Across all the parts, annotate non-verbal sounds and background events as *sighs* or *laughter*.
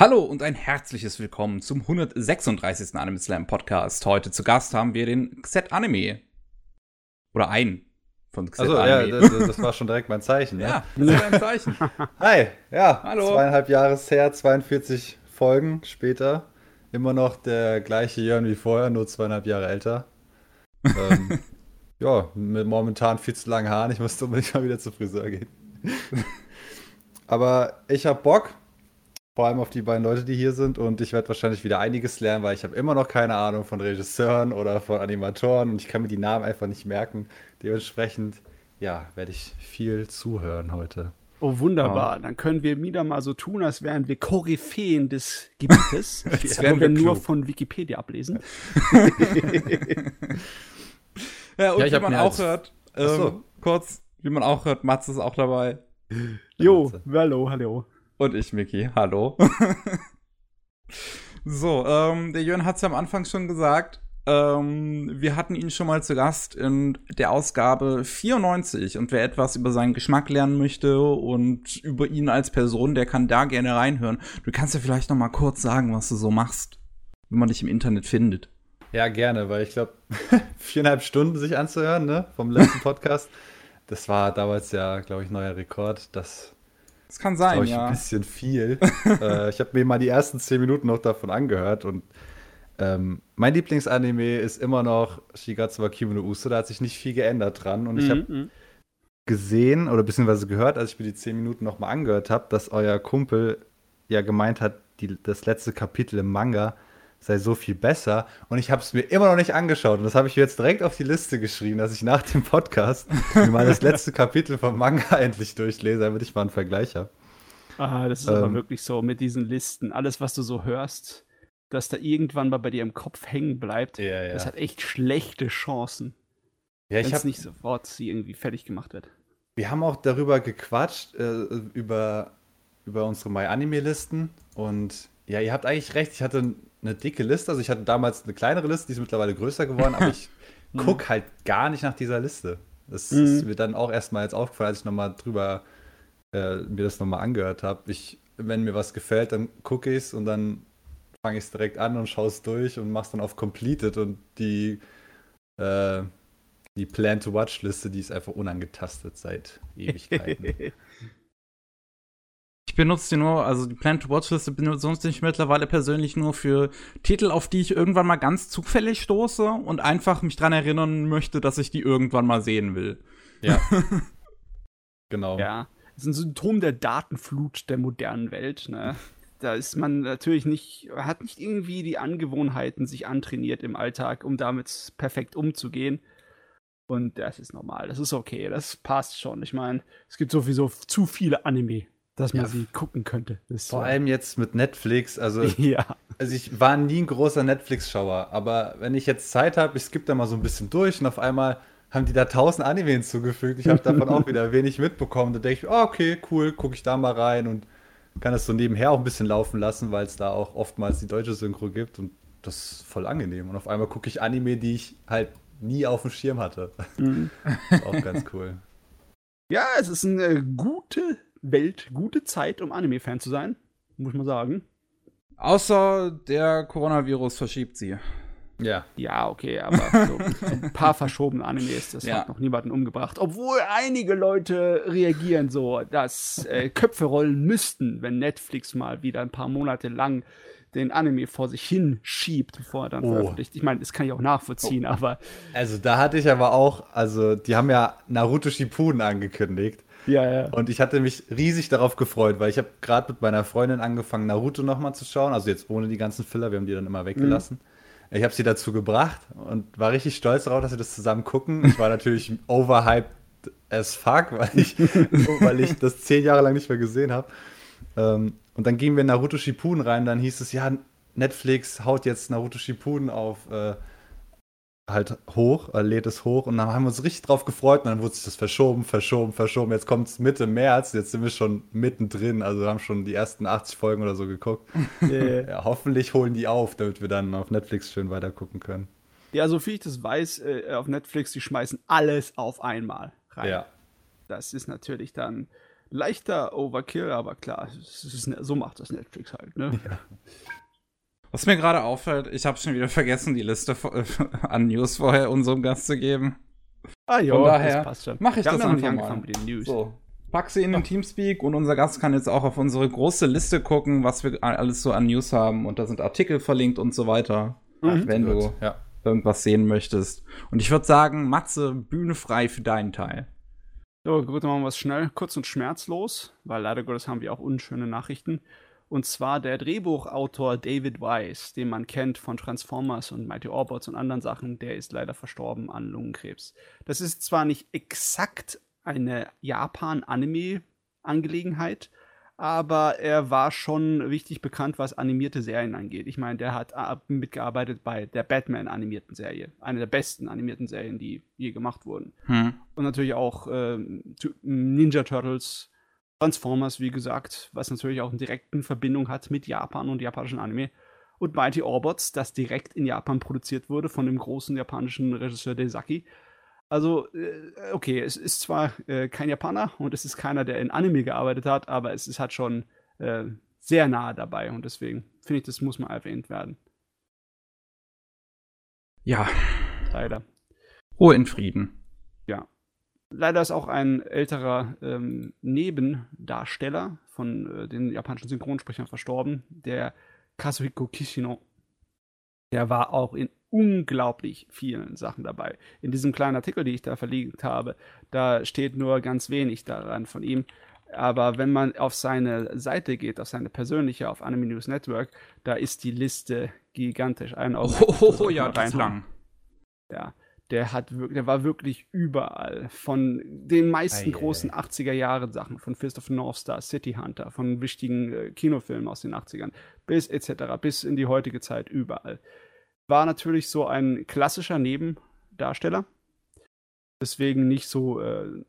Hallo und ein herzliches Willkommen zum 136. Anime Slam Podcast. Heute zu Gast haben wir den Xet Anime. Oder ein von Xet also, Anime. Ja, das, *laughs* das, war schon direkt mein Zeichen. Ne? Ja, das ist ein Zeichen. *laughs* Hi, ja, Hallo. zweieinhalb Jahre her, 42 Folgen später. Immer noch der gleiche Jörn wie vorher, nur zweieinhalb Jahre älter. *laughs* ähm, ja, mit momentan viel zu langen Haaren. Ich musste unbedingt mal wieder zum Friseur gehen. Aber ich hab Bock vor allem auf die beiden Leute, die hier sind. Und ich werde wahrscheinlich wieder einiges lernen, weil ich habe immer noch keine Ahnung von Regisseuren oder von Animatoren und ich kann mir die Namen einfach nicht merken. Dementsprechend, ja, werde ich viel zuhören heute. Oh, wunderbar. Ja. Dann können wir wieder mal so tun, als wären wir Koryphäen des Gebietes. *laughs* Das werden wir nur von Wikipedia ablesen. ja, *laughs* und ja, wie man auch hört, ähm, so. kurz, wie man auch hört, Mats ist auch dabei. Jo, hallo, hallo. Und ich, Miki. Hallo. *laughs* so, ähm, der Jörn hat es ja am Anfang schon gesagt. Ähm, wir hatten ihn schon mal zu Gast in der Ausgabe 94 und wer etwas über seinen Geschmack lernen möchte und über ihn als Person, der kann da gerne reinhören. Du kannst ja vielleicht noch mal kurz sagen, was du so machst, wenn man dich im Internet findet. Ja, gerne, weil ich glaube, *laughs* viereinhalb Stunden sich anzuhören, ne, vom letzten *laughs* Podcast, das war damals ja, glaube ich, neuer Rekord. Das das kann sein, das ja. ein bisschen viel. *laughs* äh, ich habe mir mal die ersten zehn Minuten noch davon angehört und ähm, mein Lieblingsanime ist immer noch Shigatsu wa Kimi no Uso. Da hat sich nicht viel geändert dran. Und ich habe mhm. gesehen oder beziehungsweise gehört, als ich mir die zehn Minuten nochmal angehört habe, dass euer Kumpel ja gemeint hat, die, das letzte Kapitel im Manga sei so viel besser. Und ich habe es mir immer noch nicht angeschaut. Und das habe ich jetzt direkt auf die Liste geschrieben, dass ich nach dem Podcast *laughs* mir mal das letzte Kapitel vom Manga *laughs* endlich durchlese, damit ich mal einen Vergleich habe. Ah, das ist ähm, aber wirklich so mit diesen Listen. Alles, was du so hörst, dass da irgendwann mal bei dir im Kopf hängen bleibt, ja, ja. das hat echt schlechte Chancen. Ja, ich habe nicht sofort sie irgendwie fertig gemacht wird. Wir haben auch darüber gequatscht, äh, über, über unsere My-Anime-Listen. Und ja, ihr habt eigentlich recht. Ich hatte eine dicke Liste. Also ich hatte damals eine kleinere Liste, die ist mittlerweile größer geworden, aber ich *laughs* mhm. gucke halt gar nicht nach dieser Liste. Das mhm. ist mir dann auch erstmal jetzt aufgefallen, als ich nochmal drüber äh, mir das nochmal angehört habe. wenn mir was gefällt, dann gucke ich es und dann fange ich es direkt an und schaue es durch und mache es dann auf Completed und die, äh, die Plan-to-Watch-Liste, die ist einfach unangetastet seit Ewigkeiten. *laughs* benutze die nur, also die Plan-to-Watch-Liste benutze ich mittlerweile persönlich nur für Titel, auf die ich irgendwann mal ganz zufällig stoße und einfach mich dran erinnern möchte, dass ich die irgendwann mal sehen will. Ja. *laughs* genau. Ja. Das ist ein Symptom der Datenflut der modernen Welt, ne? Da ist man natürlich nicht, hat nicht irgendwie die Angewohnheiten sich antrainiert im Alltag, um damit perfekt umzugehen. Und das ist normal, das ist okay, das passt schon. Ich meine, es gibt sowieso zu viele Anime dass man ja. sie gucken könnte. Das Vor allem jetzt mit Netflix. Also, *laughs* ja. also ich war nie ein großer Netflix-Schauer, aber wenn ich jetzt Zeit habe, ich skippe da mal so ein bisschen durch und auf einmal haben die da tausend Anime hinzugefügt. Ich habe davon auch wieder *laughs* wenig mitbekommen. Da denke ich, oh, okay, cool, gucke ich da mal rein und kann das so nebenher auch ein bisschen laufen lassen, weil es da auch oftmals die deutsche Synchro gibt und das ist voll angenehm. Und auf einmal gucke ich Anime, die ich halt nie auf dem Schirm hatte. Mhm. *laughs* auch ganz cool. Ja, es ist eine gute Welt gute Zeit, um Anime-Fan zu sein, muss man sagen. Außer der Coronavirus verschiebt sie. Ja. Ja, okay, aber so *laughs* ein paar verschobene Animes, das ja. hat noch niemanden umgebracht. Obwohl einige Leute reagieren so, dass äh, Köpfe rollen müssten, wenn Netflix mal wieder ein paar Monate lang den Anime vor sich hin schiebt, bevor er dann oh. veröffentlicht. Ich meine, das kann ich auch nachvollziehen, oh. aber. Also da hatte ich aber auch, also die haben ja Naruto Shippuden angekündigt. Ja, ja. Und ich hatte mich riesig darauf gefreut, weil ich habe gerade mit meiner Freundin angefangen, Naruto nochmal zu schauen. Also jetzt ohne die ganzen Filler, wir haben die dann immer weggelassen. Mhm. Ich habe sie dazu gebracht und war richtig stolz darauf, dass wir das zusammen gucken. Ich war natürlich *laughs* overhyped as fuck, weil ich, *laughs* weil ich das zehn Jahre lang nicht mehr gesehen habe. Ähm, und dann gingen wir in Naruto Shippuden rein, dann hieß es, ja, Netflix haut jetzt Naruto Shippuden auf äh, halt hoch, äh, lädt es hoch und dann haben wir uns richtig drauf gefreut und dann wurde sich das verschoben, verschoben, verschoben. Jetzt kommt es Mitte März, jetzt sind wir schon mittendrin, also haben schon die ersten 80 Folgen oder so geguckt. *laughs* Yeah. Ja, hoffentlich holen die auf, damit wir dann auf Netflix schön weiter gucken können. Ja, so viel ich das weiß, äh, auf Netflix, die schmeißen alles auf einmal rein. Ja. Das ist natürlich dann leichter Overkill, aber klar, so macht das Netflix halt, ne? Ja. Was mir gerade auffällt, ich habe schon wieder vergessen, die Liste *laughs* an News vorher unserem Gast zu geben. Ah ja, das passt schon. Mache ich Wir das einfach mal. Mit den News. So, pack sie in den Teamspeak und unser Gast kann jetzt auch auf unsere große Liste gucken, was wir alles so an News haben und da sind Artikel verlinkt und so weiter, mhm. wenn du ja. irgendwas sehen möchtest. Und ich würde sagen, Matze, Bühne frei für deinen Teil. So, gut, dann machen wir es schnell, kurz und schmerzlos, weil leider Gottes haben wir auch unschöne Nachrichten. Und zwar der Drehbuchautor David Weiss, den man kennt von Transformers und Mighty Orbots und anderen Sachen, der ist leider verstorben an Lungenkrebs. Das ist zwar nicht exakt eine Japan-Anime-Angelegenheit, aber er war schon richtig bekannt, was animierte Serien angeht. Ich meine, der hat äh, mitgearbeitet bei der Batman-animierten Serie. Eine der besten animierten Serien, die je gemacht wurden. Hm. Und natürlich auch äh, Ninja Turtles, Transformers, wie gesagt, was natürlich auch eine direkte Verbindung hat mit Japan und japanischen Anime. Und Mighty Orbots, das direkt in Japan produziert wurde von dem großen japanischen Regisseur Deisaki. Also, äh, okay, es ist zwar äh, kein Japaner und es ist keiner, der in Anime gearbeitet hat, aber es ist halt schon äh, sehr nahe dabei und deswegen finde ich, das muss mal erwähnt werden. Ja. Leider. Ruhe in Frieden. Leider ist auch ein älterer ähm, Nebendarsteller von äh, den japanischen Synchronsprechern verstorben, der Kazuhiko Kishino. Der war auch in unglaublich vielen Sachen dabei. In diesem kleinen Artikel, den ich da verlinkt habe, da steht nur ganz wenig daran von ihm. Aber wenn man auf seine Seite geht, auf seine persönliche, auf Anime News Network, da ist die Liste gigantisch. Ein oh, oh, oh ja, das ist lang. Ja, der hat der war wirklich überall. Von den meisten ei, großen ei. 80er Jahre Sachen, von Fist of North Star, City Hunter, von wichtigen äh, Kinofilmen aus den 80ern, bis etc., bis in die heutige Zeit überall war natürlich so ein klassischer Nebendarsteller. Deswegen nicht so, äh,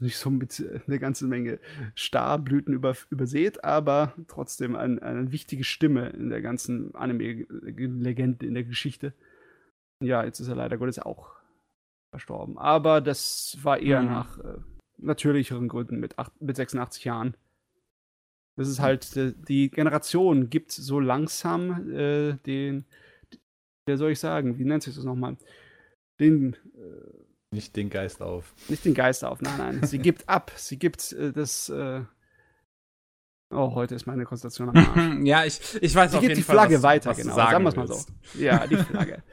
nicht so mit äh, einer ganzen Menge Starblüten über, übersät, aber trotzdem ein, eine wichtige Stimme in der ganzen Anime-Legende, in der Geschichte. Ja, jetzt ist er leider Gottes auch verstorben. Aber das war eher mhm. nach äh, natürlicheren Gründen mit, acht, mit 86 Jahren. Das ist halt, die, die Generation gibt so langsam äh, den, wer soll ich sagen, wie nennt sich das nochmal? Den. Äh, nicht den Geist auf. Nicht den Geist auf, nein, nein. Sie gibt ab. Sie gibt äh, das. Äh, oh, heute ist meine Konzentration am Arsch. *laughs* ja, ich, ich weiß Sie gibt die Flagge was, weiter, was genau. Sagen wir es mal so. Ja, die Flagge. *laughs*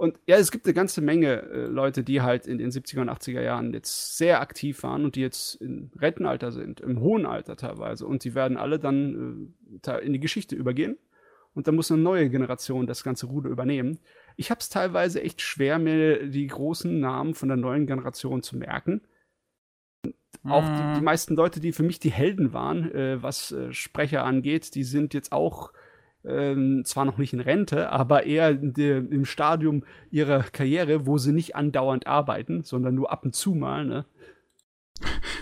Und ja, es gibt eine ganze Menge äh, Leute, die halt in den 70er und 80er Jahren jetzt sehr aktiv waren und die jetzt im Rentenalter sind, im hohen Alter teilweise. Und die werden alle dann äh, in die Geschichte übergehen und dann muss eine neue Generation das ganze Ruder übernehmen. Ich habe es teilweise echt schwer, mir die großen Namen von der neuen Generation zu merken. Mhm. Auch die, die, meisten Leute, die für mich die Helden waren, äh, was äh, Sprecher angeht, die sind jetzt auch ähm, zwar noch nicht in Rente, aber eher de, im Stadium ihrer Karriere, wo sie nicht andauernd arbeiten, sondern nur ab und zu mal. Ne?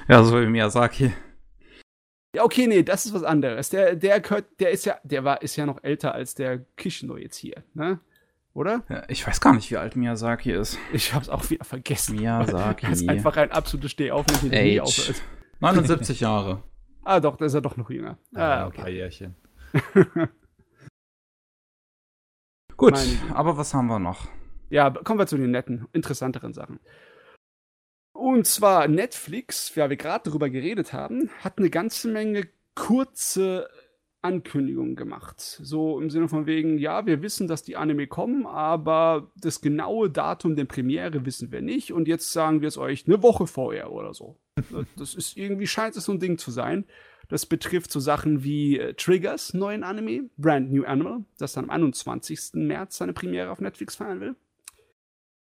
Ja, so wie Miyazaki. Ja, okay, nee, das ist was anderes. Der, der, der ist ja, der war, ist ja noch älter als der Kishino jetzt hier, ne? Oder? Ja, ich weiß gar nicht, wie alt Miyazaki ist. Ich hab's auch wieder vergessen. Miyazaki. Er ist einfach ein absolutes Stehaufwand, der nie aufhört. 79 Jahre. Ah, doch, da ist er doch noch jünger. Ah, okay. Ein paar Jährchen. *laughs* Gut, aber was haben wir noch? Ja, kommen wir zu den netten, interessanteren Sachen. Und zwar Netflix, ja, wir gerade darüber geredet haben, hat eine ganze Menge kurze Ankündigungen gemacht. So im Sinne von wegen, ja, wir wissen, dass die Anime kommen, aber das genaue Datum der Premiere wissen wir nicht und jetzt sagen wir es euch eine Woche vorher oder so. Das ist irgendwie scheint es so ein Ding zu sein. Das betrifft so Sachen wie äh, Triggers neuen Anime, Brand New Animal, das dann am 21. März seine Premiere auf Netflix feiern will.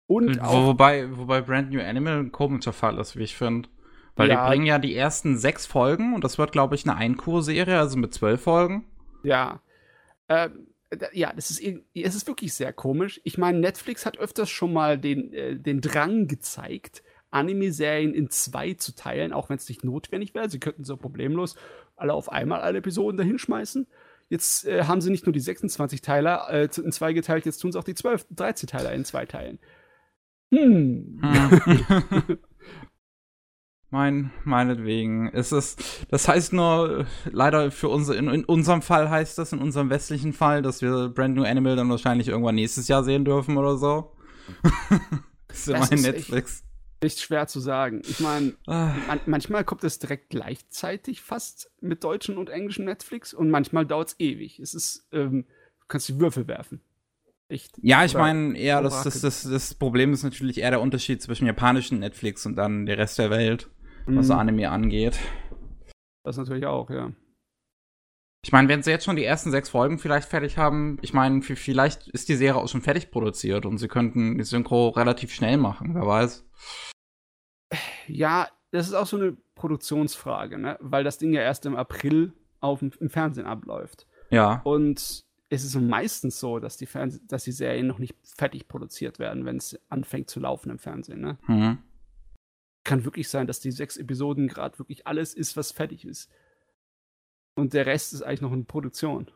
Und auch, wobei, wobei Brand New Animal ein komischer Fall ist, wie ich finde. Weil ja, die bringen ja die ersten sechs Folgen und das wird, glaube ich, eine Einkurserie, also mit zwölf Folgen. Ja. Ähm, ja, das ist, es ist wirklich sehr komisch. Ich meine, Netflix hat öfters schon mal den, äh, den Drang gezeigt, Anime-Serien in zwei zu teilen, auch wenn es nicht notwendig wäre. Sie könnten so problemlos alle auf einmal alle Episoden dahinschmeißen. Jetzt äh, haben sie nicht nur die 26 Teiler äh, in zwei geteilt, jetzt tun sie auch die 12, 13 Teiler in zwei teilen. Hm. hm. *laughs* Mein, meinetwegen. Es ist, das heißt nur, leider für uns, in, in, unserem Fall heißt das, in unserem westlichen Fall, dass wir Brand New Animal dann wahrscheinlich irgendwann nächstes Jahr sehen dürfen oder so. *laughs* das ist immerhin Netflix. Echt, echt schwer zu sagen. Ich meine, ah. man, manchmal kommt es direkt gleichzeitig fast mit deutschen und englischen Netflix und manchmal dauert es ewig. Es ist, ähm, du kannst die Würfel werfen. Echt? Ja, ich meine, eher, das, das, das, das Problem ist natürlich eher der Unterschied zwischen japanischen Netflix und dann der Rest der Welt was mhm. Anime angeht. Das natürlich auch, ja. Ich meine, wenn sie jetzt schon die ersten sechs Folgen vielleicht fertig haben, ich meine, vielleicht ist die Serie auch schon fertig produziert und sie könnten die Synchro relativ schnell machen, wer weiß. Ja, das ist auch so eine Produktionsfrage, ne? Weil das Ding ja erst im April auf dem, im Fernsehen abläuft. Ja. Und es ist meistens so, dass die, Fernseh dass die Serien noch nicht fertig produziert werden, wenn es anfängt zu laufen im Fernsehen, ne? Mhm kann wirklich sein, dass die sechs Episoden gerade wirklich alles ist, was fertig ist. Und der Rest ist eigentlich noch in Produktion.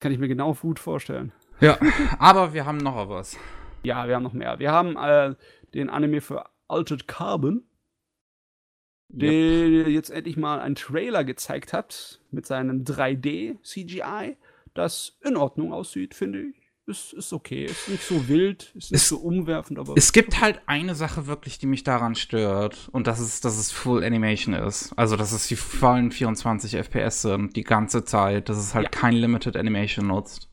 Kann ich mir genau gut vorstellen. Ja, *laughs* aber wir haben noch was. Ja, wir haben noch mehr. Wir haben äh, den Anime für Altered Carbon, der yep. jetzt endlich mal einen Trailer gezeigt hat mit seinem 3D-CGI, das in Ordnung aussieht, finde ich ist, ist okay. Ist nicht so wild, ist nicht es, so umwerfend, aber. Es gibt halt eine Sache wirklich, die mich daran stört. Und das ist, dass es Full Animation ist. Also, dass es die vollen 24 FPS sind, die ganze Zeit. Dass es halt ja. kein Limited Animation nutzt.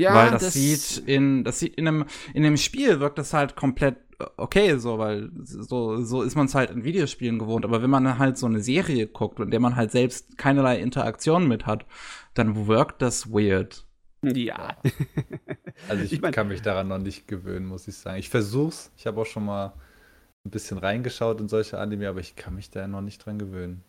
Ja, weil das, das, sieht in, das sieht in einem, in einem Spiel wirkt das halt komplett okay, so, weil so, so ist man es halt in Videospielen gewohnt. Aber wenn man halt so eine Serie guckt, in der man halt selbst keinerlei Interaktion mit hat, dann wirkt das weird. Ja. *laughs* Also ich, ich mein, kann mich daran noch nicht gewöhnen, muss ich sagen. Ich versuch's. Ich habe auch schon mal ein bisschen reingeschaut in solche Anime, aber ich kann mich da noch nicht dran gewöhnen.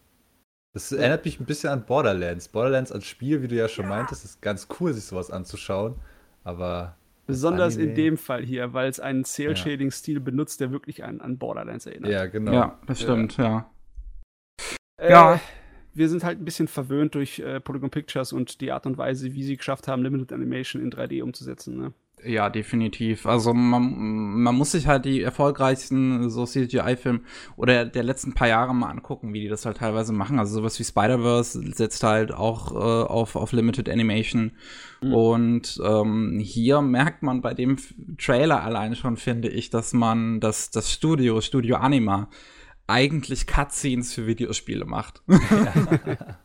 Das erinnert mich ein bisschen an Borderlands. Borderlands als Spiel, wie du ja schon ja. meintest, ist ganz cool, sich sowas anzuschauen. Aber. Besonders Anime, in dem Fall hier, weil es einen Cell-Shading-Stil ja. benutzt, der wirklich an, an Borderlands erinnert. Ja, genau. Ja, das stimmt, ja. ja. Äh, ja wir sind halt ein bisschen verwöhnt durch äh, Polygon Pictures und die Art und Weise, wie sie geschafft haben, Limited Animation in 3D umzusetzen. Ne? Ja, definitiv. Also man, man muss sich halt die erfolgreichsten so CGI-Filme oder der letzten paar Jahre mal angucken, wie die das halt teilweise machen. Also sowas wie Spider-Verse setzt halt auch äh, auf, auf Limited Animation. Mhm. Und ähm, hier merkt man bei dem Trailer alleine schon, finde ich, dass man das, das Studio, Studio Anima, eigentlich Cutscenes für Videospiele macht. *laughs* *laughs* Ja.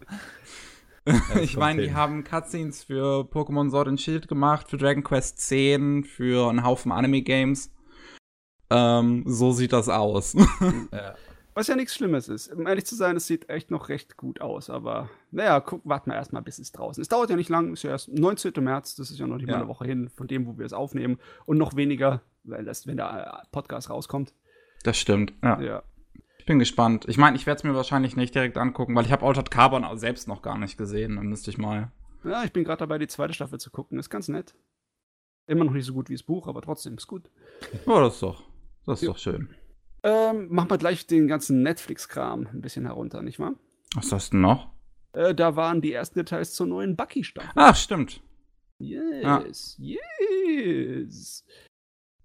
*laughs* ich meine, die haben Cutscenes für Pokémon Sword and Shield gemacht, für Dragon Quest 10, für einen Haufen Anime-Games. Ähm, so sieht das aus. *laughs* ja. Was ja nichts Schlimmes ist. Um ehrlich zu sein, es sieht echt noch recht gut aus, aber naja, guck, warten wir erstmal, bis es draußen ist. Dauert ja nicht lang, ist ja erst 19. März, das ist ja noch nicht ja. mal eine Woche hin von dem, wo wir es aufnehmen. Und noch weniger, weil das, wenn der Podcast rauskommt. Das stimmt, ja. ja bin gespannt. Ich meine, ich werde es mir wahrscheinlich nicht direkt angucken, weil ich habe Altered Carbon selbst noch gar nicht gesehen. Dann müsste ich mal. Ja, ich bin gerade dabei, die zweite Staffel zu gucken. Ist ganz nett. Immer noch nicht so gut wie das Buch, aber trotzdem ist gut. Ja, das ist doch, das ist ja. doch schön. Ähm, machen wir gleich den ganzen Netflix-Kram ein bisschen herunter, nicht wahr? Was hast du noch? Äh, da waren die ersten Details zur neuen Bucky-Staffel. Ach, stimmt. Yes, ja. yes. *laughs*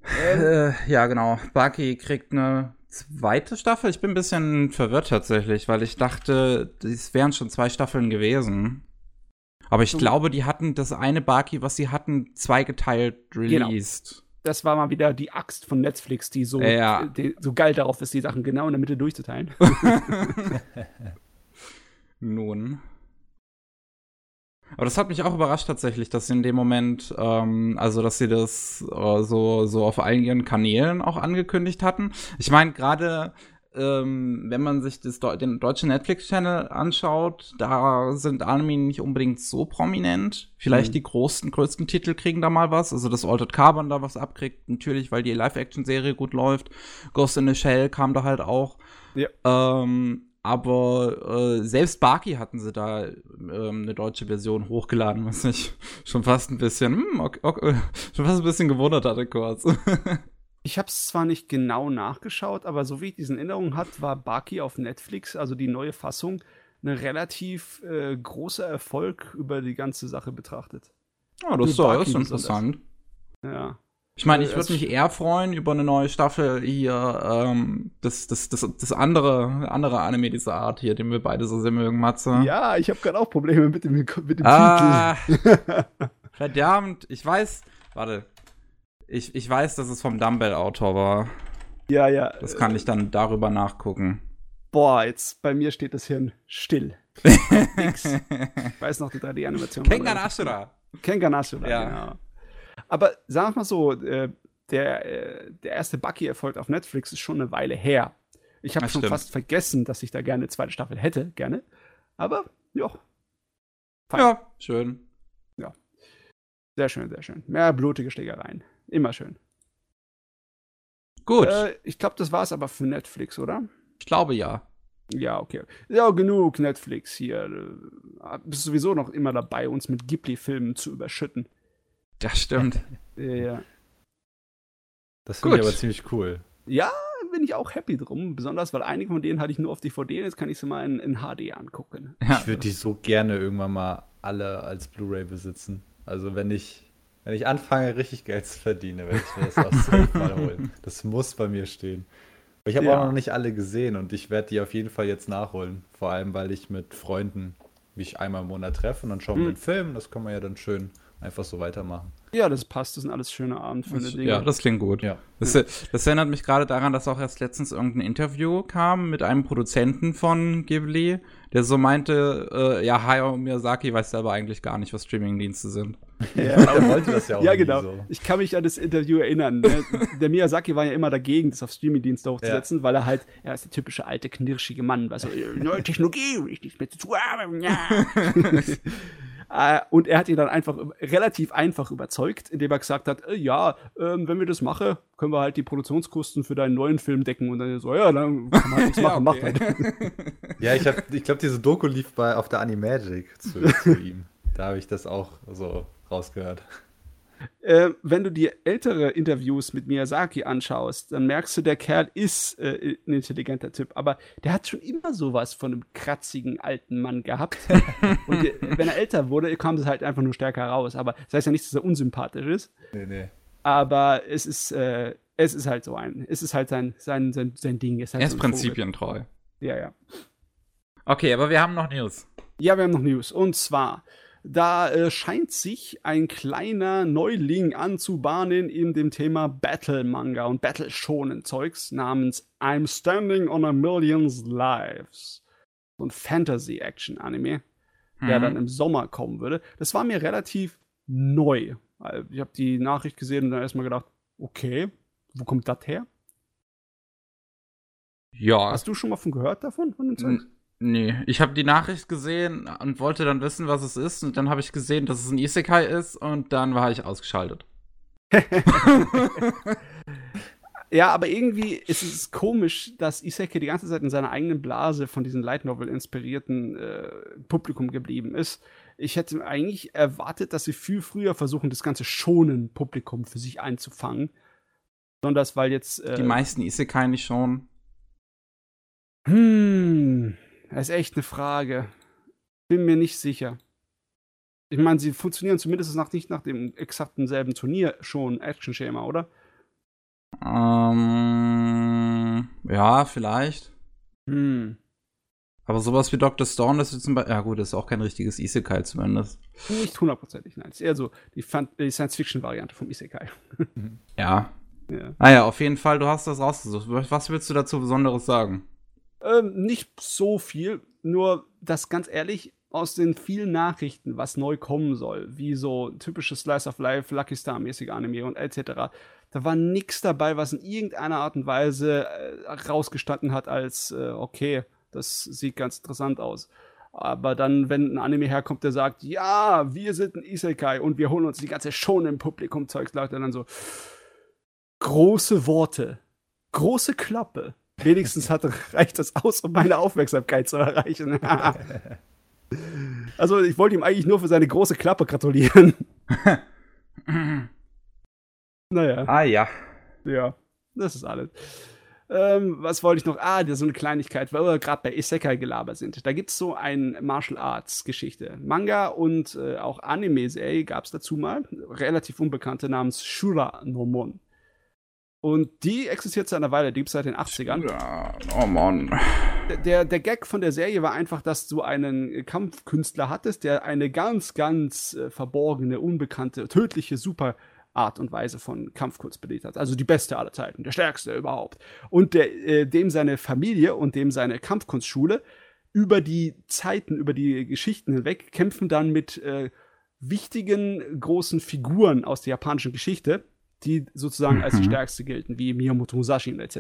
Ähm, äh, ja, genau. Bucky kriegt eine zweite Staffel? Ich bin ein bisschen verwirrt tatsächlich, weil ich dachte, es wären schon zwei Staffeln gewesen. Aber ich so. glaube, die hatten das eine Baki, was sie hatten, zweigeteilt genau. released. Genau. Das war mal wieder die Axt von Netflix, die so, ja. die, so geil darauf ist, die Sachen genau in der Mitte durchzuteilen. *laughs* *laughs* Nun. Aber das hat mich auch überrascht tatsächlich, dass sie in dem Moment, ähm, also dass sie das äh, so, so auf allen ihren Kanälen auch angekündigt hatten. Ich meine, gerade ähm, wenn man sich das, den deutschen Netflix-Channel anschaut, da sind Anime nicht unbedingt so prominent. Vielleicht mhm. die großen, größten Titel kriegen da mal was. Also, dass Altered Carbon da was abkriegt, natürlich, weil die Live-Action-Serie gut läuft. Ghost in the Shell kam da halt auch. Ja. Ähm, aber äh, selbst Baki hatten sie da ähm, eine deutsche Version hochgeladen, was mich *laughs* schon fast ein bisschen, hm, okay, okay, *laughs* schon fast ein bisschen gewundert hatte kurz. *laughs* ich habe es zwar nicht genau nachgeschaut, aber so wie ich diesen Erinnerungen hat, war Baki auf Netflix, also die neue Fassung, ein relativ äh, großer Erfolg über die ganze Sache betrachtet. Ja, das, ist, das ist interessant. Ja. Ich meine, ich Äh, würde mich eher freuen über eine neue Staffel hier, ähm, das, das, das, das andere, andere Anime dieser Art hier, den wir beide so sehr mögen, Matze. Ja, ich habe gerade auch Probleme mit dem, mit dem Ah, *laughs* verdammt, ich weiß, warte, ich, ich weiß, dass es vom Dumbbell-Autor war. Titel. Ja, ja. Das kann ich dann darüber nachgucken. Boah, jetzt bei mir steht das Hirn still. *laughs* Nix. Ich weiß noch die 3D-Animation. Kengan Ashura. Kengan Ashura, Ja. genau. Aber sagen wir mal so, äh, der, äh, der erste Bucky-Erfolg auf Netflix ist schon eine Weile her. Ich habe schon stimmt. fast vergessen, dass ich da gerne eine zweite Staffel hätte, gerne. Aber, ja, Fein. Ja, schön. sehr schön, sehr schön. Mehr blutige Schlägereien. Immer schön. Gut, Äh, ich glaube, das war's aber für Netflix, oder? ich glaube ja. Ja, okay. Ja, genug Netflix hier. Äh, Bist sowieso noch immer dabei, uns mit Ghibli-Filmen zu überschütten. Das stimmt. *laughs* Ja, ja. Das finde ich aber ziemlich cool. Ja, bin ich auch happy drum. Besonders, weil einige von denen hatte ich nur auf DVD. Jetzt kann ich sie mal in, in HD angucken. Ja. Ich würde die so gerne irgendwann mal alle als Blu-ray besitzen. Also wenn ich, wenn ich anfange, richtig Geld zu verdienen, werde ich mir das auch safe *laughs* mal holen. Das muss bei mir stehen. Ich habe Ja. auch noch nicht alle gesehen und ich werde die auf jeden Fall jetzt nachholen. Vor allem, weil ich mit Freunden mich einmal im Monat treffe und dann schauen wir Mhm. den Film. Das kann man ja dann schön einfach so weitermachen. Ja, das passt. Das sind alles schöne Abendfüllende Das, Dinge. ja, das klingt gut. Ja. Das, das erinnert mich gerade daran, dass auch erst letztens irgendein Interview kam mit einem Produzenten von Ghibli, der so meinte, äh, ja, Hayao Miyazaki weiß selber eigentlich gar nicht, was Streamingdienste sind. Ja. *laughs* Er wollte das ja auch *laughs* Ja, genau. so. Ich kann mich an das Interview erinnern. Ne? Der Miyazaki war ja immer dagegen, das auf Streaming-Dienste hochzusetzen, weil er halt, er ist der typische alte, knirschige Mann, weil so, äh, neue Technologie, ich nicht mehr zu tun haben. Ja. *laughs* Äh, Und er hat ihn dann einfach relativ einfach überzeugt, indem er gesagt hat, äh, ja, ähm, wenn wir das machen, können wir halt die Produktionskosten für deinen neuen Film decken. Und dann so, ja, dann kann man halt nichts *laughs* machen, macht halt. *laughs* Ja, ich, hab- ich glaube, diese Doku lief bei, auf der Animagic zu, zu ihm. Da habe ich das auch so rausgehört. Äh, wenn du dir ältere Interviews mit Miyazaki anschaust, dann merkst du, der Kerl ist äh, ein intelligenter Typ, aber der hat schon immer sowas von einem kratzigen alten Mann gehabt. *laughs* Und äh, wenn er älter wurde, kam das halt einfach nur stärker raus. Aber das heißt ja nicht, dass er unsympathisch ist, Nee, nee. aber es ist, äh, es ist halt so ein, es ist halt sein, sein, sein, sein Ding. Es ist halt Er ist so Vogel. prinzipientreu. Ja, ja. Okay, aber wir haben noch News. Ja, wir haben noch News. Und zwar, da äh, scheint sich ein kleiner Neuling anzubahnen in dem Thema Battle-Manga und Battle-Shonen-Zeugs namens I'm Standing on a Million's Lives. So ein Fantasy-Action-Anime, der Mhm. dann im Sommer kommen würde. Das war mir relativ neu. Ich habe die Nachricht gesehen und dann erstmal gedacht, okay, wo kommt das her? Ja. Hast du schon mal von gehört davon? Von dem Zeugs? Nee, ich habe die Nachricht gesehen und wollte dann wissen, was es ist. Und dann habe ich gesehen, dass es ein Isekai ist und dann war ich ausgeschaltet. *laughs* Ja, aber irgendwie ist es komisch, dass Iseke die ganze Zeit in seiner eigenen Blase von diesem Light Novel inspirierten äh, Publikum geblieben ist. Ich hätte eigentlich erwartet, dass sie viel früher versuchen, das ganze schonen Publikum für sich einzufangen. Besonders weil jetzt. Äh, Die meisten Isekai nicht schon. Hm, das ist echt eine Frage. Bin mir nicht sicher. Ich meine, sie funktionieren zumindest nach, nicht nach dem exakten selben Turnier schon Action-Schema, oder? Ähm, ja, vielleicht. Hm. Aber sowas wie Dr. Stone, das ist zum Beispiel. Ja, gut, das ist auch kein richtiges Isekai zumindest. Nicht hundertprozentig, nein. Es ist eher so die, die Science-Fiction-Variante vom Isekai. *laughs* Ja. Ja. Naja, auf jeden Fall, du hast das rausgesucht. Was willst du dazu Besonderes sagen? Ähm, nicht so viel, nur dass ganz ehrlich, aus den vielen Nachrichten, was neu kommen soll, wie so typisches Slice of Life, Lucky Star-mäßige Anime und etc., da war nichts dabei, was in irgendeiner Art und Weise äh, rausgestanden hat als, äh, okay, das sieht ganz interessant aus. Aber dann, wenn ein Anime herkommt, der sagt, ja, wir sind ein Isekai und wir holen uns die ganze schon im Publikum Zeugs, Leute, dann so, große Worte, große Klappe. Wenigstens hat, reicht das aus, um meine Aufmerksamkeit zu erreichen. *laughs* also, ich wollte ihm eigentlich nur für seine große Klappe gratulieren. *laughs* naja, Ah ja. ja, das ist alles. Ähm, was wollte ich noch? Ah, so eine Kleinigkeit, weil wir gerade bei Isekai-Gelaber sind. Da gibt es so ein Martial Arts-Geschichte. Manga und äh, auch Anime-Serie gab es dazu mal. Relativ unbekannte namens Shura no Mon. Und die existiert seit einer Weile, die gibt es seit den 80ern. Ja, oh Mann. Der, der Gag von der Serie war einfach, dass du einen Kampfkünstler hattest, der eine ganz, ganz äh, verborgene, unbekannte, tödliche Super Art und Weise von Kampfkunst belegt hat. Also die beste aller Zeiten, der stärkste überhaupt. Und der, äh, dem seine Familie und dem seine Kampfkunstschule über die Zeiten, über die Geschichten hinweg kämpfen dann mit äh, wichtigen großen Figuren aus der japanischen Geschichte, die sozusagen als die mhm. stärkste gelten, wie Miyamoto Musashi etc.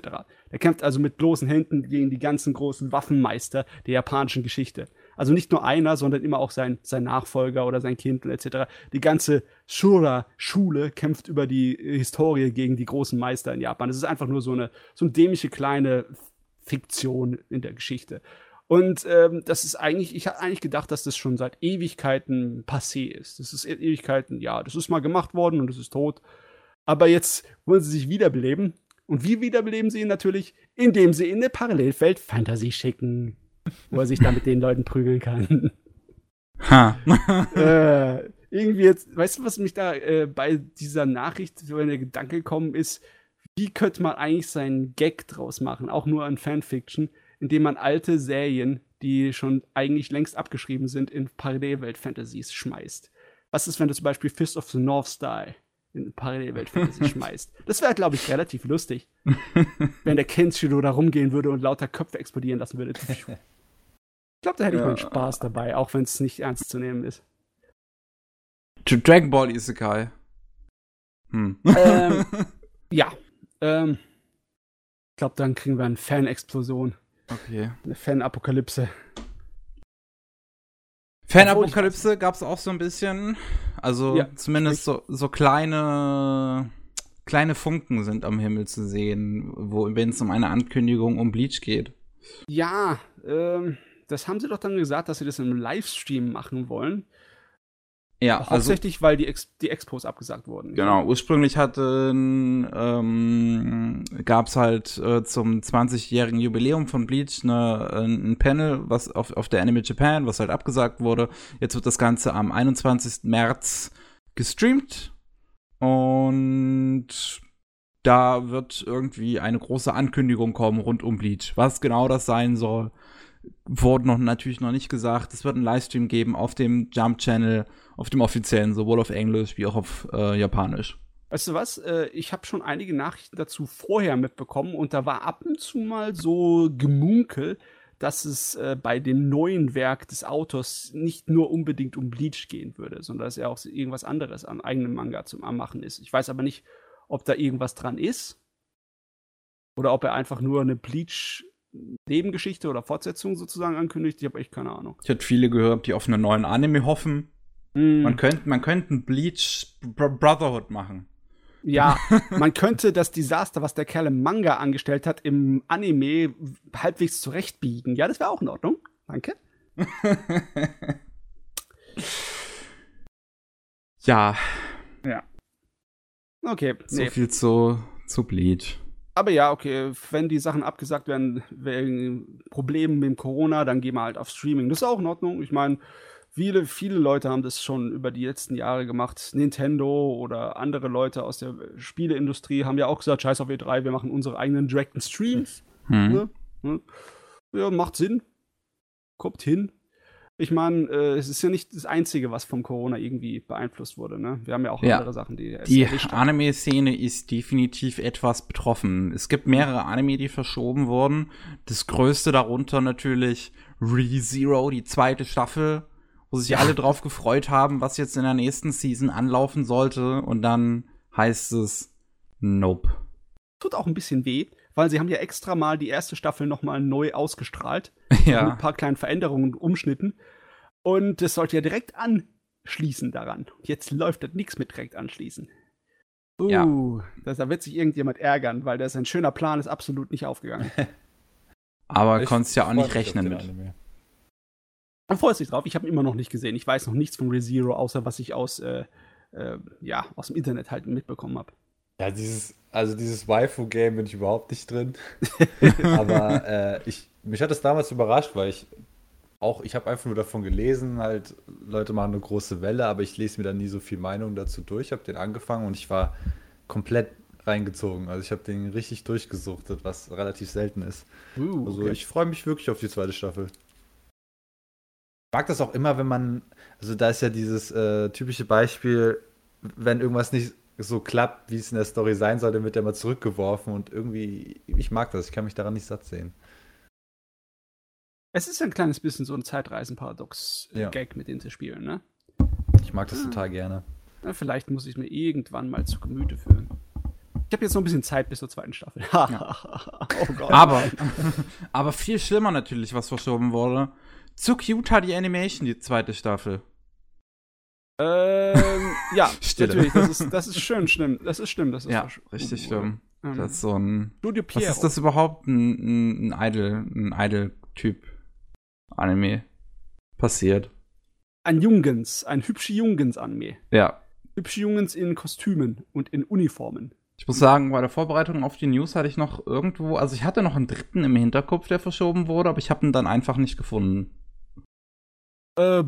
Der kämpft also mit bloßen Händen gegen die ganzen großen Waffenmeister der japanischen Geschichte. Also nicht nur einer, sondern immer auch sein, sein Nachfolger oder sein Kind etc. Die ganze Shura-Schule kämpft über die Historie gegen die großen Meister in Japan. Das ist einfach nur so eine, so eine dämliche kleine Fiktion in der Geschichte. Und ähm, das ist eigentlich, ich habe eigentlich gedacht, dass das schon seit Ewigkeiten passé ist. Das ist Ewigkeiten, ja, das ist mal gemacht worden und es ist tot. Aber jetzt wollen sie sich wiederbeleben. Und wie wiederbeleben sie ihn natürlich? Indem sie in eine Parallelwelt Fantasy schicken wo er sich da mit den Leuten prügeln kann. Ha. *laughs* äh, irgendwie jetzt, weißt du, was mich da äh, bei dieser Nachricht so in der Gedanke gekommen ist, wie könnte man eigentlich seinen Gag draus machen, auch nur an Fanfiction, indem man alte Serien, die schon eigentlich längst abgeschrieben sind, in Parallelwelt-Fantasies schmeißt. Was ist, wenn du zum Beispiel Fist of the North Star in Parallelwelt-Fantasy *laughs* schmeißt? Das wäre, glaube ich, relativ lustig. *laughs* wenn der Kenshiro da rumgehen würde und lauter Köpfe explodieren lassen würde. Ich glaube, da hätte ich ja. meinen Spaß dabei, auch wenn es nicht ernst zu nehmen ist. Dragon Ball Isekai. Hm. Ähm, *laughs* ja. Ähm, ich glaube, dann kriegen wir eine Fan-Explosion. Okay. Eine Fan-Apokalypse. Fan-Apokalypse gab es auch so ein bisschen. Also ja, zumindest so, so kleine kleine Funken sind am Himmel zu sehen, wenn es um eine Ankündigung um Bleach geht. Ja, ähm, das haben sie doch dann gesagt, dass sie das im Livestream machen wollen. Ja, also hauptsächlich, also, weil die, Ex die Expos abgesagt wurden. Genau, ursprünglich hatten ähm, gab es halt äh, zum 20-jährigen Jubiläum von Bleach eine, ein Panel, was auf, auf der Anime Japan, was halt abgesagt wurde. Jetzt wird das Ganze am 21. März gestreamt und da wird irgendwie eine große Ankündigung kommen rund um Bleach. Was genau das sein soll, wurde noch natürlich noch nicht gesagt. Es wird einen Livestream geben auf dem Jump Channel, auf dem offiziellen, sowohl auf Englisch wie auch auf äh, Japanisch. Weißt du was? Äh, ich habe schon einige Nachrichten dazu vorher mitbekommen und da war ab und zu mal so Gemunkel, dass es äh, bei dem neuen Werk des Autors nicht nur unbedingt um Bleach gehen würde, sondern dass er auch irgendwas anderes an eigenem Manga zum Anmachen ist. Ich weiß aber nicht, ob da irgendwas dran ist oder ob er einfach nur eine Bleach Nebengeschichte oder Fortsetzung sozusagen ankündigt. Ich habe echt keine Ahnung. Ich hatte viele gehört, die auf einen neuen Anime hoffen. Mm. Man könnte man könnte einen Bleach Brotherhood machen. Ja, *laughs* man könnte das Desaster, was der Kerl im Manga angestellt hat, im Anime halbwegs zurechtbiegen. Ja, das wäre auch in Ordnung. Danke. *laughs* ja. Ja. Okay. So nee. viel zu, zu Bleach aber ja, okay, wenn die Sachen abgesagt werden wegen Problemen mit dem Corona, dann gehen wir halt auf Streaming. Das ist auch in Ordnung. Ich meine, viele, viele Leute haben das schon über die letzten Jahre gemacht. Nintendo oder andere Leute aus der Spieleindustrie haben ja auch gesagt, scheiß auf E3, wir machen unsere eigenen Directen Streams. Hm. Ne? Ja, macht Sinn. Kommt hin. Ich meine, äh, es ist ja nicht das Einzige, was vom Corona irgendwie beeinflusst wurde. Ne? Wir haben ja auch ja. andere Sachen, die. Die Anime-Szene ist definitiv etwas betroffen. Es gibt mehrere Anime, die verschoben wurden. Das größte darunter natürlich ReZero, die zweite Staffel, wo sich ja. alle drauf gefreut haben, was jetzt in der nächsten Season anlaufen sollte. Und dann heißt es Nope. Tut auch ein bisschen weh, weil sie haben ja extra mal die erste Staffel noch mal neu ausgestrahlt. *laughs* Ja. Mit ein paar kleinen Veränderungen und Umschnitten. Und das sollte ja direkt anschließen daran. Jetzt läuft das nichts mit direkt anschließen. Uh, ja. das, da wird sich irgendjemand ärgern, weil das ein schöner Plan ist absolut nicht aufgegangen. *laughs* Aber konntest ja auch nicht rechnen mit. Ich freue mich drauf. Ich habe ihn immer noch nicht gesehen. Ich weiß noch nichts von ReZero, außer was ich aus, äh, äh, ja, aus dem Internet halt mitbekommen habe. Ja, dieses, also dieses Waifu-Game bin ich überhaupt nicht drin. *laughs* Aber äh, ich, mich hat das damals überrascht, weil ich auch, ich habe einfach nur davon gelesen, halt, Leute machen eine große Welle, aber ich lese mir dann nie so viel Meinung dazu durch. Ich habe den angefangen und ich war komplett reingezogen. Also ich habe den richtig durchgesuchtet, was relativ selten ist. Uh, also ich freue mich wirklich auf die zweite Staffel. Ich mag das auch immer, wenn man, also da ist ja dieses äh, typische Beispiel, wenn irgendwas nicht so klappt, wie es in der Story sein soll, dann wird er mal zurückgeworfen und irgendwie, ich mag das, ich kann mich daran nicht satt sehen. Es ist ein kleines bisschen so ein Zeitreisen-Paradox-Gag, ja. mit dem sie spielen, ne? Ich mag das ah. total gerne. Na, vielleicht muss ich mir irgendwann mal zu Gemüte führen. Ich habe jetzt noch ein bisschen Zeit bis zur zweiten Staffel. *laughs* oh Gott. Aber, *laughs* aber viel schlimmer natürlich, was verschoben wurde. Zu cute hat die Animation, die zweite Staffel. Ähm, *laughs* ja, Stille. natürlich. Das ist, das ist schön schlimm. Das ist schlimm. Das ist ja, richtig schlimm. Ähm, das ist so ein. Studio Piero. Was ist das überhaupt? Ein, ein Idol, ein Idol-Typ Anime passiert. Ein Jungens, ein hübsche Jungens-Anime. Ja. Hübsche Jungens in Kostümen und in Uniformen. Ich muss sagen, bei der Vorbereitung auf die News hatte ich noch irgendwo, also ich hatte noch einen dritten im Hinterkopf, der verschoben wurde, aber ich habe ihn dann einfach nicht gefunden. Äh,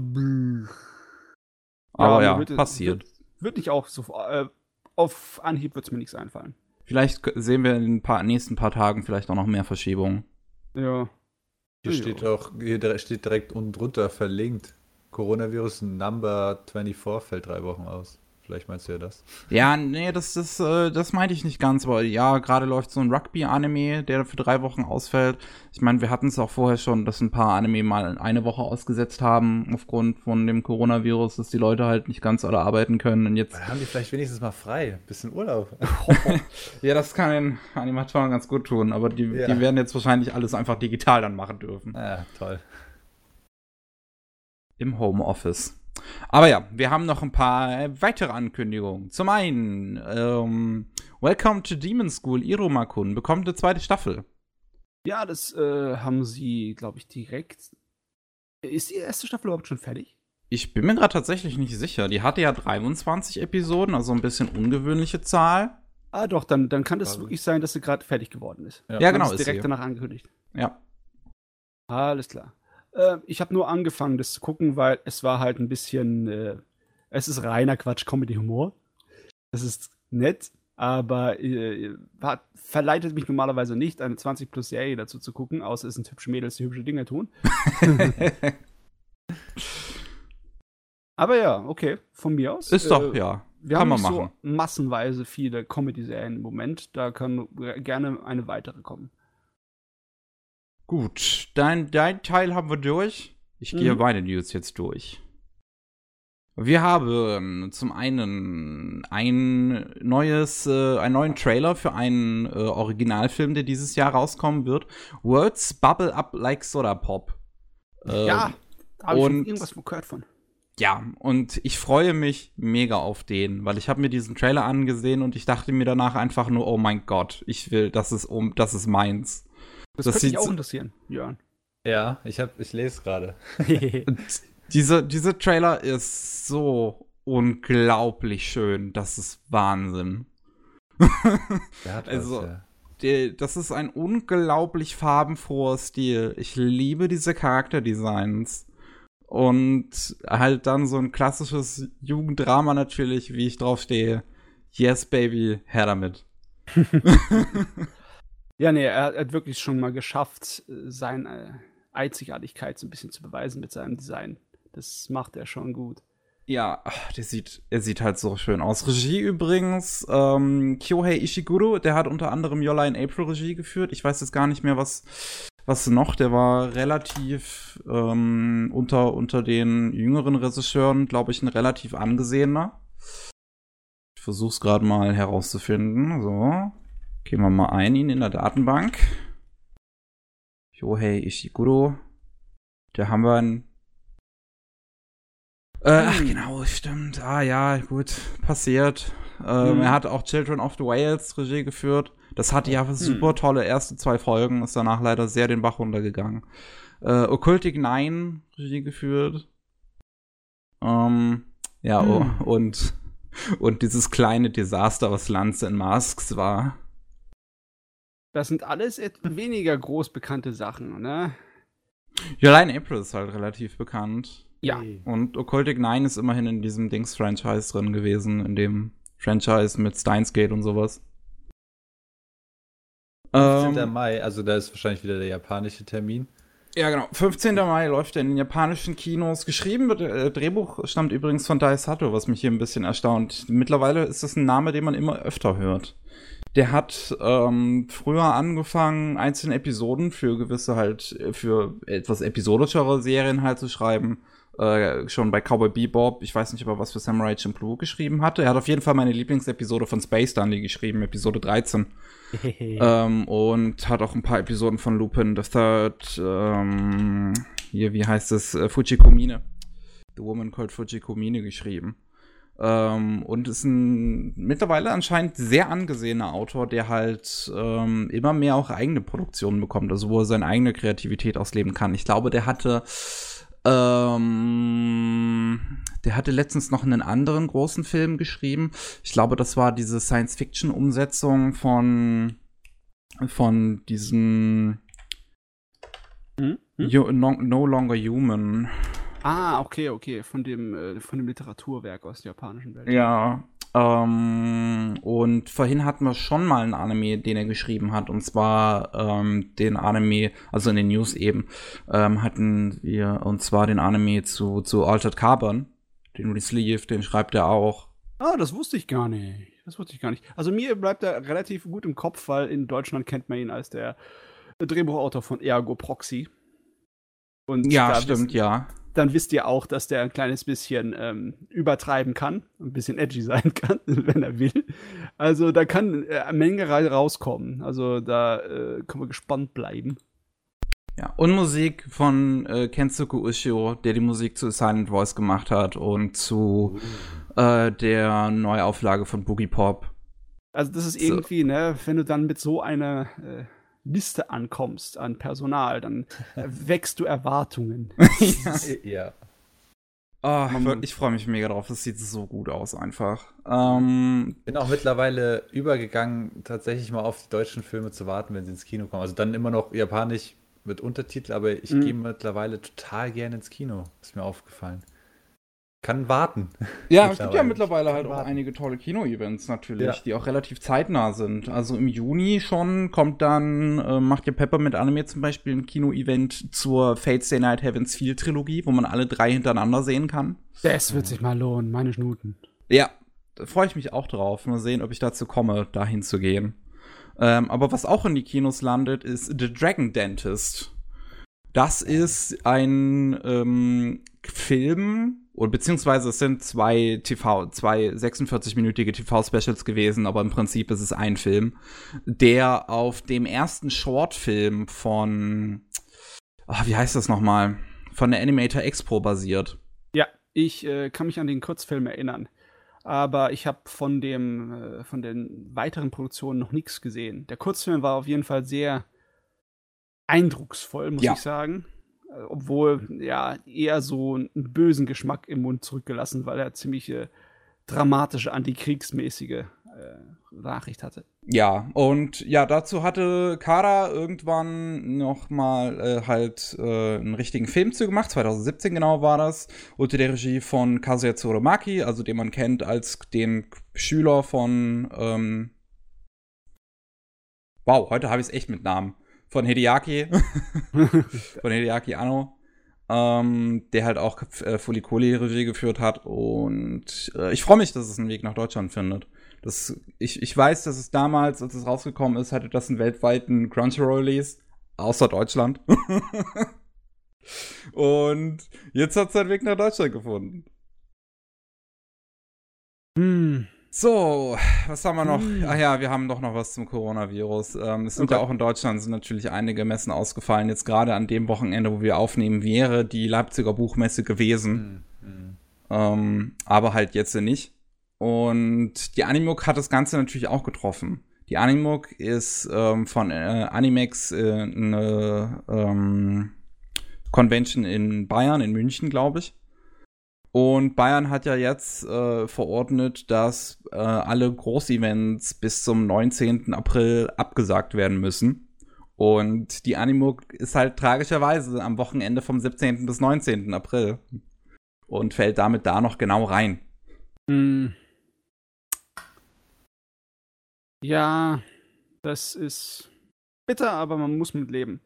aber ja, ja wird, passiert. Wird, wird, nicht auch so, äh, auf Anhieb wird es mir nichts einfallen. Vielleicht sehen wir in den paar, nächsten paar Tagen vielleicht auch noch mehr Verschiebungen. Ja. Hier steht auch, hier steht direkt unten drunter verlinkt. Coronavirus Number 24 fällt drei Wochen aus. Vielleicht meinst du ja das. Ja, nee, das, das, äh, das meinte ich nicht ganz, aber ja, gerade läuft so ein Rugby-Anime, der für drei Wochen ausfällt. Ich meine, wir hatten es auch vorher schon, dass ein paar Anime mal eine Woche ausgesetzt haben, aufgrund von dem Coronavirus, dass die Leute halt nicht ganz alle arbeiten können. Und jetzt. Dann haben die vielleicht wenigstens mal frei, bisschen Urlaub. *laughs* ja, das kann den Animatoren ganz gut tun, aber die, ja. die werden jetzt wahrscheinlich alles einfach digital dann machen dürfen. Ja, toll. Im Homeoffice. Aber ja, wir haben noch ein paar weitere Ankündigungen. Zum einen, ähm, Welcome to Demon School, Iromakun bekommt eine zweite Staffel. Ja, das äh, haben sie, glaube ich, direkt. Ist die erste Staffel überhaupt schon fertig? Ich bin mir gerade tatsächlich nicht sicher. Die hatte ja 23 Episoden, also ein bisschen ungewöhnliche Zahl. Ah, doch, dann, dann kann das also. wirklich sein, dass sie gerade fertig geworden ist. Ja, ja genau. Ist direkt sie. danach angekündigt. Ja. Alles klar. Äh, ich habe nur angefangen, das zu gucken, weil es war halt ein bisschen. Äh, es ist reiner Quatsch, Comedy-Humor. Es ist nett, aber äh, hat, verleitet mich normalerweise nicht, eine 20-plus-Serie dazu zu gucken, außer es sind hübsche Mädels, die hübsche Dinge tun. *laughs* aber ja, okay, von mir aus. Ist doch, äh, ja. Wir kann haben man machen. so massenweise viele Comedy-Serien im Moment. Da kann gerne eine weitere kommen. Gut, dein, dein Teil haben wir durch. Ich mhm. gehe meine News jetzt durch. Wir haben zum einen ein neues, äh, einen neuen Trailer für einen äh, Originalfilm, der dieses Jahr rauskommen wird. Words Bubble Up Like Soda Pop. Ähm, ja, da habe ich irgendwas gehört von. Ja, und ich freue mich mega auf den, weil ich habe mir diesen Trailer angesehen und ich dachte mir danach einfach nur, oh mein Gott, ich will, das ist um, das ist meins. Das, das könnte mich auch interessieren, Jörn. Ja, ich, hab, ich lese gerade. *laughs* diese, diese Trailer ist so unglaublich schön. Das ist Wahnsinn. *laughs* also, was, ja. das ist ein unglaublich farbenfroher Stil. Ich liebe diese Charakterdesigns. Und halt dann so ein klassisches Jugenddrama natürlich, wie ich drauf stehe. Yes, Baby, her damit. *laughs* Ja, nee, er, hat wirklich schon mal geschafft, seine Einzigartigkeit so ein bisschen zu beweisen mit seinem Design. Das macht er schon gut. Ja, der sieht, er sieht halt so schön aus. Regie übrigens, ähm, Kyohei Ishiguro, der hat unter anderem Yola in April Regie geführt. Ich weiß jetzt gar nicht mehr, was, was noch. Der war relativ ähm, unter, unter den jüngeren Regisseuren, glaube ich, ein relativ angesehener. Ich versuch's gerade mal herauszufinden. So. Gehen wir mal ein ihn in der Datenbank. Yohei Ishiguro. Da haben wir einen. Äh, ach, hm. genau, stimmt. Ah, ja, gut, passiert. Ähm, hm. Er hat auch Children of the Whales Regie geführt. Das hatte ja hm. super tolle erste zwei Folgen, ist danach leider sehr den Bach runtergegangen. Äh, Occultic 9 Regie geführt. Ähm, ja, hm. oh, und und dieses kleine Desaster, was Lanze in Masks war. Das sind alles weniger groß bekannte Sachen, ne? Ja, allein April ist halt relativ bekannt. Ja. Und Occultic 9 ist immerhin in diesem Dings-Franchise drin gewesen, in dem Franchise mit Steins Gate und sowas. 15. Ähm, Mai, also da ist wahrscheinlich wieder der japanische Termin. Ja, genau. 15. Mai läuft er in den japanischen Kinos. Geschrieben wird, äh, Drehbuch stammt übrigens von Daisato, was mich hier ein bisschen erstaunt. Mittlerweile ist das ein Name, den man immer öfter hört. Der hat ähm, früher angefangen, einzelne Episoden für gewisse halt, für etwas episodischere Serien halt zu schreiben. Äh, schon bei Cowboy Bebop, ich weiß nicht, ob er was für Samurai Champloo geschrieben hatte. Er hat auf jeden Fall meine Lieblingsepisode von Space Dundee geschrieben, Episode 13. *laughs* ähm, und hat auch ein paar Episoden von Lupin the Third, ähm, hier, wie heißt es, äh, Fujikomine. The Woman Called Fujikomine geschrieben. Ähm, und ist ein mittlerweile anscheinend sehr angesehener Autor, der halt ähm, immer mehr auch eigene Produktionen bekommt, also wo er seine eigene Kreativität ausleben kann. Ich glaube, der hatte ähm, der hatte letztens noch einen anderen großen Film geschrieben. Ich glaube, das war diese Science-Fiction-Umsetzung von von diesem hm? Hm? No, no Longer Human. Ah, okay, okay, von dem, äh, von dem Literaturwerk aus der japanischen Welt. Ja. Ähm, und vorhin hatten wir schon mal einen Anime, den er geschrieben hat, und zwar ähm, den Anime, also in den News eben, ähm, hatten wir, und zwar den Anime zu, zu Altered Carbon, den Resleeve, den schreibt er auch. Ah, das wusste ich gar nicht. Das wusste ich gar nicht. Also mir bleibt er relativ gut im Kopf, weil in Deutschland kennt man ihn als der Drehbuchautor von Ergo Proxy. Und ja, stimmt, ja dann wisst ihr auch, dass der ein kleines bisschen ähm, übertreiben kann, ein bisschen edgy *laughs* sein kann, wenn er will. Also da kann äh, eine Menge rauskommen. Also da äh, können wir gespannt bleiben. Ja, und Musik von äh, Kensuke Ushio, der die Musik zu Silent Voice gemacht hat und zu uh. der Neuauflage von Boogie Pop. Also das ist irgendwie, so. ne, wenn du dann mit so einer äh, Liste ankommst an Personal, dann *laughs* wächst du Erwartungen. *laughs* ja. ja. Oh, ich freue mich mega drauf. Das sieht so gut aus einfach. Ähm, bin auch mittlerweile übergegangen, tatsächlich mal auf die deutschen Filme zu warten, wenn sie ins Kino kommen. Also dann immer noch japanisch mit Untertitel, aber ich mhm. gehe mittlerweile total gerne ins Kino. Ist mir aufgefallen kann warten. Ja, es *laughs* gibt ja mittlerweile halt auch warten. einige tolle Kino-Events natürlich, ja. die auch relativ zeitnah sind. Also im Juni schon kommt dann, äh, macht ja Pepper mit Anime zum Beispiel ein Kino-Event zur Fate Stay Night Heavens Field Trilogie, wo man alle drei hintereinander sehen kann. Das wird sich mal lohnen, meine Schnuten. Ja, da freue ich mich auch drauf. Mal sehen, ob ich dazu komme, dahin zu gehen. Ähm, aber was auch in die Kinos landet, ist The Dragon Dentist. Das ist ein ähm, Film, oder beziehungsweise es sind zwei TV, zwei 46-minütige TV-Specials gewesen, aber im Prinzip ist es ein Film, der auf dem ersten Shortfilm von, ach, wie heißt das nochmal, von der Animator Expo basiert. Ja, ich äh, kann mich an den Kurzfilm erinnern, aber ich habe von dem, äh, von den weiteren Produktionen noch nichts gesehen. Der Kurzfilm war auf jeden Fall sehr eindrucksvoll, muss ja. ich sagen. Äh, obwohl ja eher so einen bösen Geschmack im Mund zurückgelassen, weil er ziemliche dramatische, antikriegsmäßige äh, Nachricht hatte. Ja, und ja, dazu hatte Kara irgendwann noch mal äh, halt äh, einen richtigen Film zu gemacht, 2017 genau war das, unter der Regie von Kazuya Tsurumaki, also den man kennt als den Schüler von ähm Wow, heute habe ich es echt mit Namen von Hideaki, *laughs* von Hideaki Anno, ähm, der halt auch äh, Fulikoli-Regie geführt hat. Und äh, ich freue mich, dass es einen Weg nach Deutschland findet. Das, ich, ich weiß, dass es damals, als es rausgekommen ist, hatte das einen weltweiten Crunchyroll-Release, außer Deutschland. *laughs* Und jetzt hat es seinen Weg nach Deutschland gefunden. Hm. So, was haben wir noch? Hm. Ach ja, wir haben doch noch was zum Coronavirus. Ähm, es sind okay. ja auch in Deutschland sind natürlich einige Messen ausgefallen. Jetzt gerade an dem Wochenende, wo wir aufnehmen, wäre die Leipziger Buchmesse gewesen. Hm. Hm. Ähm, aber halt jetzt nicht. Und die Animuk hat das Ganze natürlich auch getroffen. Die Animuk ist ähm, von äh, Animex äh, eine ähm, Convention in Bayern, in München, glaube ich. Und Bayern hat ja jetzt äh, verordnet, dass äh, alle Großevents bis zum 19. April abgesagt werden müssen. Und die Animo ist halt tragischerweise am Wochenende vom 17. bis 19. April. Und fällt damit da noch genau rein. Hm. Ja, das ist bitter, aber man muss mit leben.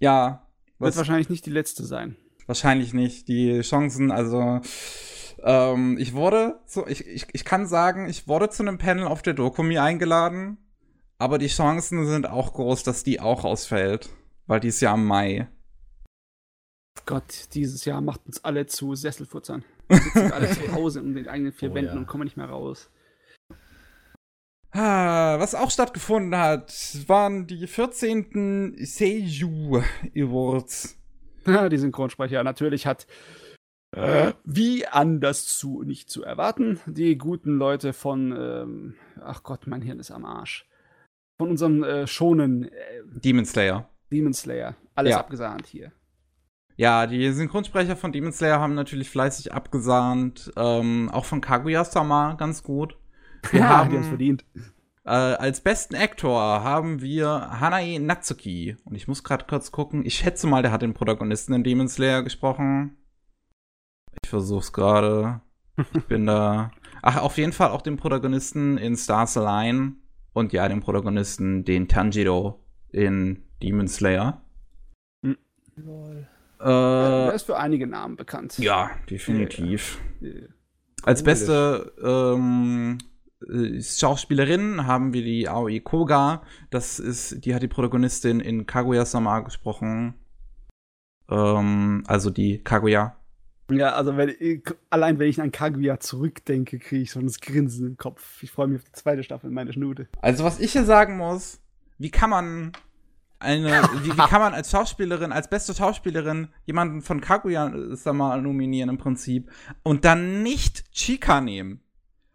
Ja. Wird wahrscheinlich nicht die letzte sein. Wahrscheinlich nicht. Die Chancen, also ähm, ich wurde, so, ich, ich, ich kann sagen, ich wurde zu einem Panel auf der Dokumi eingeladen, aber die Chancen sind auch groß, dass die auch ausfällt, weil die ist ja im Mai. Gott, dieses Jahr macht uns alle zu Sesselfutzern. *laughs* Wir sitzen alle zu Hause in den eigenen vier Oh, Wänden ja. und kommen nicht mehr raus. Ah, Was auch stattgefunden hat, waren die 14. Seiyu Awards. *laughs* Die Synchronsprecher natürlich hat äh, wie anders zu nicht zu erwarten die guten Leute von ähm, ach Gott, mein Hirn ist am Arsch. Von unserem äh, schonen äh, Demon Slayer. Demon Slayer. Alles Ja. abgesahnt hier. Ja, die Synchronsprecher von Demon Slayer haben natürlich fleißig abgesahnt. Ähm, auch von Kaguya-sama ganz gut. Wir *laughs* ja, haben die haben es verdient. Äh, als besten Actor haben wir Hanae Natsuki. Und ich muss gerade kurz gucken. Ich schätze mal, der hat den Protagonisten in Demon Slayer gesprochen. Ich versuch's gerade. Ich bin da. Ach, auf jeden Fall auch den Protagonisten in Stars Align. Und ja, den Protagonisten, den Tanjiro in Demon Slayer. Er Äh, ist für einige Namen bekannt. ja, definitiv. Äh, Als beste ähm, äh, Schauspielerin haben wir die Aoi Koga. Das ist, die hat die Protagonistin in Kaguya-sama gesprochen. Ähm, also die Kaguya. Ja, also wenn ich, allein wenn ich an Kaguya zurückdenke, kriege ich so ein Grinsen im Kopf. Ich freue mich auf die zweite Staffel, meine Schnute. Also was ich hier sagen muss, wie kann man eine, wie, wie kann man als Schauspielerin, als beste Schauspielerin jemanden von Kaguya-sama nominieren im Prinzip und dann nicht Chika nehmen?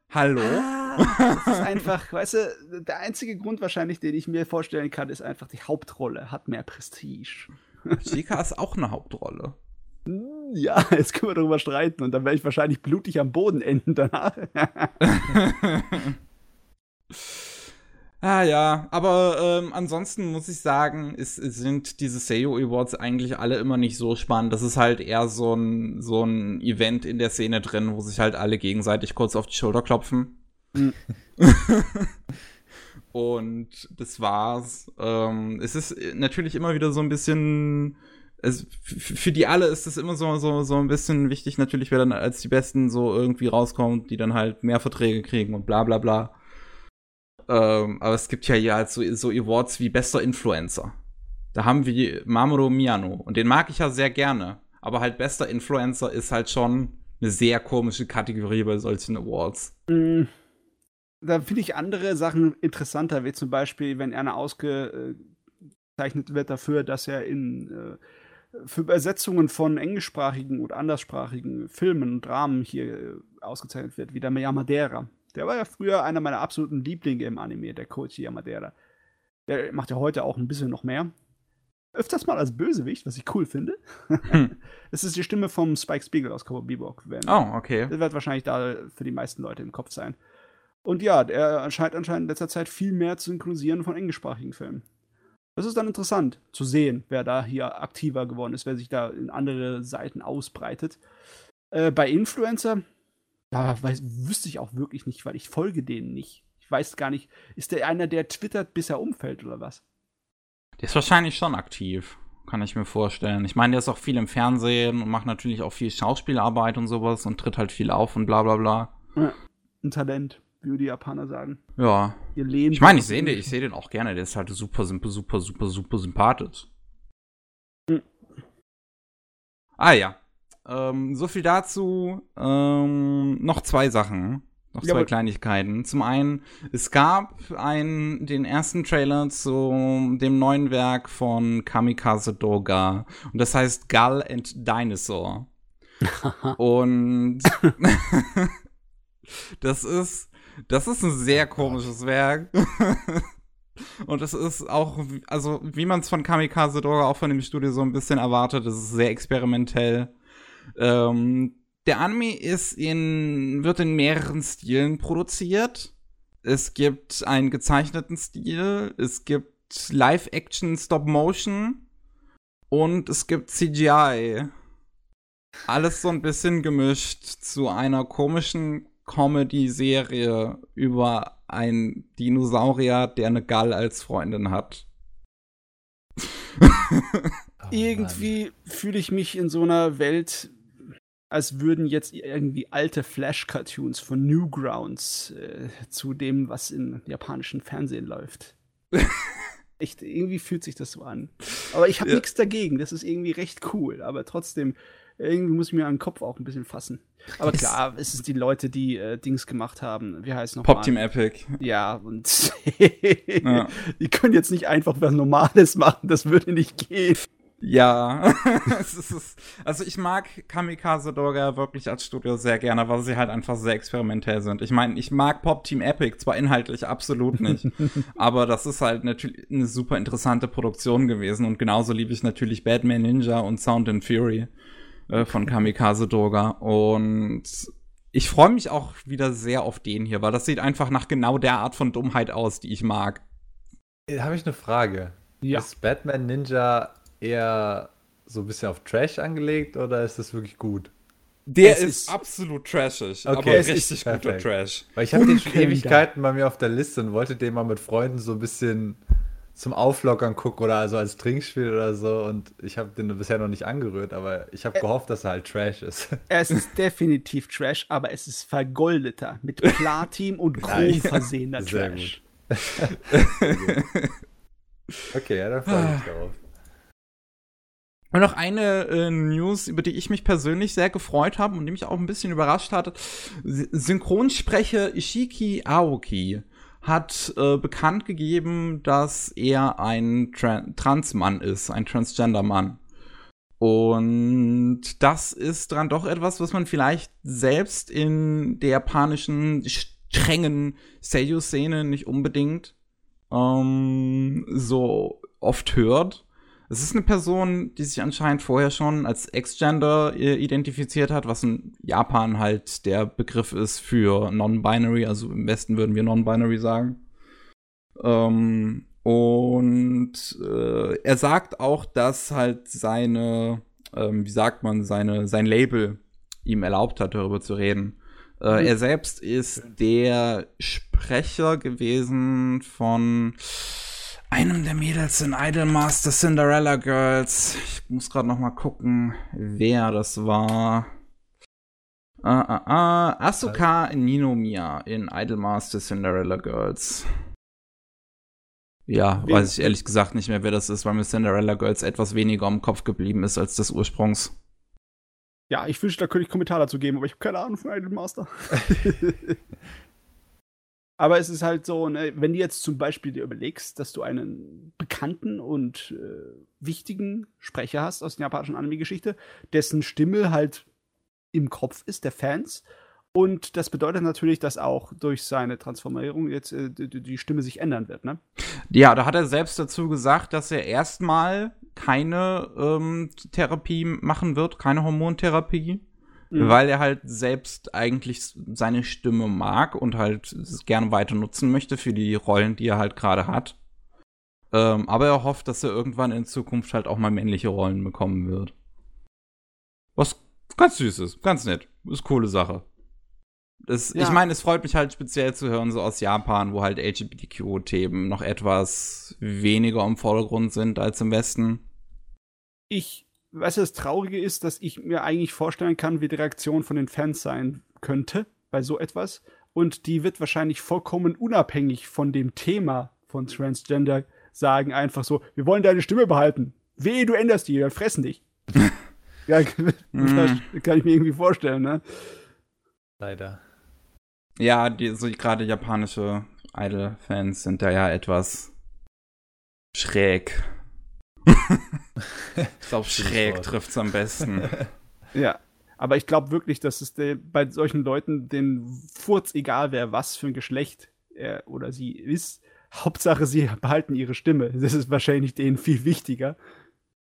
Hallo? Das ist *laughs* einfach, weißt du, der einzige Grund wahrscheinlich, den ich mir vorstellen kann, ist einfach, die Hauptrolle hat mehr Prestige. Chika ist auch eine Hauptrolle. Ja, *laughs* jetzt können wir darüber streiten und dann werde ich wahrscheinlich blutig am Boden enden danach. *laughs* Ah ja, aber ähm, ansonsten muss ich sagen, es, es sind diese Seiyu Awards eigentlich alle immer nicht so spannend. Das ist halt eher so ein, so ein Event in der Szene drin, wo sich halt alle gegenseitig kurz auf die Schulter klopfen. Mhm. *laughs* Und das war's. Ähm, es ist natürlich immer wieder so ein bisschen. Es, für die alle ist es immer so, so, so ein bisschen wichtig, natürlich, wer dann als die Besten so irgendwie rauskommt, die dann halt mehr Verträge kriegen und bla bla bla. Ähm, aber es gibt ja hier halt so, so Awards wie bester Influencer. Da haben wir Mamoru Miyano und den mag ich ja sehr gerne. Aber halt bester Influencer ist halt schon eine sehr komische Kategorie bei solchen Awards. Mm, Da finde ich andere Sachen interessanter, wie zum Beispiel, wenn einer ausgezeichnet wird dafür, dass er in äh, für Übersetzungen von englischsprachigen und anderssprachigen Filmen und Dramen hier äh, ausgezeichnet wird, wie der Yamadera. Der war ja früher einer meiner absoluten Lieblinge im Anime, der Koichi Yamadera. Der macht ja heute auch ein bisschen noch mehr. Öfters mal als Bösewicht, was ich cool finde. *laughs* Das ist die Stimme vom Spike Spiegel aus Cowboy Bebop. Wenn, Oh, okay. das wird wahrscheinlich da für die meisten Leute im Kopf sein. Und ja, er scheint anscheinend in letzter Zeit viel mehr zu synchronisieren von englischsprachigen Filmen. Das ist dann interessant zu sehen, wer da hier aktiver geworden ist, wer sich da in andere Seiten ausbreitet. Äh, bei Influencer, da weiß, wüsste ich auch wirklich nicht, weil ich folge denen nicht. Ich weiß gar nicht, ist der einer, der twittert, bis er umfällt oder was? Der ist wahrscheinlich schon aktiv, kann ich mir vorstellen. Ich meine, der ist auch viel im Fernsehen und macht natürlich auch viel Schauspielarbeit und sowas und tritt halt viel auf und bla bla bla. Ja, ein Talent, wie die Japaner sagen. Ja. Ihr lehnt Ich meine, ich sehe den, ich seh den auch gerne. Der ist halt super, super, super, super, super sympathisch. Hm. Ah ja. Ähm, so viel dazu. Ähm, noch zwei Sachen. Noch zwei Jawohl. Kleinigkeiten. Zum einen, es gab einen, den ersten Trailer zu dem neuen Werk von Kamikaze Doga. Und das heißt Gull and Dinosaur. *laughs* Und *laughs* das ist, das ist ein sehr komisches Werk. *laughs* Und es ist auch, also wie man es von Kamikaze Doga auch von dem Studio so ein bisschen erwartet, es ist sehr experimentell. Ähm, der Anime ist in, wird in mehreren Stilen produziert. Es gibt einen gezeichneten Stil, es gibt Live-Action, Stop-Motion und es gibt CGI. Alles so ein bisschen gemischt zu einer komischen Comedy-Serie über einen Dinosaurier, der eine Gall als Freundin hat. Oh, Irgendwie fühle ich mich in so einer Welt, als würden jetzt irgendwie alte Flash-Cartoons von Newgrounds äh, zu dem, was im japanischen Fernsehen läuft. *laughs* Echt, irgendwie fühlt sich das so an. Aber ich habe ja. nichts dagegen. Das ist irgendwie recht cool. Aber trotzdem, irgendwie muss ich mir an den Kopf auch ein bisschen fassen. Aber klar, es sind die Leute, die äh, Dings gemacht haben. Wie heißt noch Pop Team Epic. Ja, und ja. *laughs* die können jetzt nicht einfach was Normales machen. Das würde nicht gehen. Ja, *laughs* also ich mag Kamikaze Doga wirklich als Studio sehr gerne, weil sie halt einfach sehr experimentell sind. Ich meine, ich mag Pop Team Epic zwar inhaltlich absolut nicht, *laughs* aber das ist halt natürlich eine super interessante Produktion gewesen und genauso liebe ich natürlich Batman Ninja und Sound and Fury äh, von Kamikaze Doga und ich freue mich auch wieder sehr auf den hier, weil das sieht einfach nach genau der Art von Dummheit aus, die ich mag. Äh, Habe ich eine Frage. Ja. Ist Batman Ninja eher so ein bisschen auf Trash angelegt oder ist das wirklich gut? Der ist, ist, absolut trashig, okay, aber richtig guter Trash. Weil ich habe den schon Ewigkeiten bei mir auf der Liste und wollte den mal mit Freunden so ein bisschen zum Auflockern gucken oder also als Trinkspiel oder so und ich habe den bisher noch nicht angerührt, aber ich habe gehofft, dass er halt Trash ist. *laughs* Es ist definitiv Trash, aber es ist vergoldeter, mit Platin und Chrom versehener Trash. *laughs* okay, ja, dann freue ich mich *sighs* darauf. Und noch eine äh, News, über die ich mich persönlich sehr gefreut habe und die mich auch ein bisschen überrascht hatte. Synchronsprecher Ishiki Aoki hat äh, bekannt gegeben, dass er ein Tra Transmann ist, ein Transgender-Mann. Und das ist dann doch etwas, was man vielleicht selbst in der japanischen strengen Seiyu-Szene nicht unbedingt ähm, so oft hört. Es ist eine Person, die sich anscheinend vorher schon als Ex-Gender äh, identifiziert hat, was in Japan halt der Begriff ist für Non-Binary, also im Westen würden wir Non-Binary sagen. Ähm, und äh, er sagt auch, dass halt seine, ähm, wie sagt man, seine, sein Label ihm erlaubt hat, darüber zu reden. Äh, mhm. Er selbst ist der Sprecher gewesen von einem der Mädels in Idolmaster Cinderella Girls. Ich muss gerade noch mal gucken, wer das war. Uh, uh, uh, Asuka Ninomiya in Idolmaster Cinderella Girls. Ja, Wen? weiß ich ehrlich gesagt nicht mehr, wer das ist, weil mir Cinderella Girls etwas weniger im Kopf geblieben ist als das Ursprungs. Ja, ich wünschte, da könnte ich Kommentar dazu geben, aber ich habe keine Ahnung von Idolmaster. *laughs* Aber es ist halt so, ne, wenn du jetzt zum Beispiel dir überlegst, dass du einen bekannten und äh, wichtigen Sprecher hast aus der japanischen Anime-Geschichte, dessen Stimme halt im Kopf ist der Fans. Und das bedeutet natürlich, dass auch durch seine Transformierung jetzt äh, die, die, Stimme sich ändern wird, ne? Ja, da hat er selbst dazu gesagt, dass er erstmal keine ähm, Therapie machen wird, keine Hormontherapie mhm. weil er halt selbst eigentlich seine Stimme mag und halt es gerne weiter nutzen möchte für die Rollen, die er halt gerade hat. Ähm, aber er hofft, dass er irgendwann in Zukunft halt auch mal männliche Rollen bekommen wird. Was ganz süß ist, ganz nett. Ist coole Sache. Das, ja. Ich meine, es freut mich halt speziell zu hören, so aus Japan, wo halt LGBTQ-Themen noch etwas weniger im Vordergrund sind als im Westen. Ich weißt du, das Traurige ist, dass ich mir eigentlich vorstellen kann, wie die Reaktion von den Fans sein könnte bei so etwas. Und die wird wahrscheinlich vollkommen unabhängig von dem Thema von Transgender sagen, einfach so, wir wollen deine Stimme behalten. Wehe, du änderst die, wir fressen dich. *laughs* ja, mm. kann ich mir irgendwie vorstellen, ne? Leider. Ja, die, so gerade japanische Idol-Fans sind da ja etwas schräg *laughs* *laughs* ich glaube, schräg trifft es am besten. *laughs* ja. Aber ich glaube wirklich, dass es bei solchen Leuten den Furz egal wäre, was für ein Geschlecht er oder sie ist. Hauptsache, sie behalten ihre Stimme. Das ist wahrscheinlich denen viel wichtiger.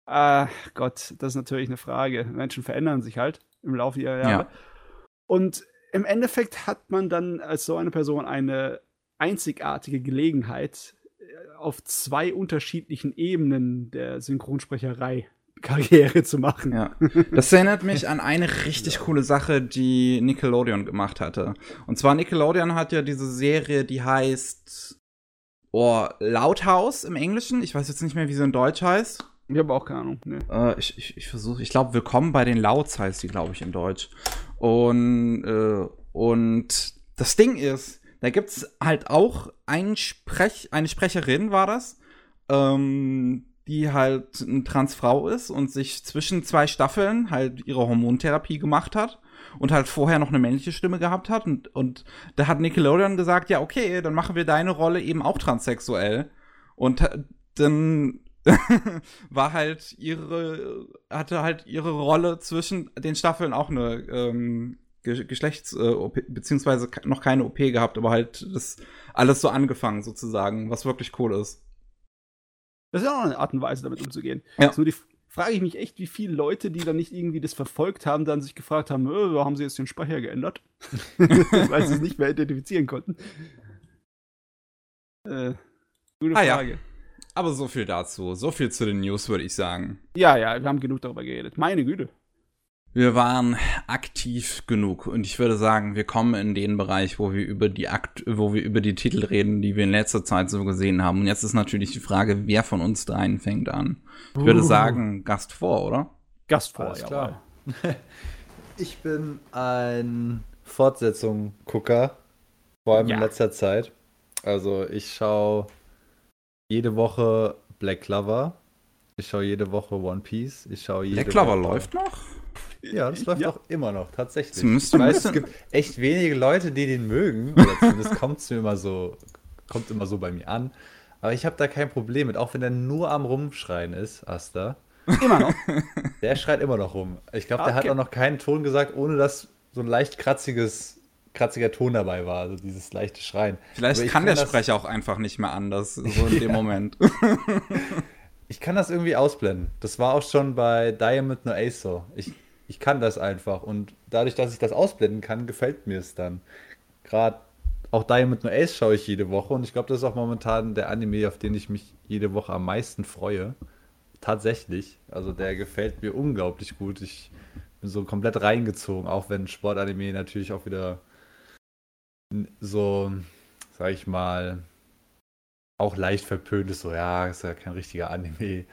Ah, Gott, das ist natürlich eine Frage. Menschen verändern sich halt. im Laufe ihrer Jahre. Ja. Und im Endeffekt hat man dann als so eine Person eine einzigartige Gelegenheit, auf zwei unterschiedlichen Ebenen der Synchronsprecherei Karriere *laughs* zu machen. Ja. Das erinnert mich an eine richtig ja. coole Sache, die Nickelodeon gemacht hatte. Und zwar Nickelodeon hat ja diese Serie, die heißt oh, Loudhouse im Englischen. Ich weiß jetzt nicht mehr, wie sie in Deutsch heißt. Ich habe auch keine Ahnung. Nee. Äh, ich ich, ich versuche, ich glaube, Willkommen bei den Louds heißt die, glaube ich, in Deutsch. Und, äh, und das Ding ist, da gibt's halt auch Sprech, eine Sprecherin, war das, ähm, die halt eine Transfrau ist und sich zwischen zwei Staffeln halt ihre Hormontherapie gemacht hat und halt vorher noch eine männliche Stimme gehabt hat. Und, und da hat Nickelodeon gesagt, ja, okay, dann machen wir deine Rolle eben auch transsexuell. Und dann *laughs* war halt ihre, hatte halt ihre Rolle zwischen den Staffeln auch eine ähm, Geschlechts- äh, beziehungsweise noch keine OP gehabt, aber halt das alles so angefangen sozusagen, was wirklich cool ist. Das ist ja auch eine Art und Weise, damit umzugehen. Ja. Nur die frage ich mich echt, wie viele Leute, die dann nicht irgendwie das verfolgt haben, dann sich gefragt haben, äh, warum haben sie jetzt den Speicher geändert? *laughs* Weil sie es nicht mehr identifizieren konnten. Äh, gute ah, Frage. Ja. Aber so viel dazu. So viel zu den News, würde ich sagen. Ja, ja, wir haben genug darüber geredet. Meine Güte. Wir waren aktiv genug und ich würde sagen, wir kommen in den Bereich, wo wir über die Akt, wo wir über die Titel reden, die wir in letzter Zeit so gesehen haben. Und jetzt ist natürlich die Frage, wer von uns dreien fängt an. Ich würde sagen, Gast vor, oder? Gast vor, Alles klar. *laughs* ich bin ein Fortsetzung-Gucker, vor allem ja. in letzter Zeit. Also ich schaue jede Woche Black Clover. Ich schaue jede Woche One Piece. Ich schaue jede Black Clover Woche läuft noch? Ja, das läuft ja. auch immer noch, tatsächlich. Zumindest ich weiß, es gibt echt wenige Leute, die den mögen. Oder zumindest kommt es mir immer so, kommt immer so bei mir an. Aber ich habe da kein Problem mit, auch wenn er nur am Rumschreien ist, Asta. Immer noch. *laughs* Der schreit immer noch rum. Ich glaube, der okay. hat auch noch keinen Ton gesagt, ohne dass so ein leicht kratziges, kratziger Ton dabei war, also dieses leichte Schreien. Vielleicht kann, kann der Sprecher auch einfach nicht mehr anders, so in *laughs* dem Moment. ich kann das irgendwie ausblenden. Das war auch schon bei Diamond No Ace so. Ich ich kann das einfach. Und dadurch, dass ich das ausblenden kann, gefällt mir es dann. Gerade auch Diamond No Ace schaue ich jede Woche und ich glaube, das ist auch momentan der Anime, auf den ich mich jede Woche am meisten freue. Tatsächlich. Also der gefällt mir unglaublich gut. Ich bin so komplett reingezogen, auch wenn Sportanime natürlich auch wieder so, sag ich mal, auch leicht verpönt ist. So, ja, ist ja kein richtiger Anime.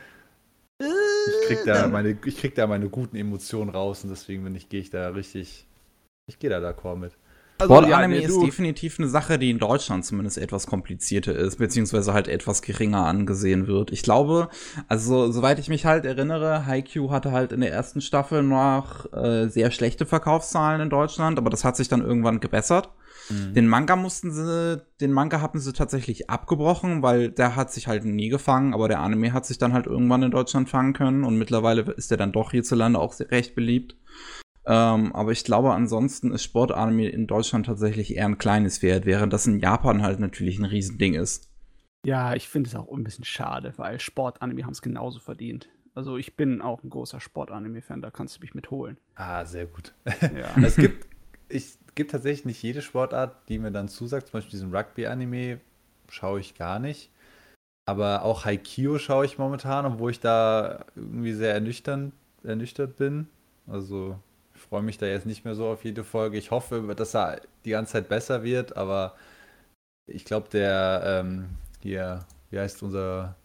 Ich krieg da meine, ich krieg da meine guten Emotionen raus und deswegen bin ich, gehe ich da richtig, ich gehe da d'accord mit. Also, Sportanime ja, ist definitiv eine Sache, die in Deutschland zumindest etwas komplizierter ist, beziehungsweise halt etwas geringer angesehen wird. Ich glaube, also soweit ich mich halt erinnere, Haikyuu hatte halt in der ersten Staffel noch äh, sehr schlechte Verkaufszahlen in Deutschland, aber das hat sich dann irgendwann gebessert. Mhm. Den Manga mussten sie, den Manga hatten sie tatsächlich abgebrochen, weil der hat sich halt nie gefangen, aber der Anime hat sich dann halt irgendwann in Deutschland fangen können und mittlerweile ist der dann doch hierzulande auch recht beliebt. Ähm, aber ich glaube, ansonsten ist Sportanime in Deutschland tatsächlich eher ein kleines Wert, während das in Japan halt natürlich ein Riesending ist. Ja, ich finde es auch ein bisschen schade, weil Sportanime haben es genauso verdient. Also ich bin auch ein großer Sportanime-Fan, da kannst du mich mitholen. Ah, sehr gut. Ja. *laughs* es gibt, ich gibt tatsächlich nicht jede Sportart, die mir dann zusagt. Zum Beispiel diesen Rugby-Anime schaue ich gar nicht. Aber auch Haikyuu schaue ich momentan, obwohl ich da irgendwie sehr ernüchtert bin. Also ich freue mich da jetzt nicht mehr so auf jede Folge. Ich hoffe, dass er die ganze Zeit besser wird, aber ich glaube, der ähm, hier, wie heißt unser,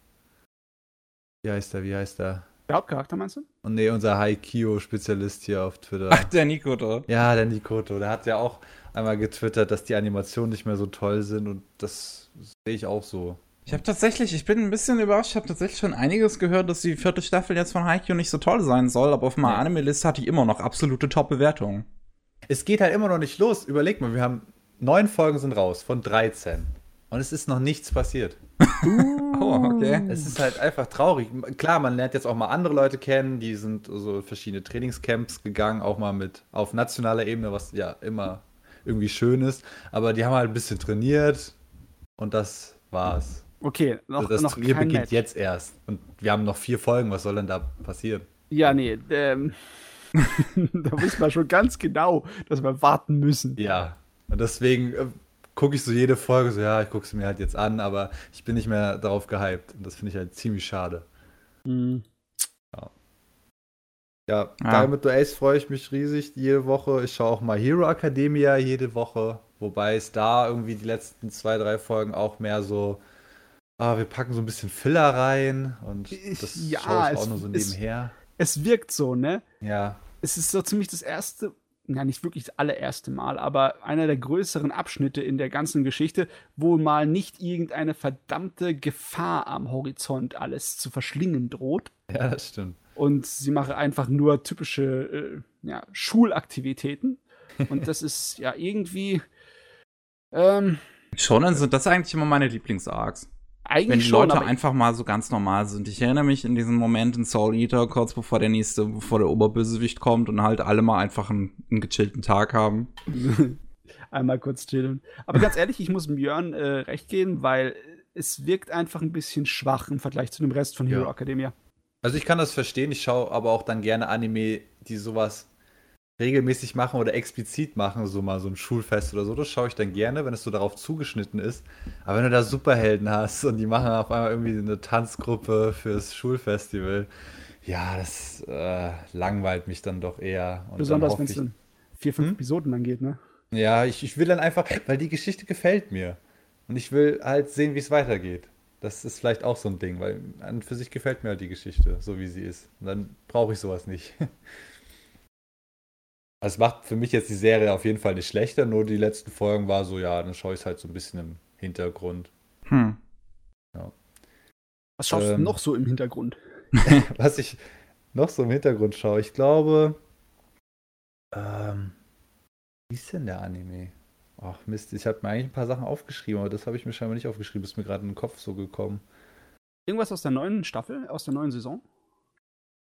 wie heißt der, wie heißt der? Der Hauptcharakter meinst du? Und nee, unser Haikyuu-Spezialist hier auf Twitter. *laughs* Ach, der Nikoto. Ja, der Nikoto. Der hat ja auch einmal getwittert, dass die Animationen nicht mehr so toll sind und das sehe ich auch so. Ich habe tatsächlich, ich bin ein bisschen überrascht, ich habe tatsächlich schon einiges gehört, dass die vierte Staffel jetzt von Haikyuu nicht so toll sein soll, aber auf meiner nee. Anime-Liste hat die immer noch absolute Top-Bewertungen. Es geht halt immer noch nicht los. Überleg mal, wir haben neun Folgen sind raus von 13. Und es ist noch nichts passiert. Uh. *laughs* oh, okay. Es ist halt einfach traurig. Klar, man lernt jetzt auch mal andere Leute kennen, die sind so verschiedene Trainingscamps gegangen, auch mal mit auf nationaler Ebene, was ja immer irgendwie schön ist. Aber die haben halt ein bisschen trainiert und das war's. Okay, noch, das noch Turnier beginnt Match. jetzt erst. Und wir haben noch vier Folgen. Was soll denn da passieren? Ja, nee. Ähm, *laughs* da wissen wir schon ganz genau, dass wir warten müssen. Ja. Und deswegen äh, gucke ich so jede Folge so, ja, ich gucke sie mir halt jetzt an, aber ich bin nicht mehr darauf gehypt. Und das finde ich halt ziemlich schade. Mhm. Ja, ja. Ja. Diamond Ace freue ich mich riesig jede Woche. Ich schaue auch mal Hero Academia jede Woche. Wobei es da irgendwie die letzten zwei, drei Folgen auch mehr so, ah, wir packen so ein bisschen Filler rein und das Ja, schaue ich es- auch nur so es- nebenher. Es wirkt so, ne? Ja, es ist so ziemlich das erste, ja nicht wirklich das allererste Mal, aber einer der größeren Abschnitte in der ganzen Geschichte, wo mal nicht irgendeine verdammte Gefahr am Horizont alles zu verschlingen droht. ja, das stimmt. Und sie machen einfach nur typische äh, ja, Schulaktivitäten. Und das ist ja irgendwie ähm, Shonen sind das eigentlich immer meine Lieblings-Arcs. Eigentlich Wenn die schon, Leute einfach mal so ganz normal sind. Ich erinnere mich in diesen Moment in Soul Eater, kurz bevor der nächste, bevor der Oberbösewicht kommt und halt alle mal einfach einen, einen gechillten Tag haben. *laughs* einmal kurz chillen. Aber ganz ehrlich, ich muss Björn äh, recht geben, weil es wirkt einfach ein bisschen schwach im Vergleich zu dem Rest von Hero Ja. Academia. Also ich kann das verstehen, ich schaue aber auch dann gerne Anime, die sowas regelmäßig machen oder explizit machen, so mal so ein Schulfest oder so. Das schaue ich dann gerne, wenn es so darauf zugeschnitten ist. Aber wenn du da Superhelden hast und die machen auf einmal irgendwie eine Tanzgruppe fürs Schulfestival, ja, das äh, langweilt mich dann doch eher. Und dann Besonders wenn es dann vier, fünf Hm? Episoden lang geht, ne? Ja, ich, ich will dann einfach, weil die Geschichte gefällt mir. Und ich will halt sehen, wie es weitergeht. Das ist vielleicht auch so ein Ding, weil an und für sich gefällt mir halt die Geschichte, so wie sie ist. Und dann brauche ich sowas nicht. *laughs* Also es macht für mich jetzt die Serie auf jeden Fall nicht schlechter, nur die letzten Folgen war so, ja, dann schaue ich es halt so ein bisschen im Hintergrund. Hm. Was schaust du Ähm. noch so im Hintergrund? *laughs* Was ich noch so im Hintergrund schaue, ich glaube, ähm, wie ist denn der Anime? Ach Mist, ich habe mir eigentlich ein paar Sachen aufgeschrieben, aber das habe ich mir scheinbar nicht aufgeschrieben, ist mir gerade in den Kopf so gekommen. Irgendwas aus der neuen Staffel, aus der neuen Saison?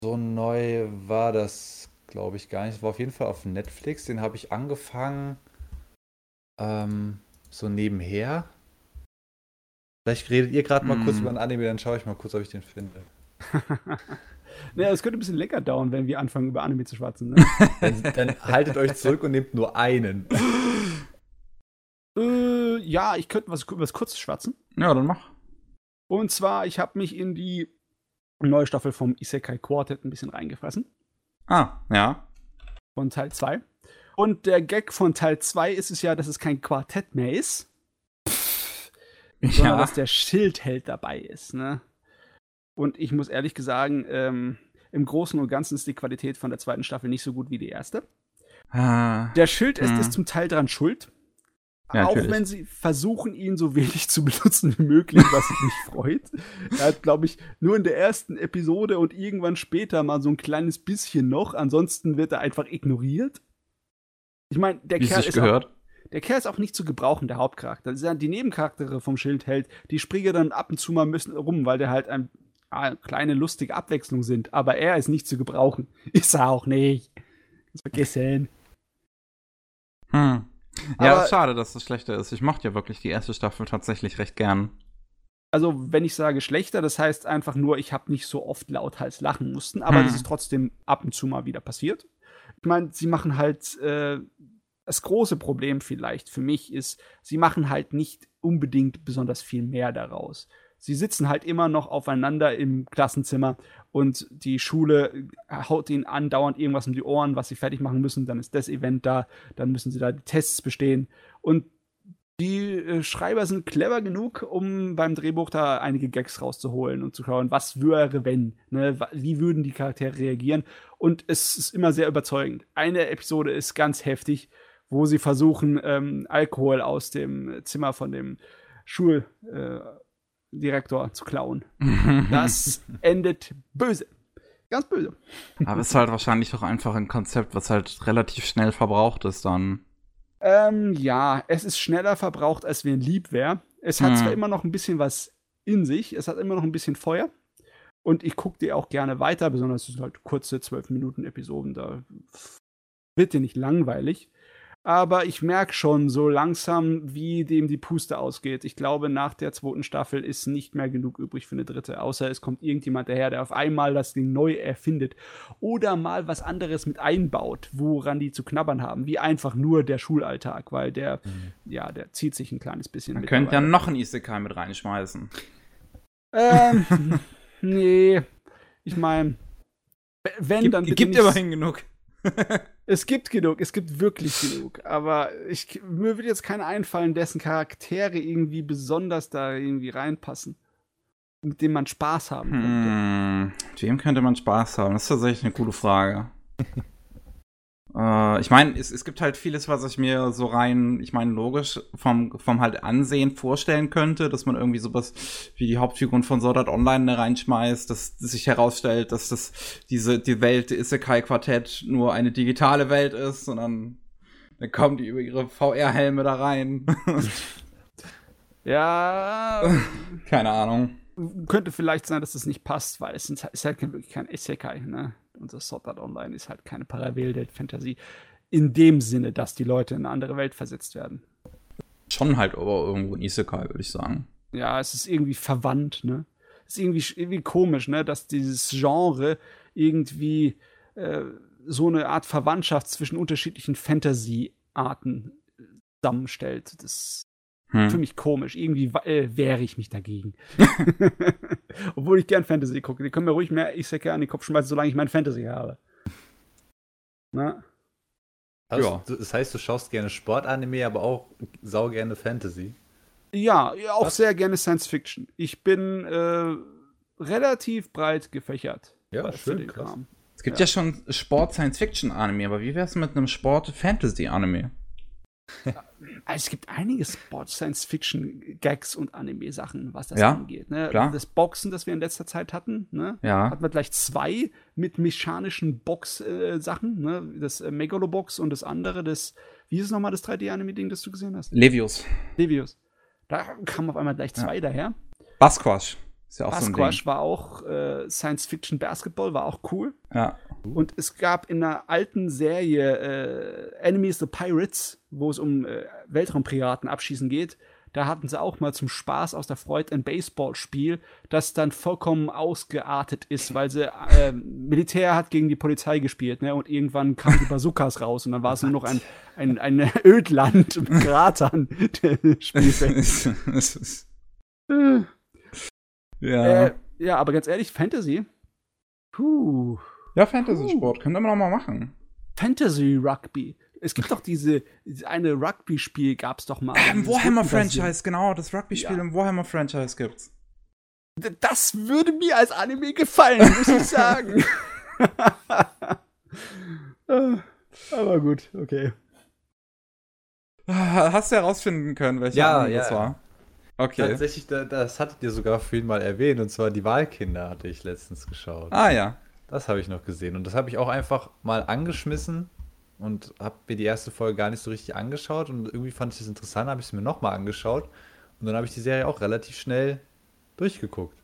So neu war das, glaube ich, gar nicht. War auf jeden Fall auf Netflix, den habe ich angefangen, ähm, so nebenher. Vielleicht redet ihr gerade mal kurz Mm. über einen Anime, dann schaue ich mal kurz, ob ich den finde. *laughs* naja, es könnte ein bisschen länger dauern, wenn wir anfangen, über Anime zu schwatzen. Ne? *laughs* Dann, dann haltet euch zurück und nehmt nur einen. *laughs* äh, ja, ich könnte was, was kurzes schwatzen. Ja, dann mach. Und zwar, ich habe mich in die neue Staffel vom Isekai Quartet ein bisschen reingefressen. Ah, ja. Von Teil 2. Und der Gag von Teil 2 ist es ja, dass es kein Quartett mehr ist, sondern Ja. dass der Schildheld dabei ist. Ne? Und ich muss ehrlich sagen, ähm, im Großen und Ganzen ist die Qualität von der zweiten Staffel nicht so gut wie die erste. Ah, Der Schild ist, ist zum Teil dran schuld. Ja, auch wenn sie versuchen, ihn so wenig zu benutzen wie möglich, was mich freut. Er hat, glaube ich, nur in der ersten Episode und irgendwann später mal so ein kleines bisschen noch. Ansonsten wird er einfach ignoriert. Ich meine, der Kerl ist auch, gehört. der Kerl ist auch nicht zu gebrauchen, der Hauptcharakter. Die Nebencharaktere vom Schildheld, die springen dann ab und zu mal ein bisschen rum, weil der halt ein, eine kleine lustige Abwechslung sind. Aber er ist nicht zu gebrauchen. *laughs* Ist er auch nicht. Das vergessen. Hm. Ja, Aber- schade, dass das schlechter ist. Ich mochte ja wirklich die erste Staffel tatsächlich recht gern. Also, wenn ich sage schlechter, das heißt einfach nur, ich habe nicht so oft lauthals lachen mussten, aber Hm. das ist trotzdem ab und zu mal wieder passiert. Ich meine, sie machen halt, äh, das große Problem vielleicht für mich ist, sie machen halt nicht unbedingt besonders viel mehr daraus. Sie sitzen halt immer noch aufeinander im Klassenzimmer und die Schule haut ihnen andauernd irgendwas um die Ohren, was sie fertig machen müssen. Dann ist das Event da, dann müssen sie da die Tests bestehen. Und die äh, Schreiber sind clever genug, um beim Drehbuch da einige Gags rauszuholen und zu schauen, was wäre, wenn, ne? wie würden die Charaktere reagieren. Und es ist immer sehr überzeugend. Eine Episode ist ganz heftig, wo sie versuchen, ähm, Alkohol aus dem Zimmer von dem Schuldirektor äh, Direktor zu klauen. *laughs* Das endet böse. Ganz böse. Aber ist halt wahrscheinlich auch einfach ein Konzept, was halt relativ schnell verbraucht ist dann. Ähm, ja, es ist schneller verbraucht, als mir lieb wäre. Es hat Hm. zwar immer noch ein bisschen was in sich, es hat immer noch ein bisschen Feuer. Und ich gucke dir auch gerne weiter, besonders es sind halt kurze 12 Minuten Episoden, da wird dir nicht langweilig. Aber ich merke schon so langsam, wie dem die Puste ausgeht. Ich glaube, nach der zweiten Staffel ist nicht mehr genug übrig für eine dritte, außer es kommt irgendjemand daher, der auf einmal das Ding neu erfindet oder mal was anderes mit einbaut, woran die zu knabbern haben, wie einfach nur der Schulalltag, weil der, mhm. ja, der zieht sich ein kleines bisschen. Man könnte ja noch ein Isekai mit reinschmeißen. Ähm, *laughs* nee, ich meine, wenn dann gibt immerhin genug. *laughs* es gibt genug, es gibt wirklich genug. Aber ich, mir würde jetzt keiner einfallen, dessen Charaktere irgendwie besonders da irgendwie reinpassen. Mit dem man Spaß haben könnte. Hm, wem könnte man Spaß haben? Das ist tatsächlich eine coole Frage. *laughs* Äh, ich meine, es, es gibt halt vieles, was ich mir so rein, ich meine, logisch vom, vom halt Ansehen vorstellen könnte, dass man irgendwie sowas wie die Hauptfiguren von Sword Art Online da reinschmeißt, dass, dass sich herausstellt, dass das diese die Welt Isekai Quartett nur eine digitale Welt ist, sondern dann kommen die über ihre VR-Helme da rein. ja. *laughs* Keine Ahnung. Könnte vielleicht sein, dass das nicht passt, weil es ist halt wirklich kein Isekai, ne? Unser Sword Art Online ist halt keine Parallelwelt-Fantasy in dem Sinne, dass die Leute in eine andere Welt versetzt werden. Schon halt aber irgendwo ein Isekai, würde ich sagen. Ja, es ist irgendwie verwandt, ne? Es ist irgendwie, irgendwie komisch, ne, dass dieses Genre irgendwie äh, so eine Art Verwandtschaft zwischen unterschiedlichen Fantasy-Arten zusammenstellt. Das hm. Für mich komisch. Irgendwie äh, wehre ich mich dagegen. *laughs* Obwohl ich gern Fantasy gucke. Die können mir ruhig mehr Isekai an den Kopf schmeißen, solange ich mein Fantasy habe. Na? Also, ja. Das heißt, du schaust gerne Sportanime, aber auch sau gerne Fantasy. Ja, auch Was? sehr gerne Science Fiction. Ich bin äh, relativ breit gefächert. Ja, schön. Kram. Es gibt ja, ja schon Sport-Science-Fiction-Anime, aber wie wär's mit einem Sport-Fantasy-Anime? Also es gibt einige Sport-Science-Fiction-Gags und Anime-Sachen, was das ja, angeht. Ne? Klar. Das Boxen, das wir in letzter Zeit hatten, ne? ja. hatten wir gleich zwei mit mechanischen Box-Sachen. Äh, ne? Das äh, Megalobox und das andere, das, wie ist es nochmal, das 3D-Anime-Ding, das du gesehen hast? Levius. Levius. Da kamen auf einmal gleich zwei ja. daher. Basquash. Ist ja auch Basquash so war auch äh, Science-Fiction-Basketball, war auch cool. Ja. Und es gab in einer alten Serie äh, Enemies the Pirates, wo es um äh, Weltraumpiraten abschießen geht. Da hatten sie auch mal zum Spaß aus der Freude ein Baseballspiel, das dann vollkommen ausgeartet ist, weil sie äh, Militär hat gegen die Polizei gespielt, ne? Und irgendwann kamen die Bazookas raus und dann war es nur noch ein, ein, ein *laughs* Ödland mit Kratern, der *laughs* Spielfeld. Ja. Äh, ja, aber ganz ehrlich, Fantasy. Puh. Ja, Fantasy-Sport. Können wir noch mal machen. Fantasy Rugby. Es gibt doch diese, eine Rugby-Spiel, gab es doch mal. Äh, Im Warhammer-Franchise, genau. Das Rugby-Spiel ja. im Warhammer-Franchise gibt's. Das würde mir als Anime gefallen, muss ich sagen. *laughs* aber gut, okay. Hast du herausfinden können, welcher ja, Anime ja. das war? Okay. Tatsächlich, das hattet ihr sogar vorhin mal erwähnt, und zwar die Wahlkinder hatte ich letztens geschaut. Ah ja. Das habe ich noch gesehen. Und das habe ich auch einfach mal angeschmissen und habe mir die erste Folge gar nicht so richtig angeschaut. Und irgendwie fand ich das interessant, habe ich es mir nochmal angeschaut. Und dann habe ich die Serie auch relativ schnell durchgeguckt.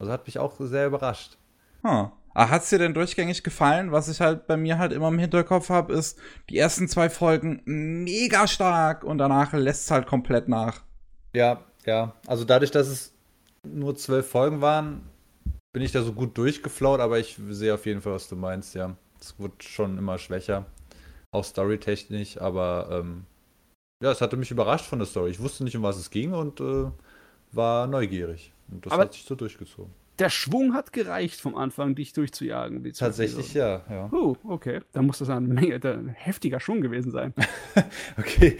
Also hat mich auch sehr überrascht. Huh. Ah, hat es dir denn durchgängig gefallen? Was ich halt bei mir halt immer im Hinterkopf habe, ist die ersten zwei Folgen mega stark und danach lässt es halt komplett nach. Ja, ja, also dadurch, dass es nur zwölf Folgen waren, bin ich da so gut durchgeflaut, aber ich sehe auf jeden Fall, was du meinst, ja. Es wird schon immer schwächer, auch storytechnisch, aber ähm, ja, es hatte mich überrascht von der Story. Ich wusste nicht, um was es ging und äh, war neugierig. Und das aber hat sich so durchgezogen der Schwung hat gereicht vom Anfang, dich durchzujagen. Tatsächlich ja, ja. Uh, okay. Da muss das eine Menge, ein heftiger Schwung gewesen sein. *laughs* okay.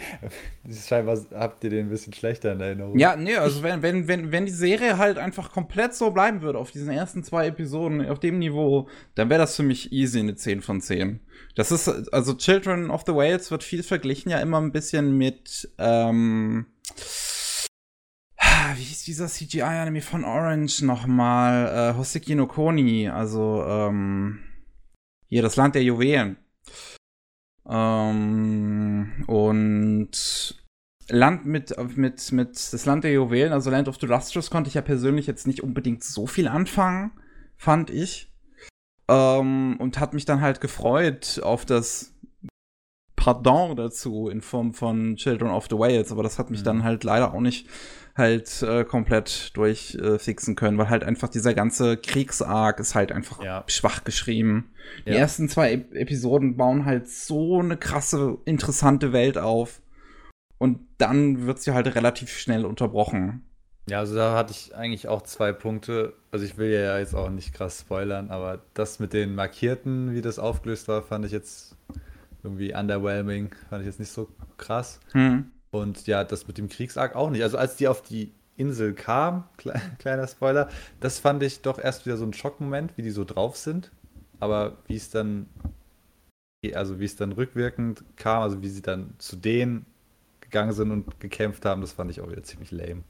Scheinbar habt ihr den ein bisschen schlechter in Erinnerung. Ja, nee, also wenn, wenn, wenn, wenn die Serie halt einfach komplett so bleiben würde, auf diesen ersten zwei Episoden, auf dem Niveau, dann wäre das für mich easy eine 10 von 10. Das ist, also Children of the Whales wird viel verglichen ja immer ein bisschen mit, ähm, wie hieß dieser CGI-Anime von Orange nochmal? Äh, Hoseki no Koni, also ähm, hier das Land der Juwelen. Ähm, und Land mit, mit, mit das Land der Juwelen, also Land of the Lustrous, konnte ich ja persönlich jetzt nicht unbedingt so viel anfangen, fand ich. Ähm, und hat mich dann halt gefreut auf das Pardon dazu in Form von Children of the Whales, aber das hat mich mhm. dann halt leider auch nicht halt äh, komplett durchfixen äh, können, weil halt einfach dieser ganze Kriegsarg ist halt einfach ja. schwach geschrieben. Die ja. ersten zwei e Episoden bauen halt so eine krasse, interessante Welt auf. Und dann wird sie halt relativ schnell unterbrochen. Ja, also da hatte ich eigentlich auch zwei Punkte. Also ich will ja jetzt auch nicht krass spoilern, aber das mit den Markierten, wie das aufgelöst war, fand ich jetzt irgendwie underwhelming. Fand ich jetzt nicht so krass. Hm. Und ja, das mit dem Kriegsarg auch nicht. Also als die auf die Insel kam, *laughs* kleiner Spoiler, das fand ich doch erst wieder so ein Schockmoment, wie die so drauf sind. Aber wie es dann, also wie es dann rückwirkend kam, also wie sie dann zu denen gegangen sind und gekämpft haben, das fand ich auch wieder ziemlich lame.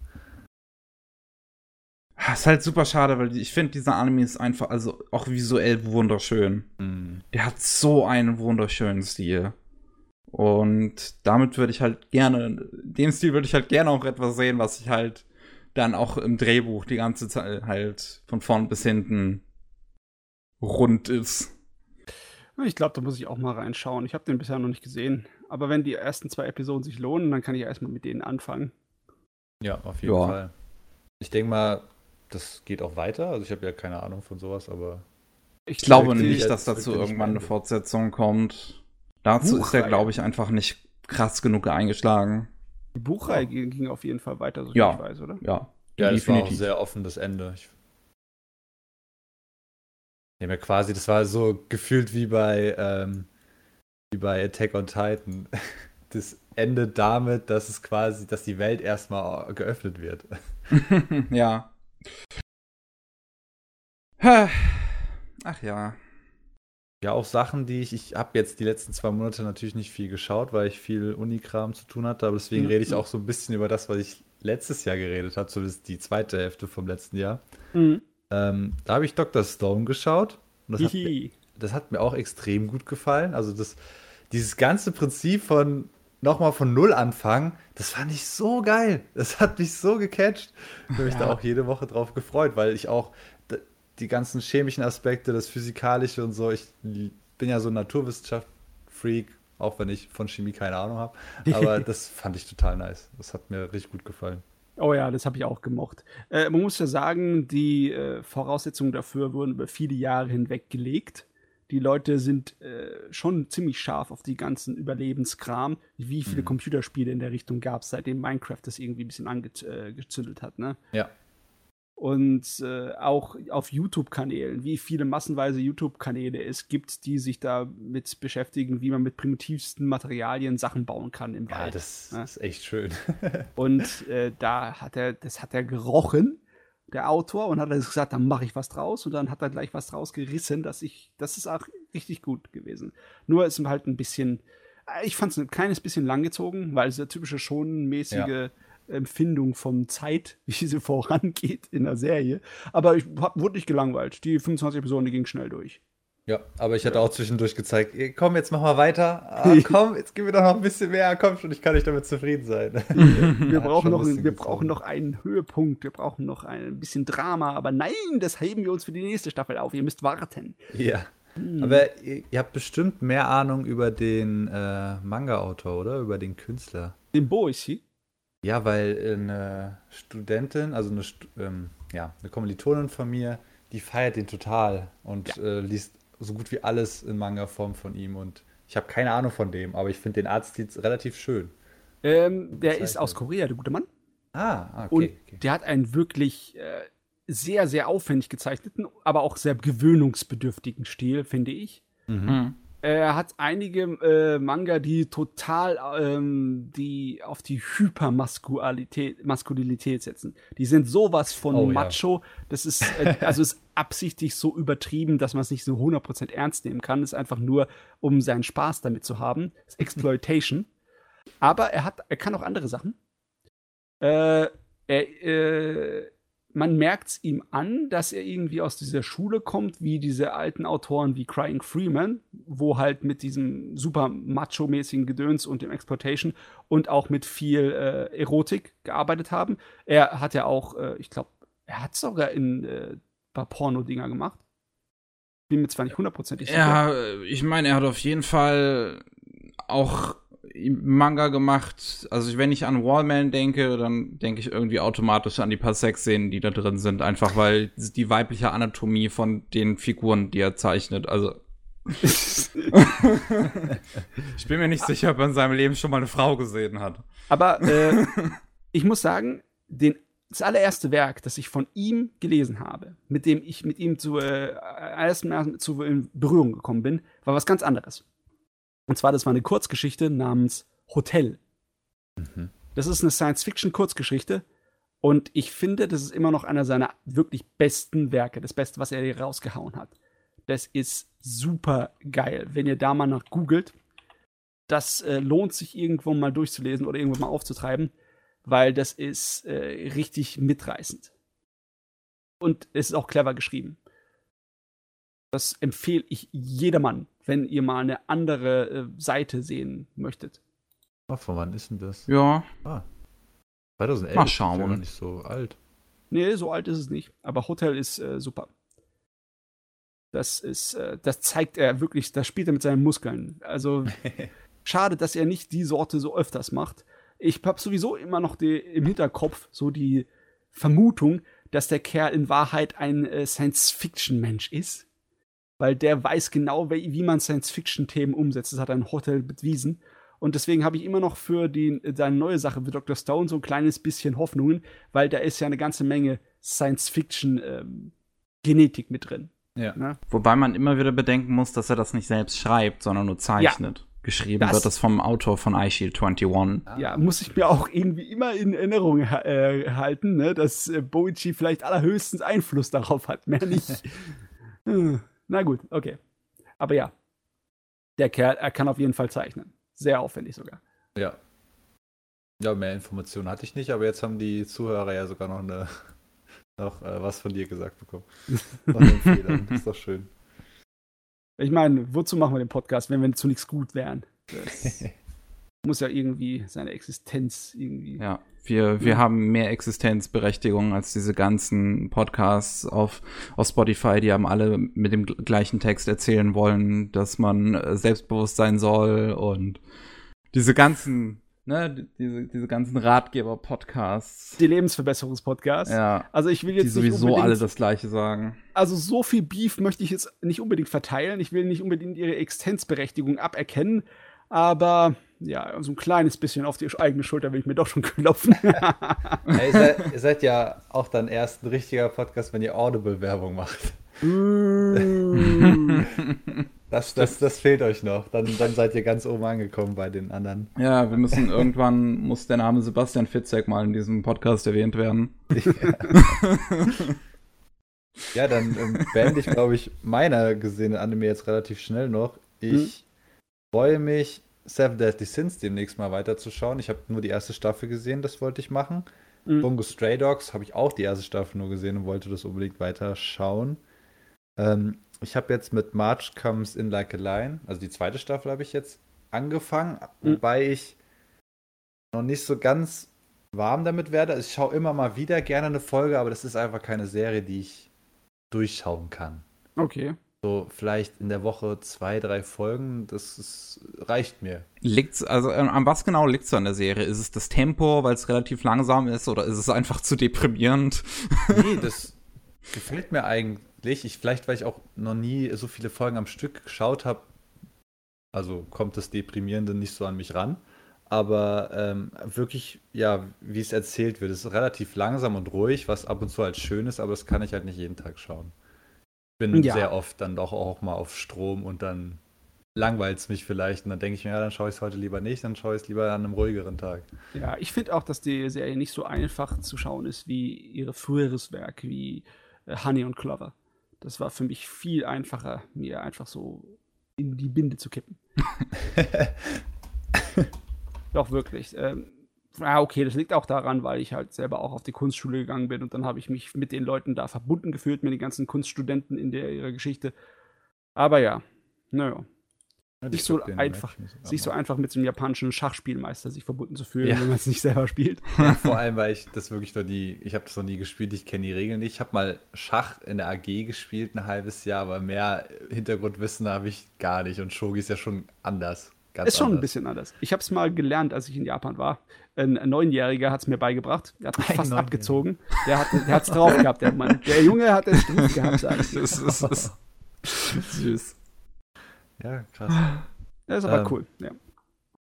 Das ist halt super schade, weil ich finde, dieser Anime ist einfach, also auch visuell wunderschön. Mm. Der hat so einen wunderschönen Stil. Und damit würde ich halt gerne, dem Stil würde ich halt gerne auch etwas sehen, was ich halt dann auch im Drehbuch die ganze Zeit halt von vorn bis hinten rund ist. Ich glaube, da muss ich auch mal reinschauen. Ich habe den bisher noch nicht gesehen. Aber wenn die ersten zwei Episoden sich lohnen, dann kann ich erstmal mit denen anfangen. Ja, auf jeden ja. Fall. Ich denke mal, das geht auch weiter. Also ich habe ja keine Ahnung von sowas, aber. Ich glaube nicht, dass dazu irgendwann eine Fortsetzung kommt. Dazu Buchreihe. ist er, glaube ich, einfach nicht krass genug eingeschlagen. Die Buchreihe ja. ging auf jeden Fall weiter, so ja. ich weiß, oder? Ja. Ja, das war auch ein sehr offenes Ende. Ich ja, mir quasi, das war so gefühlt wie bei, ähm, wie bei Attack on Titan. *laughs* Das endet damit, dass es quasi, dass die Welt erstmal geöffnet wird. *laughs* ja. Ach ja. Ja, auch Sachen, die ich, ich habe jetzt die letzten zwei Monate natürlich nicht viel geschaut, weil ich viel Unikram zu tun hatte, aber deswegen mhm. rede ich auch so ein bisschen über das, was ich letztes Jahr geredet habe, zumindest die zweite Hälfte vom letzten Jahr. Mhm. Ähm, da habe ich Dr. Stone geschaut und das hat, mir, das hat, mir, auch extrem gut gefallen. Also das, dieses ganze Prinzip von nochmal von Null anfangen, das fand ich so geil. Das hat mich so gecatcht. Ich habe mich ja. da auch jede Woche drauf gefreut, weil ich auch die ganzen chemischen Aspekte, das Physikalische und so, ich bin ja so ein Naturwissenschaft-Freak, auch wenn ich von Chemie keine Ahnung habe. Aber *laughs* das fand ich total nice. Das hat mir richtig gut gefallen. Oh ja, das habe ich auch gemocht. Äh, man muss ja sagen, die äh, Voraussetzungen dafür wurden über viele Jahre hinweg gelegt die Leute sind äh, schon ziemlich scharf auf die ganzen Überlebenskram. Wie viele mhm. Computerspiele in der Richtung gab es, seitdem Minecraft das irgendwie ein bisschen angezündelt äh, hat, ne? Ja. Und äh, auch auf YouTube-Kanälen, wie viele massenweise YouTube-Kanäle es gibt, die sich damit beschäftigen, wie man mit primitivsten Materialien Sachen bauen kann im ja, Wald. Das ne? ist echt schön. *laughs* Und äh, da hat er, das hat er gerochen der Autor, und hat er gesagt, dann mache ich was draus. Und dann hat er gleich was draus gerissen, dass ich, das ist auch richtig gut gewesen. Nur ist halt ein bisschen, ich fand es ein kleines bisschen langgezogen, weil es eine typische schonmäßige ja. Empfindung von Zeit, *laughs* wie sie vorangeht in der Serie. Aber ich hab, wurde nicht gelangweilt. Die 25 Episoden, die gingen schnell durch. Ja, aber ich hatte auch zwischendurch gezeigt, komm, jetzt mach mal weiter. Ah, *laughs* komm, jetzt gib mir doch noch ein bisschen mehr. Komm schon, ich kann nicht damit zufrieden sein. *laughs* wir brauchen, noch, wir brauchen noch einen Höhepunkt, wir brauchen noch ein bisschen Drama. Aber nein, das heben wir uns für die nächste Staffel auf. Ihr müsst warten. Ja. Hm. Aber ihr, ihr, habt bestimmt mehr Ahnung über den äh, Manga-Autor, oder? Über den Künstler. Den Boishi? Ja, weil eine Studentin, also eine, ähm, ja, eine Kommilitonin von mir, die feiert den total und ja. äh, liest so gut wie alles in Manga-Form von ihm und ich habe keine Ahnung von dem, aber ich finde den Artstil relativ schön. Ähm, der ist aus Korea, der gute Mann. Ah, ah okay. Und okay. der hat einen wirklich äh, sehr, sehr aufwendig gezeichneten, aber auch sehr gewöhnungsbedürftigen Stil, finde ich. Mhm. Mhm. Er hat einige äh, Manga, die total ähm, die auf die Hypermaskulinität Maskulinität setzen. Die sind sowas von oh, Macho. Ja. Das ist äh, *laughs* also ist absichtlich so übertrieben, dass man es nicht so 100% ernst nehmen kann. Das ist einfach nur, um seinen Spaß damit zu haben. Das ist Exploitation. Aber er hat, er kann auch andere Sachen. Äh, er, äh, man merkt es ihm an, dass er irgendwie aus dieser Schule kommt, wie diese alten Autoren wie Crying Freeman, wo halt mit diesem super macho-mäßigen Gedöns und dem Exploitation und auch mit viel äh, Erotik gearbeitet haben. Er hat ja auch, äh, ich glaube, er hat sogar in äh, paar Porno-Dinger gemacht. Bin mir zwar nicht hundertprozentig sicher. Ja, ich meine, er hat auf jeden Fall auch Manga gemacht. Also wenn ich an Wallman denke, dann denke ich irgendwie automatisch an die paar Sexszenen, die da drin sind, einfach weil die weibliche Anatomie von den Figuren, die er zeichnet, also *laughs* ich bin mir nicht sicher, ob er in seinem Leben schon mal eine Frau gesehen hat. Aber äh, *laughs* ich muss sagen, den, das allererste Werk, das ich von ihm gelesen habe, mit dem ich mit ihm zu, äh, zu in Berührung gekommen bin, war was ganz anderes. Und zwar, das war eine Kurzgeschichte namens Hotel. Mhm. Das ist eine Science-Fiction-Kurzgeschichte. Und ich finde, das ist immer noch einer seiner wirklich besten Werke, das Beste, was er hier rausgehauen hat. Das ist super geil. Wenn ihr da mal nach googelt, das äh, lohnt sich irgendwo mal durchzulesen oder irgendwo mal aufzutreiben, weil das ist äh, richtig mitreißend. Und es ist auch clever geschrieben. Das empfehle ich jedermann, wenn ihr mal eine andere äh, Seite sehen möchtet. Oh, von wann ist denn das? Ja. Ah. 2011 mal schauen. ist ja nicht so alt. Nee, so alt ist es nicht. Aber Hotel ist äh, super. Das ist, äh, das zeigt er wirklich, das spielt er mit seinen Muskeln. Also *laughs* schade, dass er nicht die Sorte so öfters macht. Ich habe sowieso immer noch die, im Hinterkopf so die Vermutung, dass der Kerl in Wahrheit ein äh, Science-Fiction-Mensch ist weil der weiß genau, wie, man Science-Fiction-Themen umsetzt. Das hat ein Hotel bewiesen. Und deswegen habe ich immer noch für die, seine neue Sache für Dr. Stone so ein kleines bisschen Hoffnungen, weil da ist ja eine ganze Menge Science-Fiction-Genetik ähm, mit drin. Ja. Ne? Wobei man immer wieder bedenken muss, dass er das nicht selbst schreibt, sondern nur zeichnet. Ja. Geschrieben das, wird das vom Autor von iShield 21. Ja, muss ich mir auch irgendwie immer in Erinnerung äh, halten, ne, dass äh, Boichi vielleicht allerhöchstens Einfluss darauf hat, mehr nicht. *laughs* Na gut, okay. Aber ja, der Kerl, er kann auf jeden Fall zeichnen. Sehr aufwendig sogar. Ja. Ja, mehr Informationen hatte ich nicht, aber jetzt haben die Zuhörer ja sogar noch, eine, *laughs* noch äh, was von dir gesagt bekommen. *laughs* das ist doch schön. Ich meine, wozu machen wir den Podcast, wenn wir zu nichts gut wären? *laughs* Muss ja irgendwie seine Existenz irgendwie. Ja. Wir, wir haben mehr Existenzberechtigung als diese ganzen Podcasts auf, auf Spotify, die haben alle mit dem gleichen Text erzählen wollen, dass man äh, selbstbewusst sein soll und diese ganzen, ne, diese, diese ganzen Ratgeber-Podcasts. Die Lebensverbesserungspodcasts. Ja. Also ich will jetzt die sowieso alle das Gleiche sagen. Also so viel Beef möchte ich jetzt nicht unbedingt verteilen. Ich will nicht unbedingt ihre Existenzberechtigung aberkennen, aber ja, so ein kleines bisschen auf die eigene Schulter will ich mir doch schon *laughs* klopfen. ja, ihr, seid, ihr, seid, ja auch dann erst ein richtiger Podcast, wenn ihr Audible-Werbung macht. Mm. *laughs* das, das, das fehlt euch noch. Dann, dann seid ihr ganz oben angekommen bei den anderen. Ja, wir müssen irgendwann, muss der Name Sebastian Fitzek mal in diesem Podcast erwähnt werden. *laughs* Ja, ja dann ähm, beende ich, glaube ich, meiner gesehene Anime jetzt relativ schnell noch. Ich hm. Freue mich Seven Deadly Sins demnächst mal weiterzuschauen. Ich habe nur die erste Staffel gesehen, das wollte ich machen. Mhm. Bungo Stray Dogs habe ich auch die erste Staffel nur gesehen und wollte das unbedingt weiterschauen. Ähm, ich habe jetzt mit March Comes in Like a Lion, also die zweite Staffel habe ich jetzt angefangen, mhm. wobei ich noch nicht so ganz warm damit werde. Also ich schaue immer mal wieder gerne eine Folge, aber das ist einfach keine Serie, die ich durchschauen kann. Okay. So vielleicht in der Woche zwei, drei Folgen, das ist, reicht mir. Liegt's, also äh, an was genau liegt es an der Serie? Ist es das Tempo, weil es relativ langsam ist, oder ist es einfach zu deprimierend? Nee, *laughs* das gefällt mir eigentlich. Ich, vielleicht, weil ich auch noch nie so viele Folgen am Stück geschaut habe, also kommt das Deprimierende nicht so an mich ran. Aber ähm, wirklich, ja, wie es erzählt wird, ist relativ langsam und ruhig, was ab und zu halt schön ist, aber das kann ich halt nicht jeden Tag schauen bin ja. sehr oft dann doch auch mal auf Strom und dann langweilt es mich vielleicht. Und dann denke ich mir, ja, dann schaue ich es heute lieber nicht, dann schaue ich es lieber an einem ruhigeren Tag. Ja, ich finde auch, dass die Serie nicht so einfach zu schauen ist wie ihr früheres Werk, wie äh, Honey und Clover. Das war für mich viel einfacher, mir einfach so in die Binde zu kippen. *laughs* Doch, wirklich. Ähm, ja, okay, das liegt auch daran, weil ich halt selber auch auf die Kunstschule gegangen bin und dann habe ich mich mit den Leuten da verbunden gefühlt, mit den ganzen Kunststudenten in der ihrer Geschichte. Aber ja, naja. Ja, nicht so einfach, sich so einfach mit so einem japanischen Schachspielmeister sich verbunden zu fühlen, ja. wenn man es nicht selber spielt. *laughs* Ja, vor allem, weil ich das wirklich noch nie, ich habe das noch nie gespielt, ich kenne die Regeln nicht. Ich habe mal Schach in der AG gespielt, ein halbes Jahr, aber mehr Hintergrundwissen habe ich gar nicht und Shogi ist ja schon anders. Ganz ist schon anders. ein bisschen anders. Ich habe es mal gelernt, als ich in Japan war. Ein, Neunjähriger hat es mir beigebracht. Der hat mich Ein fast abgezogen. Der hat der hat's drauf gehabt, der Mann. Der Junge hat es drauf gehabt, sag ich. dir. Das ist, ist süß. Ja, krass. Das ist aber Ähm, cool. Ja.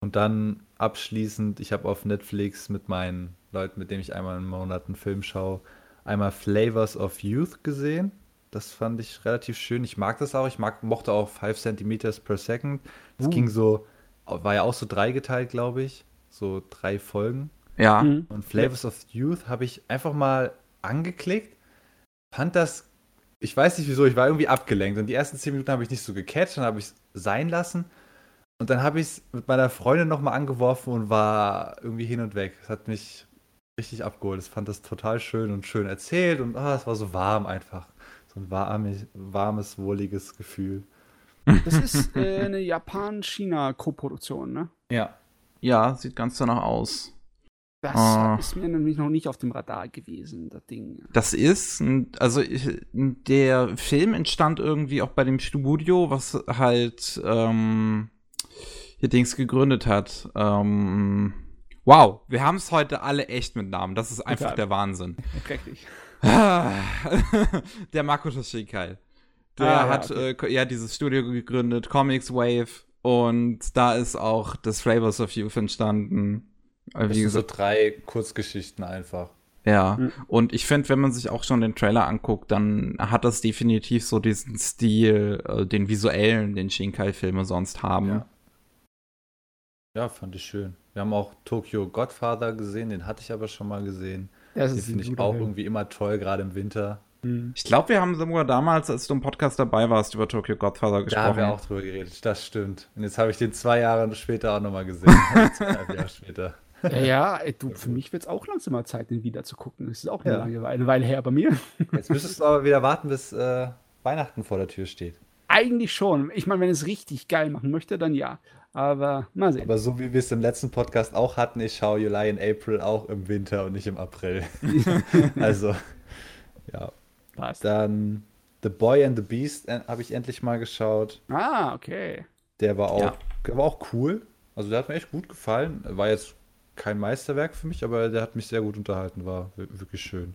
Und dann abschließend, ich habe auf Netflix mit meinen Leuten, mit denen ich einmal im Monat einen Film schaue, einmal Flavors of Youth gesehen. Das fand ich relativ schön. Ich mag das auch. Ich mag, mochte auch 5 Centimeters per Second. Es Uh. ging so, war ja auch so dreigeteilt, glaube ich. So drei Folgen. Ja. Mhm. Und Flavors of Youth habe ich einfach mal angeklickt. Fand das, ich weiß nicht wieso, ich war irgendwie abgelenkt. Und die ersten 10 Minuten habe ich nicht so gecatcht, dann habe ich es sein lassen. Und dann habe ich es mit meiner Freundin nochmal angeworfen und war irgendwie hin und weg. Es hat mich richtig abgeholt. Ich fand das total schön und schön erzählt und ah, es war so warm einfach. So ein warmes, warmes, wohliges Gefühl. Das ist äh, eine Japan-China-Koproduktion, ne? Ja. Ja, sieht ganz danach aus. Das Ah. ist mir nämlich noch nicht auf dem Radar gewesen, das Ding. Das ist, also der Film entstand irgendwie auch bei dem Studio, was halt ähm, hier Dings gegründet hat. Ähm, wow, wir haben es heute alle echt mit Namen. Das ist einfach Total. der Wahnsinn. Schrecklich. *laughs* der Makoto Shinkai. Der Ah, ja, hat okay. äh, ja dieses Studio gegründet, Comics Wave. Und da ist auch das Flavors of Youth entstanden. Äh, Das Wie sind so gesagt, drei Kurzgeschichten einfach. ja. Mhm. Und ich finde, wenn man sich auch schon den Trailer anguckt, dann hat das definitiv so diesen Stil, äh, den visuellen, den Shinkai-Filme sonst haben. Ja. Ja, fand ich schön. Wir haben auch Tokyo Godfather gesehen, den hatte ich aber schon mal gesehen. Das Den finde ich auch Film. irgendwie immer toll, gerade im Winter. Mhm. Ich glaube, wir haben sogar damals, als du im Podcast dabei warst, über Tokyo Godfather Da haben gesprochen. wir auch drüber geredet, das stimmt. Und jetzt habe ich den zwei Jahre später auch nochmal gesehen. *laughs* Zweieinhalb Jahre später. Ja, ja, ey, du, für mich wird es auch langsam mal Zeit, den wieder zu gucken. Das ist auch eine Ja. lange Weile, eine Weile her bei mir. *laughs* Jetzt müsstest du aber wieder warten, bis äh, Weihnachten vor der Tür steht. Eigentlich schon. Ich meine, wenn es richtig geil machen möchte, dann ja. Aber mal sehen. Aber so wie wir es im letzten Podcast auch hatten, ich schaue July in April auch im Winter und nicht im April. *laughs* also, ja. Passt. Dann The Boy and the Beast habe ich endlich mal geschaut. Ah, okay. Der war auch, Ja. der war auch cool. Also der hat mir echt gut gefallen. War jetzt kein Meisterwerk für mich, aber der hat mich sehr gut unterhalten. War wir- wirklich schön.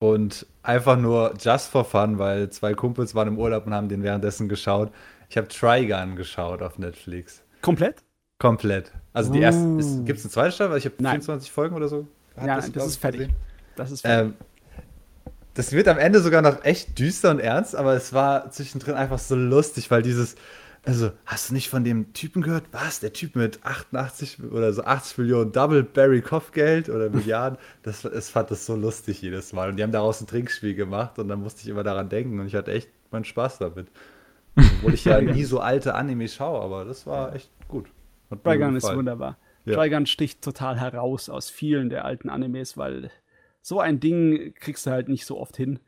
Und einfach nur just for fun, weil zwei Kumpels waren im Urlaub und haben den währenddessen geschaut. Ich habe Trigun geschaut auf Netflix. Komplett? Komplett. Also die erste, Uh. gibt es eine zweite Staffel? Ich habe Nein. 24 Folgen oder so. Hat Ja, das glaub ist fertig. gesehen. Das ist fertig. Ähm, das wird am Ende sogar noch echt düster und ernst, aber es war zwischendrin einfach so lustig, weil dieses, also, hast du nicht von dem Typen gehört? Was? Der Typ mit 88 oder so 80 Millionen Double Barry Kopfgeld oder Milliarden? *laughs* Das, es fand das so lustig jedes Mal. Und die haben daraus ein Trinkspiel gemacht und dann musste ich immer daran denken und ich hatte echt meinen Spaß damit. Obwohl ich ja nie so alte Anime schaue, aber das war echt gut. Trigun ist wunderbar. Ja. Trigun sticht total heraus aus vielen der alten Animes, weil so ein Ding kriegst du halt nicht so oft hin.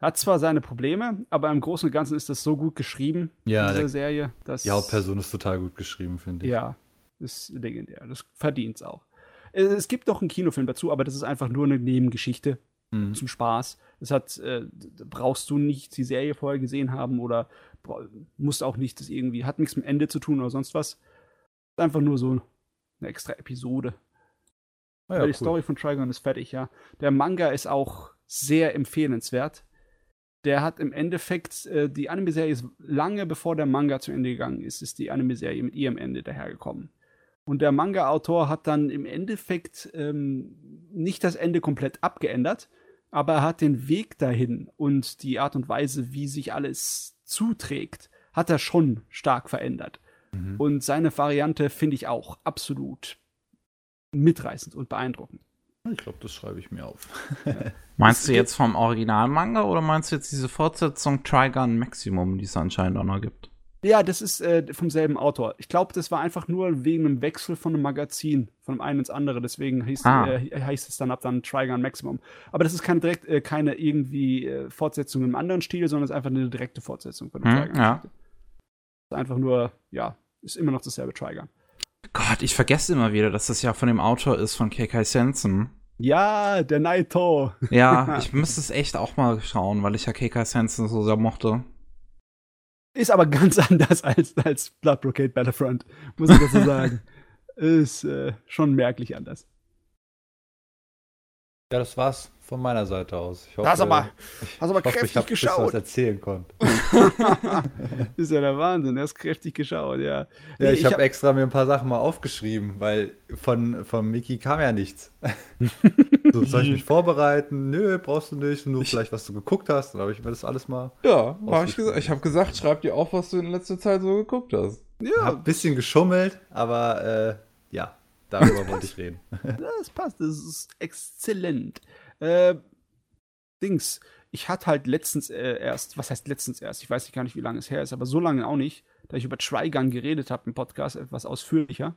Hat zwar seine Probleme, aber im Großen und Ganzen ist das so gut geschrieben, Ja, diese der- Serie. Dass, Die Hauptperson ist total gut geschrieben, finde ich. Ja, ist legendär. Das verdient es auch. Es gibt noch einen Kinofilm dazu, aber das ist einfach nur eine Nebengeschichte Mhm. zum Spaß. Das hat, äh, brauchst du nicht die Serie vorher gesehen haben oder musst auch nicht das irgendwie, hat nichts mit dem Ende zu tun oder sonst was. Ist einfach nur so eine extra Episode. Ah Ja, ja, die cool. Story von Trigon ist fertig, ja. Der Manga ist auch sehr empfehlenswert. Der hat im Endeffekt, äh, die Anime-Serie ist lange bevor der Manga zu Ende gegangen ist, ist die Anime-Serie mit ihrem Ende dahergekommen. Und der Manga-Autor hat dann im Endeffekt ähm, nicht das Ende komplett abgeändert, aber er hat den Weg dahin und die Art und Weise, wie sich alles zuträgt, hat er schon stark verändert. Mhm. Und seine Variante finde ich auch absolut mitreißend und beeindruckend. Ich glaube, das schreibe ich mir auf. *laughs* Meinst du jetzt vom Originalmanga oder meinst du jetzt diese Fortsetzung Trigun Maximum, die es anscheinend auch noch gibt? Ja, das ist äh, vom selben Autor. Ich glaube, das war einfach nur wegen einem Wechsel von einem Magazin, von dem einen ins andere. Deswegen hieß, Ah. äh, heißt es dann ab dann Trigun Maximum. Aber das ist keine direkt, äh, keine irgendwie äh, Fortsetzung im anderen Stil, sondern es ist einfach eine direkte Fortsetzung von der Hm, Trigun. ja. Ist einfach nur, ja, ist immer noch dasselbe Trigun. Gott, ich vergesse immer wieder, dass das ja von dem Autor ist von K.K. Sensen. Ja, der Naito. Ja, *laughs* ich müsste es echt auch mal schauen, weil ich ja K.K. Sensen so sehr mochte. Ist aber ganz *laughs* anders als, als Blood Brocade Battlefront, muss ich dazu sagen. *laughs* ist äh, schon merklich anders. Ja, das war's von meiner Seite aus. Ich hoffe, hast aber, hast aber ich hoffe, kräftig ich hab geschaut. was erzählen konnte. *laughs* ist ja der Wahnsinn, er ist kräftig geschaut, ja. Ja, ich, ich habe hab extra mir ein paar Sachen mal aufgeschrieben, weil von, von Miki kam ja nichts. *laughs* so, soll ich mich vorbereiten? Nö, brauchst du nicht. Nur ich, vielleicht, was du geguckt hast. Dann habe ich mir das alles mal. Ja, hab ich gesagt. Ich habe gesagt, schreib dir auf, was du in letzter Zeit so geguckt hast. Ja. Hab ein bisschen geschummelt, aber äh, ja, darüber wollte ich reden. *laughs* das passt, das ist exzellent. Äh, Dings, ich hatte halt letztens äh, erst, was heißt letztens erst? Ich weiß nicht gar nicht, wie lange es her ist, aber so lange auch nicht, da ich über Trigun geredet habe im Podcast, etwas ausführlicher.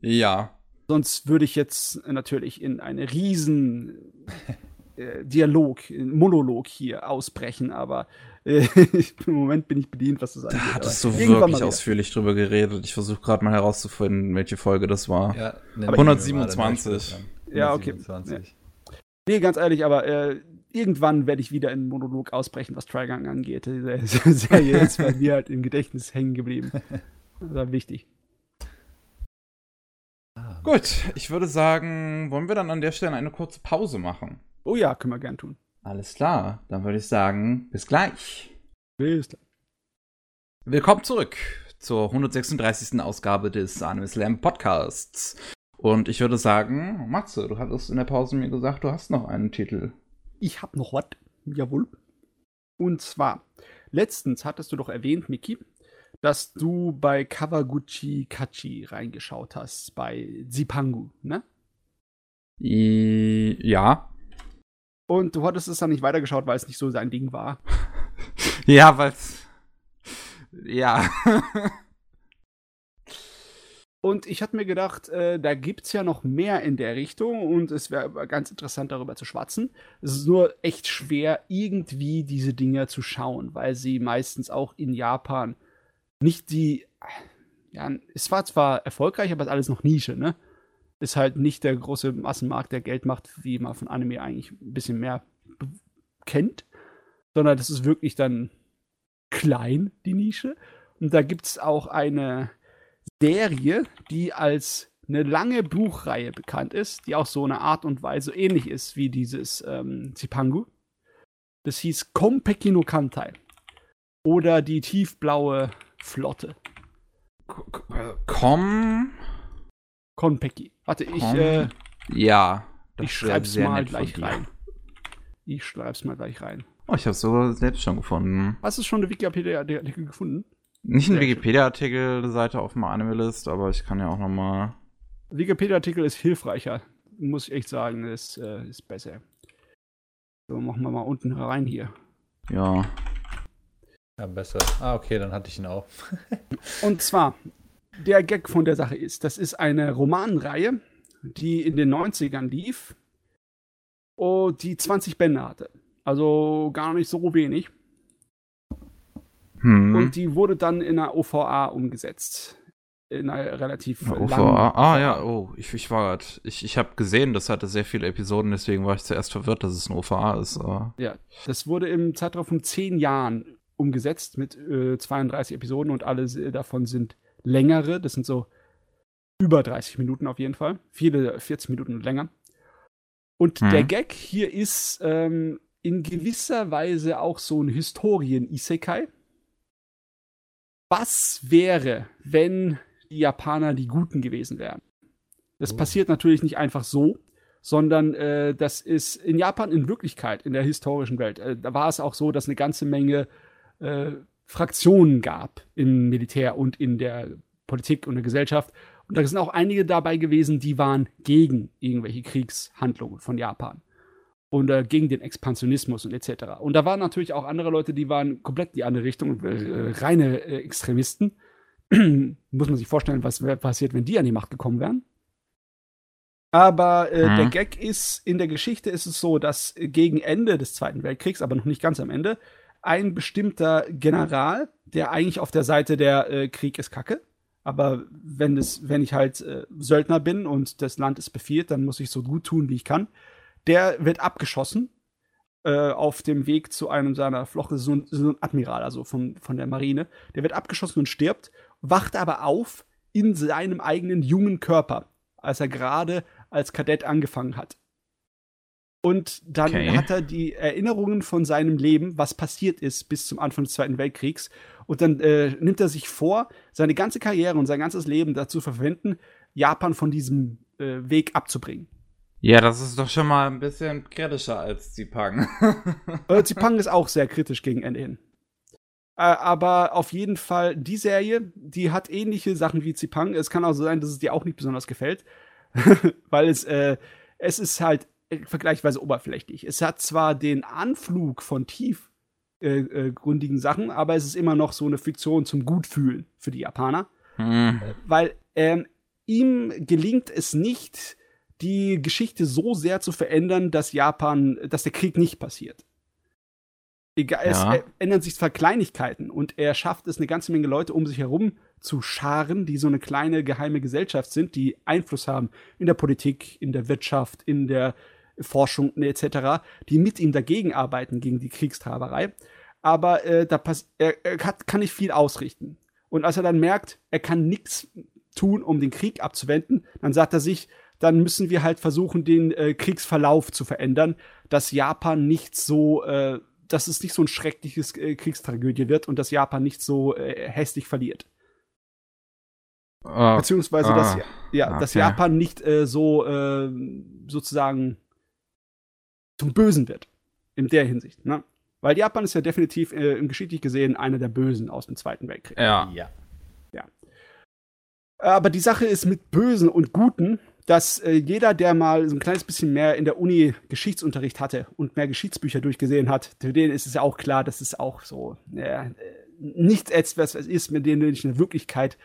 Ja. Sonst würde ich jetzt natürlich in eine riesen äh, Dialog, Monolog hier ausbrechen, aber äh, *laughs* im Moment bin ich bedient, was das angeht. Da hattest du wirklich ausführlich drüber geredet. Ich versuche gerade mal herauszufinden, welche Folge das war. Ja, 127. Ja, okay. 127. Ja. Nee, ganz ehrlich, aber äh, irgendwann werde ich wieder in einen Monolog ausbrechen, was Trigang angeht. Die *laughs* Serie ist bei mir halt im Gedächtnis hängen geblieben. Das war wichtig. Ah. Gut, ich würde sagen, wollen wir dann an der Stelle eine kurze Pause machen? Oh ja, können wir gern tun. Alles klar, dann würde ich sagen, bis gleich. Bis gleich. Willkommen zurück zur 136. Ausgabe des Anime Slam Podcasts. Und ich würde sagen, Matze, du hattest in der Pause mir gesagt, du hast noch einen Titel. Ich hab noch was, jawohl. Und zwar, letztens hattest du doch erwähnt, Miki, dass du bei Kawaguchi Kachi reingeschaut hast, bei Zipangu, ne? Ja. Und du hattest es dann nicht weitergeschaut, weil es nicht so sein Ding war. *laughs* ja, weil es. Ja. *laughs* Und ich hatte mir gedacht, äh, da gibt es ja noch mehr in der Richtung und es wäre ganz interessant, darüber zu schwatzen. Es ist nur echt schwer, irgendwie diese Dinge zu schauen, weil sie meistens auch in Japan nicht die. Ja, es war zwar erfolgreich, aber es ist alles noch Nische, ne? Ist halt nicht der große Massenmarkt, der Geld macht, wie man von Anime eigentlich ein bisschen mehr kennt, sondern das ist wirklich dann klein, die Nische. Und da gibt es auch eine Serie, die als eine lange Buchreihe bekannt ist, die auch so eine Art und Weise ähnlich ist wie dieses ähm, Zipangu. Das hieß Kompeki no Kantai. Oder die tiefblaue Flotte. Kom. Konpeki. Warte, ich. Äh, ja. Ich schreib's mal gleich rein. Ich schreib's mal gleich rein. Oh, ich hab's sogar selbst schon gefunden. Hast du schon eine Wikipedia-Artikel gefunden? Nicht ein Wikipedia-Artikel, eine Seite auf dem Anime-List, aber ich kann ja auch noch mal. Wikipedia-Artikel ist hilfreicher, muss ich echt sagen, ist, äh, ist besser. So, machen wir mal unten rein hier. Ja. Ja, besser. Ah, okay, dann hatte ich ihn auch. *laughs* Und zwar, der Gag von der Sache ist, das ist eine Romanreihe, die in den 90ern lief und die 20 Bände hatte. Also gar nicht so wenig. Hm. Und die wurde dann in einer OVA umgesetzt. In einer relativ ja, OVA? Ah ja, oh, ich, ich war ich, ich habe gesehen, das hatte sehr viele Episoden, deswegen war ich zuerst verwirrt, dass es ein OVA ist. Aber. Ja, das wurde im Zeitraum von zehn Jahren umgesetzt mit äh, 32 Episoden und alle davon sind längere. Das sind so über 30 Minuten auf jeden Fall. Viele 40 Minuten und länger. Und hm. der Gag hier ist ähm, in gewisser Weise auch so ein Historien-Isekai. Was wäre, wenn die Japaner die Guten gewesen wären? Das oh. passiert natürlich nicht einfach so, sondern äh, das ist in Japan in Wirklichkeit, in der historischen Welt, äh, da war es auch so, dass eine ganze Menge äh, Fraktionen gab im Militär und in der Politik und der Gesellschaft. Und da sind auch einige dabei gewesen, die waren gegen irgendwelche Kriegshandlungen von Japan und äh, gegen den Expansionismus und etc. Und da waren natürlich auch andere Leute, die waren komplett in die andere Richtung, äh, reine äh, Extremisten. *clears throat* Muss man sich vorstellen, was wäre passiert, wenn die an die Macht gekommen wären. Aber äh, mhm. der Gag ist, in der Geschichte ist es so, dass gegen Ende des Zweiten Weltkriegs, aber noch nicht ganz am Ende, ein bestimmter General, der eigentlich auf der Seite der äh, Krieg ist Kacke, aber wenn, es, wenn ich halt äh, Söldner bin und das Land es befiehlt, dann muss ich so gut tun, wie ich kann, der wird abgeschossen äh, auf dem Weg zu einem seiner Flochte, so ein, so ein Admiral, also von, von der Marine. Der wird abgeschossen und stirbt, wacht aber auf in seinem eigenen jungen Körper, als er gerade als Kadett angefangen hat. Und dann okay. hat er die Erinnerungen von seinem Leben, was passiert ist bis zum Anfang des Zweiten Weltkriegs. Und dann äh, nimmt er sich vor, seine ganze Karriere und sein ganzes Leben dazu verwenden, Japan von diesem äh, Weg abzubringen. Ja, das ist doch schon mal ein bisschen kritischer als Zipang. *laughs* äh, Zipang ist auch sehr kritisch gegen Ende hin. Äh, aber auf jeden Fall, die Serie, die hat ähnliche Sachen wie Zipang. Es kann auch so sein, dass es dir auch nicht besonders gefällt. *laughs* Weil es, äh, es ist halt vergleichsweise oberflächlich. Es hat zwar den Anflug von tiefgründigen äh, äh, Sachen, aber es ist immer noch so eine Fiktion zum Gutfühlen für die Japaner. Hm. Weil ähm, ihm gelingt es nicht, die Geschichte so sehr zu verändern, dass Japan, dass der Krieg nicht passiert. Egal, ja. es ändern sich zwar Kleinigkeiten und er schafft es, eine ganze Menge Leute um sich herum zu scharen, die so eine kleine geheime Gesellschaft sind, die Einfluss haben in der Politik, in der Wirtschaft, in der Forschung etc., die mit ihm dagegen arbeiten, gegen die Kriegstraberei. Aber äh, da er, er hat, kann nicht viel ausrichten. Und als er dann merkt, er kann nichts tun, um den Krieg abzuwenden, dann sagt er sich, dann müssen wir halt versuchen, den äh, Kriegsverlauf zu verändern, dass Japan nicht so, äh, dass es nicht so ein schreckliches äh, Kriegstragödie wird und dass Japan nicht so äh, hässlich verliert. Oh, Beziehungsweise, oh, dass, ja, okay. dass Japan nicht äh, so äh, sozusagen zum Bösen wird. In der Hinsicht, ne? Weil Japan ist ja definitiv äh, im geschichtlich gesehen einer der Bösen aus dem Zweiten Weltkrieg. Ja. Ja. Aber die Sache ist mit Bösen und Guten, dass äh, jeder, der mal so ein kleines bisschen mehr in der Uni Geschichtsunterricht hatte und mehr Geschichtsbücher durchgesehen hat, für den ist es ja auch klar, dass es auch so äh, nichts etwas ist, mit dem du dich in der Wirklichkeit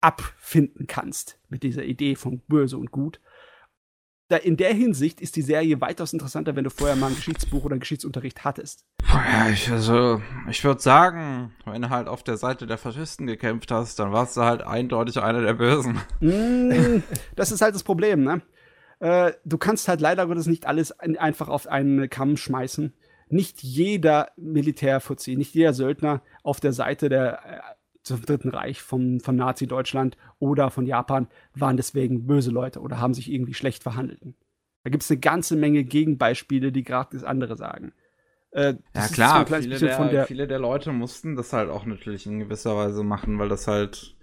abfinden kannst mit dieser Idee von Böse und Gut da in der Hinsicht ist die Serie weitaus interessanter, wenn du vorher mal ein Geschichtsbuch oder einen Geschichtsunterricht hattest. Ja, ich, also, ich würde sagen, wenn du halt auf der Seite der Faschisten gekämpft hast, dann warst du halt eindeutig einer der Bösen. Mm, *laughs* das ist halt das Problem, ne? Äh, du kannst halt leider Gottes nicht alles einfach auf einen Kamm schmeißen. Nicht jeder Militärfuzzi, nicht jeder Söldner auf der Seite der äh, zum Dritten Reich von, von Nazi-Deutschland oder von Japan waren deswegen böse Leute oder haben sich irgendwie schlecht verhandelten. Da gibt es eine ganze Menge Gegenbeispiele, die gerade das andere sagen. Äh, ja klar, viele, der, der, viele der Leute mussten das halt auch natürlich in gewisser Weise machen, weil das halt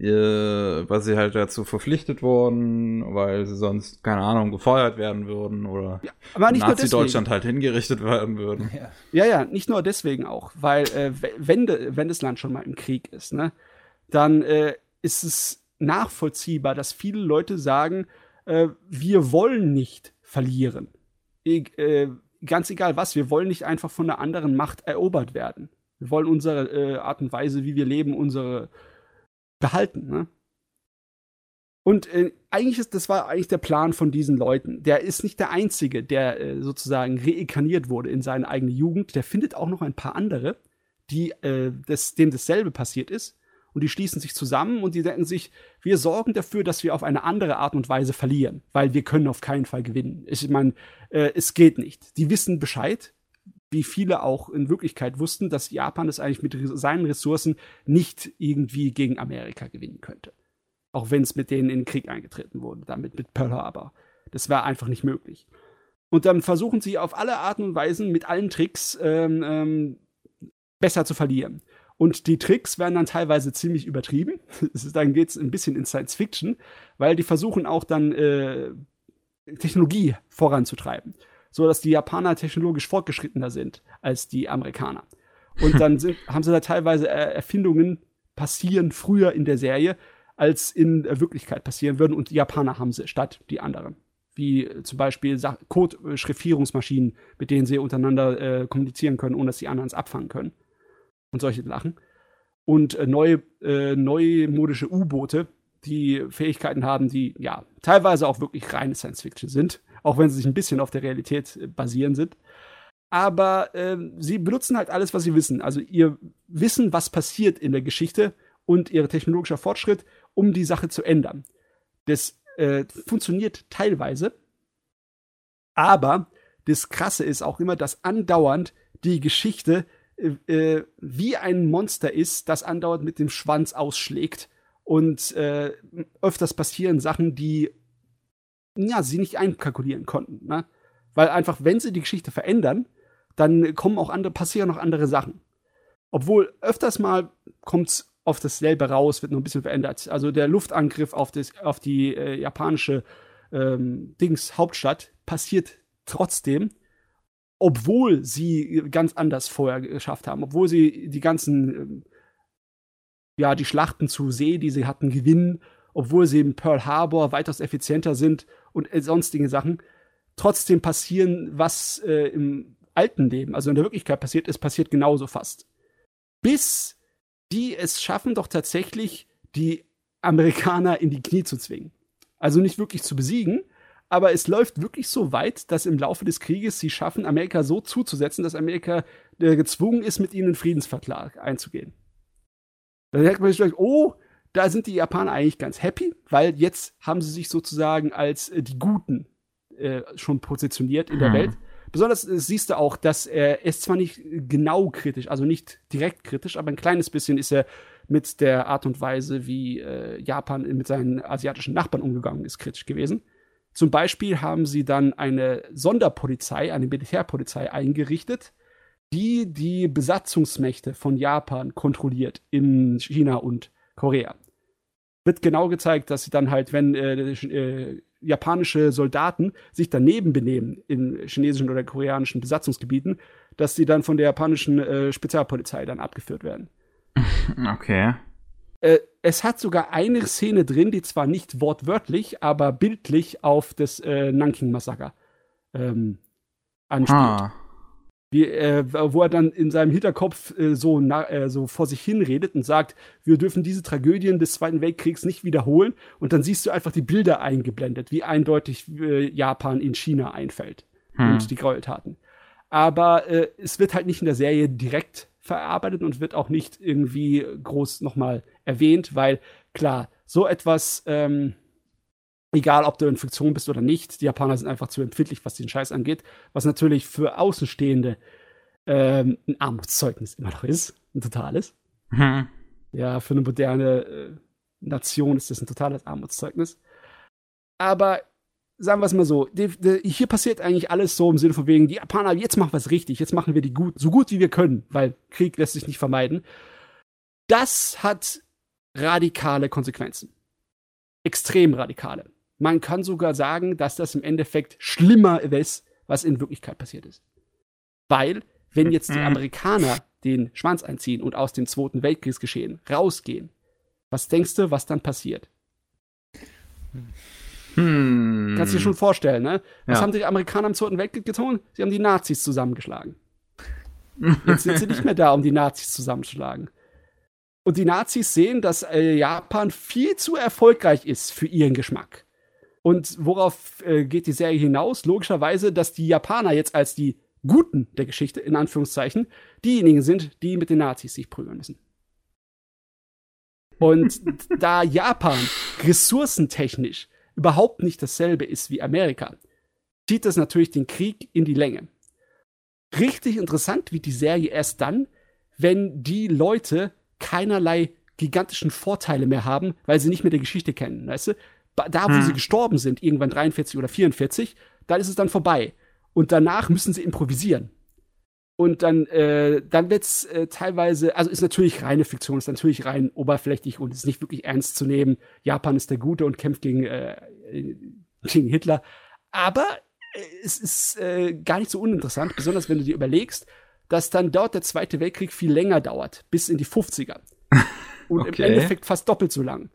äh, weil sie halt dazu verpflichtet wurden, weil sie sonst, keine Ahnung, gefeuert werden würden oder ja, aber nicht Nazi-Deutschland halt hingerichtet werden würden. Ja. ja, nicht nur deswegen auch, weil äh, wenn, de, wenn das Land schon mal im Krieg ist, ne, dann äh, ist es nachvollziehbar, dass viele Leute sagen, äh, wir wollen nicht verlieren. Ich, äh, ganz egal was, wir wollen nicht einfach von einer anderen Macht erobert werden. Wir wollen unsere äh, Art und Weise, wie wir leben, unsere behalten. Ne? Und äh, eigentlich ist das war eigentlich der Plan von diesen Leuten. Der ist nicht der einzige, der äh, sozusagen reinkarniert wurde in seine eigene Jugend. Der findet auch noch ein paar andere, die äh, das, dem dasselbe passiert ist. Und die schließen sich zusammen und die denken sich, wir sorgen dafür, dass wir auf eine andere Art und Weise verlieren, weil wir können auf keinen Fall gewinnen. Ich meine, äh, es geht nicht. Die wissen Bescheid, wie viele auch in Wirklichkeit wussten, dass Japan es eigentlich mit seinen Ressourcen nicht irgendwie gegen Amerika gewinnen könnte. Auch wenn es mit denen in den Krieg eingetreten wurde, damit mit Pearl Harbor. Das war einfach nicht möglich. Und dann versuchen sie auf alle Arten und Weisen mit allen Tricks ähm, ähm, besser zu verlieren. Und die Tricks werden dann teilweise ziemlich übertrieben. *laughs* dann geht es ein bisschen in Science Fiction, weil die versuchen auch dann äh, Technologie voranzutreiben so dass die Japaner technologisch fortgeschrittener sind als die Amerikaner. Und dann *laughs* sind, haben sie da teilweise äh, Erfindungen passieren früher in der Serie, als in Wirklichkeit passieren würden. Und die Japaner haben sie statt die anderen. Wie äh, zum Beispiel Code-Schriftierungsmaschinen, mit denen sie untereinander äh, kommunizieren können, ohne dass die anderen es abfangen können. Und solche Sachen. Und äh, neue, äh, neumodische U-Boote, die Fähigkeiten haben, die ja teilweise auch wirklich reine Science-Fiction sind auch wenn sie sich ein bisschen auf der Realität äh, basieren sind. Aber äh, sie benutzen halt alles, was sie wissen. Also ihr Wissen, was passiert in der Geschichte und ihr technologischer Fortschritt, um die Sache zu ändern. Das äh, funktioniert teilweise, aber das Krasse ist auch immer, dass andauernd die Geschichte äh, äh, wie ein Monster ist, das andauernd mit dem Schwanz ausschlägt. Und äh, öfters passieren Sachen, die ja, sie nicht einkalkulieren konnten. Ne? Weil einfach, wenn sie die Geschichte verändern, dann kommen auch andere, passieren noch andere Sachen. Obwohl öfters mal kommt es auf dasselbe raus, wird noch ein bisschen verändert. Also der Luftangriff auf, das, auf die äh, japanische ähm, Dings Hauptstadt passiert trotzdem, obwohl sie ganz anders vorher geschafft haben, obwohl sie die ganzen, ähm, ja, die Schlachten zu See, die sie hatten, gewinnen, obwohl sie in Pearl Harbor weitaus effizienter sind und äh, sonstige Sachen. Trotzdem passieren, was äh, im alten Leben, also in der Wirklichkeit passiert ist, passiert genauso fast. Bis die es schaffen, doch tatsächlich die Amerikaner in die Knie zu zwingen. Also nicht wirklich zu besiegen, aber es läuft wirklich so weit, dass im Laufe des Krieges sie schaffen, Amerika so zuzusetzen, dass Amerika äh, gezwungen ist, mit ihnen einen Friedensvertrag einzugehen. Dann denkt man sich vielleicht, oh, da sind die Japaner eigentlich ganz happy, weil jetzt haben sie sich sozusagen als äh, die Guten äh, schon positioniert in der hm. Welt. Besonders äh, siehst du auch, dass er ist zwar nicht genau kritisch, also nicht direkt kritisch, aber ein kleines bisschen ist er mit der Art und Weise, wie äh, Japan mit seinen asiatischen Nachbarn umgegangen ist, kritisch gewesen. Zum Beispiel haben sie dann eine Sonderpolizei, eine Militärpolizei eingerichtet, die die Besatzungsmächte von Japan kontrolliert in China und Korea. Wird genau gezeigt, dass sie dann halt, wenn äh, äh, japanische Soldaten sich daneben benehmen in chinesischen oder koreanischen Besatzungsgebieten, dass sie dann von der japanischen äh, Spezialpolizei dann abgeführt werden. *laughs* Okay. Äh, es hat sogar eine Szene drin, die zwar nicht wortwörtlich, aber bildlich auf das äh, Nanking-Massaker ähm, anspielt. Ah. Wie, äh, wo er dann in seinem Hinterkopf äh, so, na, äh, so vor sich hin redet und sagt, wir dürfen diese Tragödien des Zweiten Weltkriegs nicht wiederholen. Und dann siehst du einfach die Bilder eingeblendet, wie eindeutig äh, Japan in China einfällt hm. und die Gräueltaten. Aber äh, es wird halt nicht in der Serie direkt verarbeitet und wird auch nicht irgendwie groß nochmal erwähnt, weil klar, so etwas, ähm, egal ob du in Fiktion bist oder nicht, die Japaner sind einfach zu empfindlich, was den Scheiß angeht, was natürlich für Außenstehende ähm, ein Armutszeugnis immer noch ist, ein totales. Mhm. Ja, für eine moderne äh, Nation ist das ein totales Armutszeugnis. Aber sagen wir es mal so, die, die, hier passiert eigentlich alles so im Sinne von wegen, die Japaner, jetzt machen wir es richtig, jetzt machen wir die gut, so gut wie wir können, weil Krieg lässt sich nicht vermeiden. Das hat radikale Konsequenzen. Extrem radikale. Man kann sogar sagen, dass das im Endeffekt schlimmer ist, was in Wirklichkeit passiert ist. Weil, wenn jetzt die mhm. Amerikaner den Schwanz einziehen und aus dem Zweiten Weltkriegsgeschehen rausgehen, was denkst du, was dann passiert? Hm. Kannst du dir schon vorstellen, ne? Was ja. haben die Amerikaner im Zweiten Weltkrieg getan? Sie haben die Nazis zusammengeschlagen. Jetzt sind sie nicht mehr da, um die Nazis zusammenzuschlagen. Und die Nazis sehen, dass äh, Japan viel zu erfolgreich ist für ihren Geschmack. Und worauf äh, geht die Serie hinaus? Logischerweise, dass die Japaner jetzt als die Guten der Geschichte, in Anführungszeichen, diejenigen sind, die mit den Nazis sich prügeln müssen. Und *laughs* da Japan ressourcentechnisch überhaupt nicht dasselbe ist wie Amerika, zieht das natürlich den Krieg in die Länge. Richtig interessant wird die Serie erst dann, wenn die Leute keinerlei gigantischen Vorteile mehr haben, weil sie nicht mehr die Geschichte kennen, weißt du? Da, wo hm. sie gestorben sind, irgendwann 43 oder 44, da ist es dann vorbei. Und danach müssen sie improvisieren. Und dann, äh, dann wird's äh, teilweise, also ist natürlich reine Fiktion, ist natürlich rein oberflächlich und ist nicht wirklich ernst zu nehmen. Japan ist der Gute und kämpft gegen, äh, gegen Hitler. Aber äh, es ist äh, gar nicht so uninteressant, besonders wenn du dir überlegst, dass dann dort der Zweite Weltkrieg viel länger dauert, bis in die 50er. Und okay. im Endeffekt fast doppelt so lang.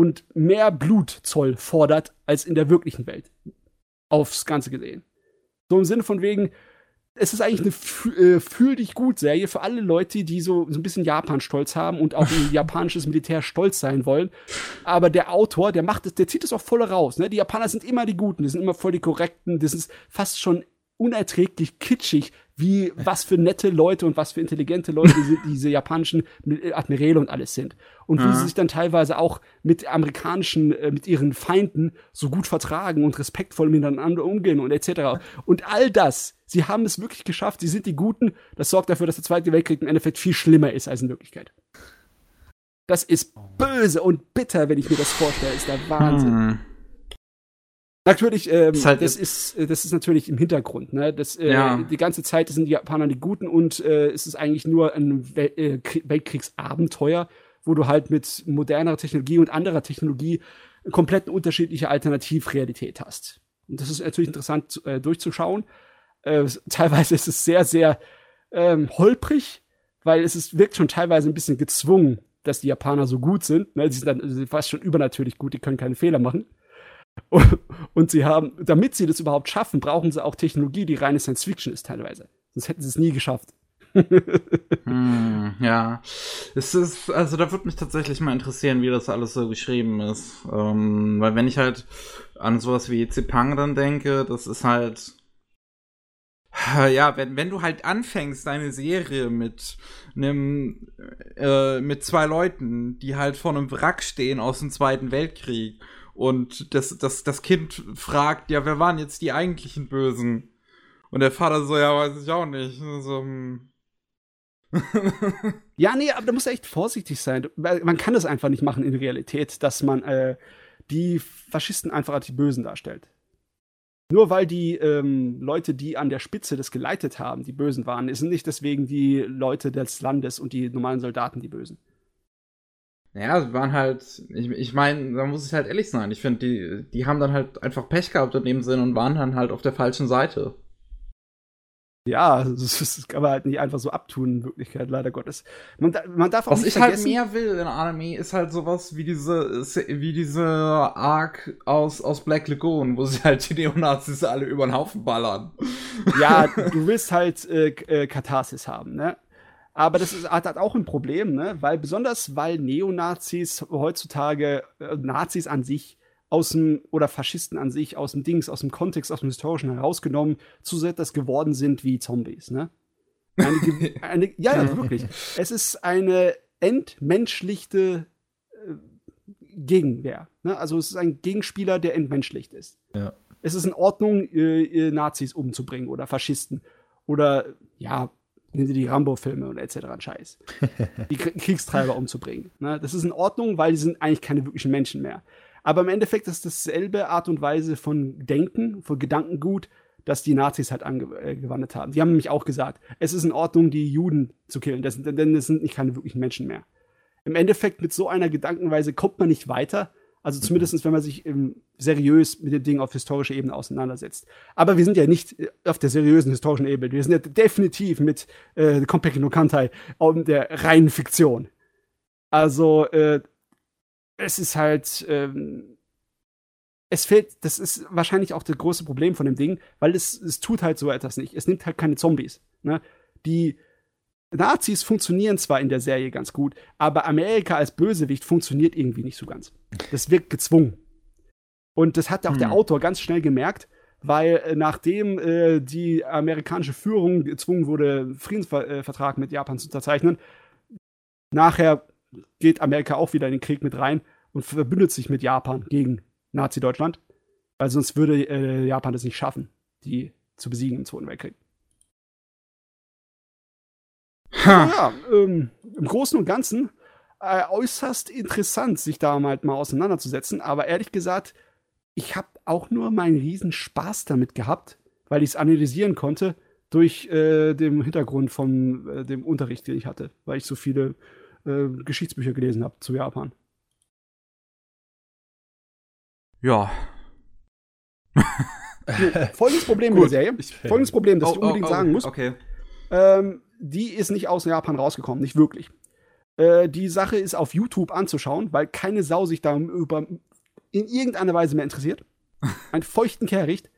Und mehr Blutzoll fordert als in der wirklichen Welt. Aufs Ganze gesehen. So im Sinne von wegen, es ist eigentlich eine äh, Fühl dich gut Serie für alle Leute, die so, so ein bisschen Japan-Stolz haben und auf ein *laughs* japanisches Militär stolz sein wollen. Aber der Autor, der macht es, der zieht es auch voll raus. Ne? Die Japaner sind immer die Guten, die sind immer voll die Korrekten, das ist fast schon unerträglich kitschig, wie was für nette Leute und was für intelligente Leute diese, *laughs* diese japanischen Admiräle und alles sind. Und wie Ja. sie sich dann teilweise auch mit amerikanischen, äh, mit ihren Feinden so gut vertragen und respektvoll miteinander umgehen und etc. Und all das, sie haben es wirklich geschafft, sie sind die Guten, das sorgt dafür, dass der Zweite Weltkrieg im Endeffekt viel schlimmer ist als in Wirklichkeit. Das ist böse und bitter, wenn ich mir das vorstelle, ist der Wahnsinn. Hm. Natürlich, ähm, Ist halt- das ist äh, das ist natürlich im Hintergrund. Ne? Das, äh, Ja. Die ganze Zeit sind die Japaner die Guten und äh, es ist eigentlich nur ein Wel äh, Krie- Weltkriegsabenteuer, wo du halt mit moderner Technologie und anderer Technologie komplett eine unterschiedliche Alternativrealität hast. Und das ist natürlich interessant äh, durchzuschauen. Äh, *laughs* teilweise ist es sehr, sehr ähm, holprig, weil es ist, wirkt schon teilweise ein bisschen gezwungen, dass die Japaner so gut sind. Ne? Sie sind dann sie sind fast schon übernatürlich gut, die können keine Fehler machen. Und, *laughs* und sie haben, damit sie das überhaupt schaffen, brauchen sie auch Technologie, die reine Science Fiction ist teilweise. Sonst hätten sie es nie geschafft. *laughs* Hm, ja. Es ist, also da würde mich tatsächlich mal interessieren, wie das alles so geschrieben ist. Ähm, weil wenn ich halt an sowas wie Zepang dann denke, das ist halt. Ja, wenn, wenn du halt anfängst, deine Serie mit einem, äh, mit zwei Leuten, die halt vor einem Wrack stehen aus dem Zweiten Weltkrieg und das, das, das Kind fragt, ja, wer waren jetzt die eigentlichen Bösen? Und der Vater so, ja, weiß ich auch nicht. So, hm. *laughs* Ja, nee, aber da muss er echt vorsichtig sein. Man kann das einfach nicht machen in Realität, dass man äh, die Faschisten einfach als die Bösen darstellt. Nur weil die ähm, Leute, die an der Spitze das geleitet haben, die Bösen waren, sind nicht deswegen die Leute des Landes und die normalen Soldaten die Bösen. Ja, sie waren halt, ich, ich meine, da muss ich halt ehrlich sein. Ich finde, die, die haben dann halt einfach Pech gehabt in dem Sinn und waren dann halt auf der falschen Seite. Ja, das, das kann man halt nicht einfach so abtun, in Wirklichkeit, leider Gottes. Man, man darf auch Was nicht ich halt mehr will in Anime ist halt sowas wie diese, wie diese Arc aus, aus Black Lagoon, wo sie *laughs* halt die Neonazis alle über den Haufen ballern. ja, *laughs* du willst halt äh, äh, Katharsis haben, ne? Aber das ist, hat auch ein Problem, ne? Weil besonders weil Neonazis heutzutage äh, Nazis an sich aus dem oder Faschisten an sich aus dem Dings, aus dem Kontext, aus dem historischen herausgenommen zu so etwas geworden sind wie Zombies, ne? Eine, *laughs* eine, ja, ja, wirklich. *laughs* Es ist eine entmenschlichte äh, Gegenwehr. Ne? Also es ist ein Gegenspieler, der entmenschlicht ist Ja. es ist in Ordnung, äh, äh, Nazis umzubringen oder Faschisten oder ja, nehmen Sie die Rambo-Filme und etc. Scheiß. die Krie- Kriegstreiber umzubringen. Ne? Das ist in Ordnung, weil die sind eigentlich keine wirklichen Menschen mehr. Aber im Endeffekt ist dasselbe Art und Weise von Denken, von Gedankengut, das die Nazis halt angewandt haben. Die haben nämlich auch gesagt, es ist in Ordnung, die Juden zu killen, denn es sind nicht keine wirklichen Menschen mehr. Im Endeffekt mit so einer Gedankenweise kommt man nicht weiter. Also zumindest, wenn man sich ähm, seriös mit den Dingen auf historischer Ebene auseinandersetzt. Aber wir sind ja nicht äh, auf der seriösen historischen Ebene. Wir sind ja definitiv mit äh, Compaq no Kantai auf der reinen Fiktion. Also, äh, es ist halt, ähm, es fehlt, das ist wahrscheinlich auch das große Problem von dem Ding, weil es, es tut halt so etwas nicht. Es nimmt halt keine Zombies. Ne? Die Nazis funktionieren zwar in der Serie ganz gut, aber Amerika als Bösewicht funktioniert irgendwie nicht so ganz. Das wirkt gezwungen. Und das hat auch der Hm. Autor ganz schnell gemerkt, weil äh, nachdem äh, die amerikanische Führung gezwungen wurde, einen Friedensvertrag mit Japan zu unterzeichnen, nachher geht Amerika auch wieder in den Krieg mit rein und verbündet sich mit Japan gegen Nazi-Deutschland, weil sonst würde äh, Japan das nicht schaffen, die zu besiegen im Zweiten Weltkrieg. Ha. Ja, ähm, im Großen und Ganzen äh, äußerst interessant, sich da mal, mal auseinanderzusetzen. Aber ehrlich gesagt, ich habe auch nur meinen riesen Spaß damit gehabt, weil ich es analysieren konnte durch äh, den Hintergrund von äh, dem Unterricht, den ich hatte, weil ich so viele äh, Geschichtsbücher gelesen habe zu Japan. Ja. Folgendes Problem *laughs* mit der Gut. Serie. Ich- Folgendes Problem, das Oh, ich oh, unbedingt oh, sagen muss. Okay. Ähm, die ist nicht aus Japan rausgekommen, nicht wirklich. Äh, die Sache ist auf YouTube anzuschauen, weil keine Sau sich da über in irgendeiner Weise mehr interessiert. *laughs* Ein feuchten Kehricht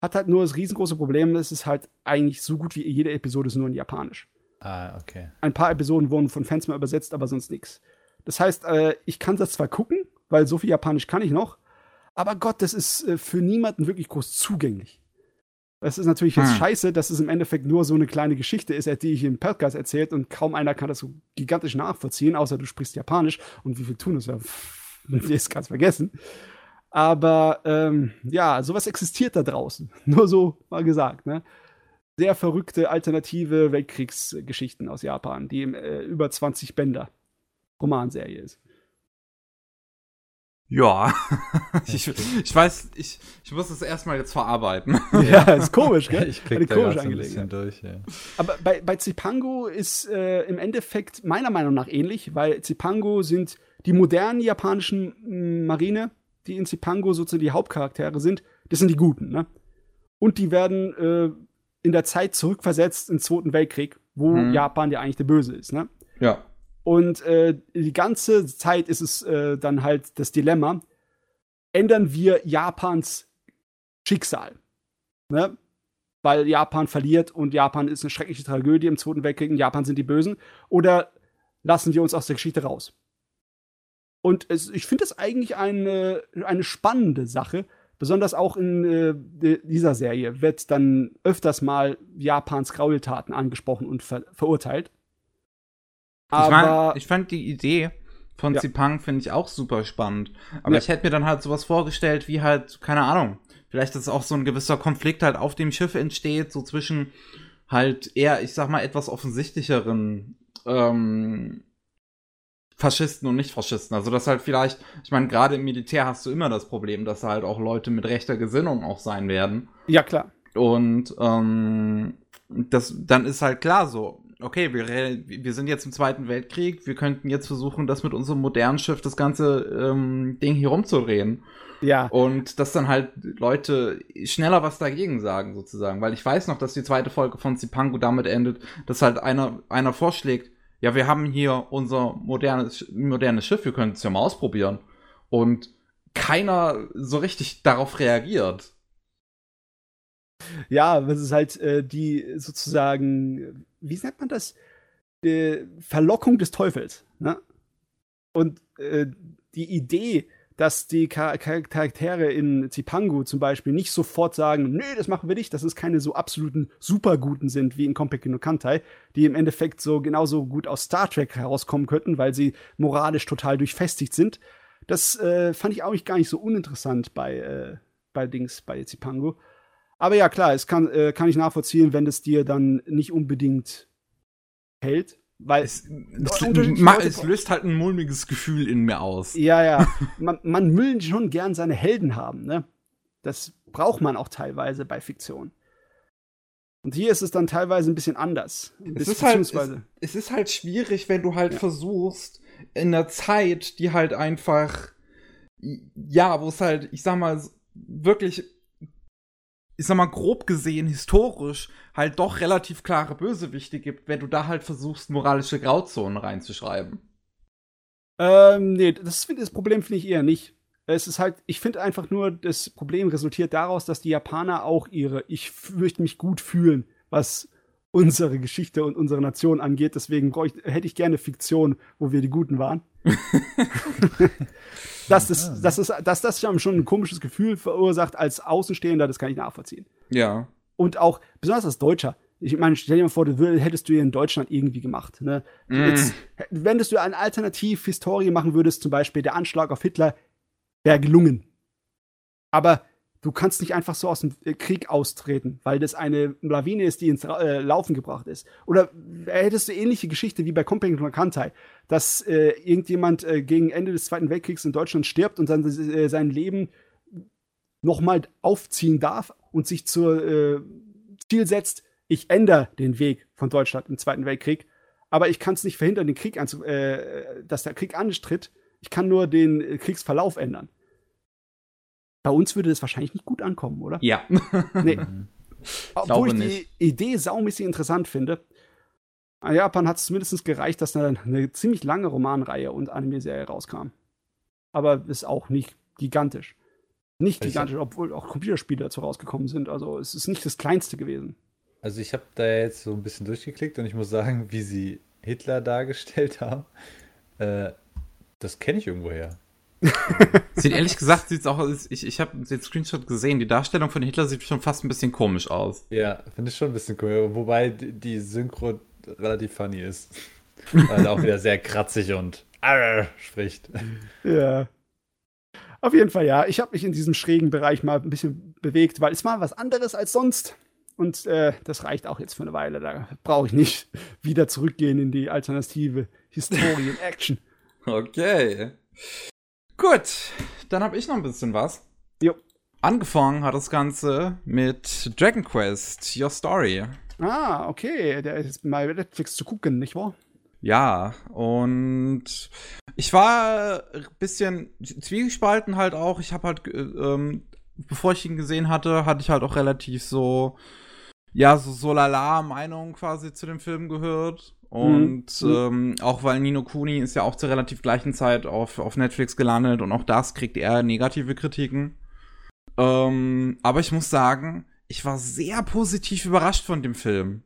hat halt nur das riesengroße Problem, es ist halt eigentlich so gut wie jede Episode ist nur in Japanisch. Ah, okay. Ein paar Episoden wurden von Fans mal übersetzt, aber sonst nichts. Das heißt, äh, ich kann das zwar gucken, weil so viel Japanisch kann ich noch, aber Gott, das ist äh, für niemanden wirklich groß zugänglich. Das ist natürlich jetzt hm. scheiße, dass es im Endeffekt nur so eine kleine Geschichte ist, die ich im Podcast erzählt und kaum einer kann das so gigantisch nachvollziehen, außer du sprichst Japanisch und wie viel tun das ja, *laughs* das kannst vergessen. Aber ähm, ja, sowas existiert da draußen. *laughs* Nur so mal gesagt, ne? Sehr verrückte alternative Weltkriegsgeschichten aus Japan, die äh, über 20 Bänder Romanserie ist. Ja, *laughs* ich, ich weiß, ich, ich muss das erstmal jetzt verarbeiten. *laughs* Ja, ist komisch, gell? *laughs* Ich krieg Eine da komische ein bisschen durch, ja. Aber bei, bei Zipango ist äh, im Endeffekt meiner Meinung nach ähnlich, weil Zipango sind die modernen japanischen hm, Marine, die in Zipango sozusagen die Hauptcharaktere sind, das sind die Guten, ne? Und die werden äh, in der Zeit zurückversetzt in den Zweiten Weltkrieg, wo hm. Japan ja eigentlich der Böse ist, ne? Ja. Und äh, die ganze Zeit ist es äh, dann halt das Dilemma, ändern wir Japans Schicksal. Ne? Weil Japan verliert und Japan ist eine schreckliche Tragödie im Zweiten Weltkrieg und Japan sind die Bösen. Oder lassen wir uns aus der Geschichte raus? Und es, ich finde es eigentlich eine, eine spannende Sache. Besonders auch in äh, dieser Serie wird dann öfters mal Japans Gräueltaten angesprochen und ver verurteilt. Aber ich, ich fand die Idee von ja. Zipang finde ich auch super spannend. Aber ja. ich hätte mir dann halt sowas vorgestellt, wie halt, keine Ahnung, vielleicht dass auch so ein gewisser Konflikt halt auf dem Schiff entsteht, so zwischen halt eher, ich sag mal, etwas offensichtlicheren ähm, Faschisten und Nicht-Faschisten. Also das halt vielleicht, ich meine, gerade im Militär hast du immer das Problem, dass halt auch Leute mit rechter Gesinnung auch sein werden. Ja, klar. Und ähm, das, dann ist halt klar so, okay, wir, wir sind jetzt im Zweiten Weltkrieg, wir könnten jetzt versuchen, das mit unserem modernen Schiff, das ganze ähm, Ding hier rumzudrehen. Ja. Und dass dann halt Leute schneller was dagegen sagen, sozusagen. Weil ich weiß noch, dass die zweite Folge von Zipangu damit endet, dass halt einer, einer vorschlägt, ja, wir haben hier unser modernes, modernes Schiff, wir können es ja mal ausprobieren. Und keiner so richtig darauf reagiert. Ja, das ist halt äh, die sozusagen, wie nennt man das? Die Verlockung des Teufels. Ne? Und äh, die Idee, dass die Char Charaktere in Zipangu zum Beispiel nicht sofort sagen, nö, das machen wir nicht, dass es keine so absoluten Superguten sind wie in Compaq no Kantai, die im Endeffekt so genauso gut aus Star Trek herauskommen könnten, weil sie moralisch total durchfestigt sind. Das äh, fand ich auch gar nicht so uninteressant bei, äh, bei Dings, bei Zipangu. Aber ja, klar, es kann, äh, kann ich nachvollziehen, wenn es dir dann nicht unbedingt hält. Weil es, es, es, löst halt ein mulmiges Gefühl in mir aus. Ja, ja. man, man will schon gern seine Helden haben, ne? Das braucht man auch teilweise bei Fiktion. Und hier ist es dann teilweise ein bisschen anders. Es ist, halt, es, es, ist halt schwierig, wenn du halt ja. versuchst, in einer Zeit, die halt einfach, ja, wo es halt, ich sag mal, wirklich ich sag mal, grob gesehen, historisch halt doch relativ klare Bösewichte gibt, wenn du da halt versuchst, moralische Grauzonen reinzuschreiben. Ähm, nee, das, das Problem finde ich eher nicht. Es ist halt, ich finde einfach nur, das Problem resultiert daraus, dass die Japaner auch ihre, ich möchte mich gut fühlen, was unsere Geschichte und unsere Nation angeht. Deswegen ich, hätte ich gerne Fiktion, wo wir die Guten waren. dass, *laughs* das, dass, das, dass das schon ein komisches Gefühl verursacht als Außenstehender, das kann ich nachvollziehen. Ja. Und auch, besonders als Deutscher, ich meine, stell dir mal vor, du hättest du hier in Deutschland irgendwie gemacht. Ne? Mm. Jetzt, wenn du eine Alternativ-Historie machen würdest, zum Beispiel der Anschlag auf Hitler, wäre gelungen. Aber du kannst nicht einfach so aus dem äh, Krieg austreten, weil das eine Lawine ist, die ins äh, Laufen gebracht ist. Oder hättest du ähnliche Geschichte wie bei Company Kantai, dass äh, irgendjemand äh, gegen Ende des Zweiten Weltkriegs in Deutschland stirbt und dann äh, sein Leben nochmal aufziehen darf und sich zur äh, Ziel setzt, ich ändere den Weg von Deutschland im Zweiten Weltkrieg, aber ich kann es nicht verhindern, den Krieg anzu dass der Krieg antritt. Ich kann nur den Kriegsverlauf ändern. Bei uns würde das wahrscheinlich nicht gut ankommen, oder? Ja. *laughs* nee. Obwohl ich nicht. die Idee saumäßig interessant finde. In Japan hat es zumindest gereicht, dass eine, eine ziemlich lange Romanreihe und Anime-Serie rauskam. Aber ist auch nicht gigantisch. Nicht gigantisch, obwohl auch Computerspiele dazu rausgekommen sind. Also es ist nicht das Kleinste gewesen. Also ich habe da jetzt so ein bisschen durchgeklickt und ich muss sagen, wie sie Hitler dargestellt *laughs* haben, äh, das kenne ich irgendwoher. *laughs* sieht ehrlich gesagt, sieht's auch, ich, ich habe den Screenshot gesehen, die Darstellung von Hitler sieht schon fast ein bisschen komisch aus. Ja, finde ich schon ein bisschen cool. Wobei die Synchro relativ funny ist. *laughs* Weil er auch wieder sehr kratzig und spricht. Ja. Auf jeden Fall, ja. Ich habe mich in diesem schrägen Bereich mal ein bisschen bewegt, weil es mal was anderes als sonst. Und äh, das reicht auch jetzt für eine Weile. Da brauche ich nicht wieder zurückgehen in die alternative Historie in Action. *laughs* Okay. Gut, dann habe ich noch ein bisschen was. Jo. Angefangen hat das Ganze mit Dragon Quest, Your Story. Ah, okay. Der ist mal Netflix zu gucken, nicht wahr? Ja, und ich war ein bisschen zwiegespalten halt auch. Ich habe halt, ähm, bevor ich ihn gesehen hatte, hatte ich halt auch relativ so, ja, so, so lala Meinung quasi zu dem Film gehört. Und mhm. ähm, auch weil Nino Kuni ist ja auch zur relativ gleichen Zeit auf, auf Netflix gelandet und auch das kriegt er negative Kritiken. Ähm, aber ich muss sagen, ich war sehr positiv überrascht von dem Film.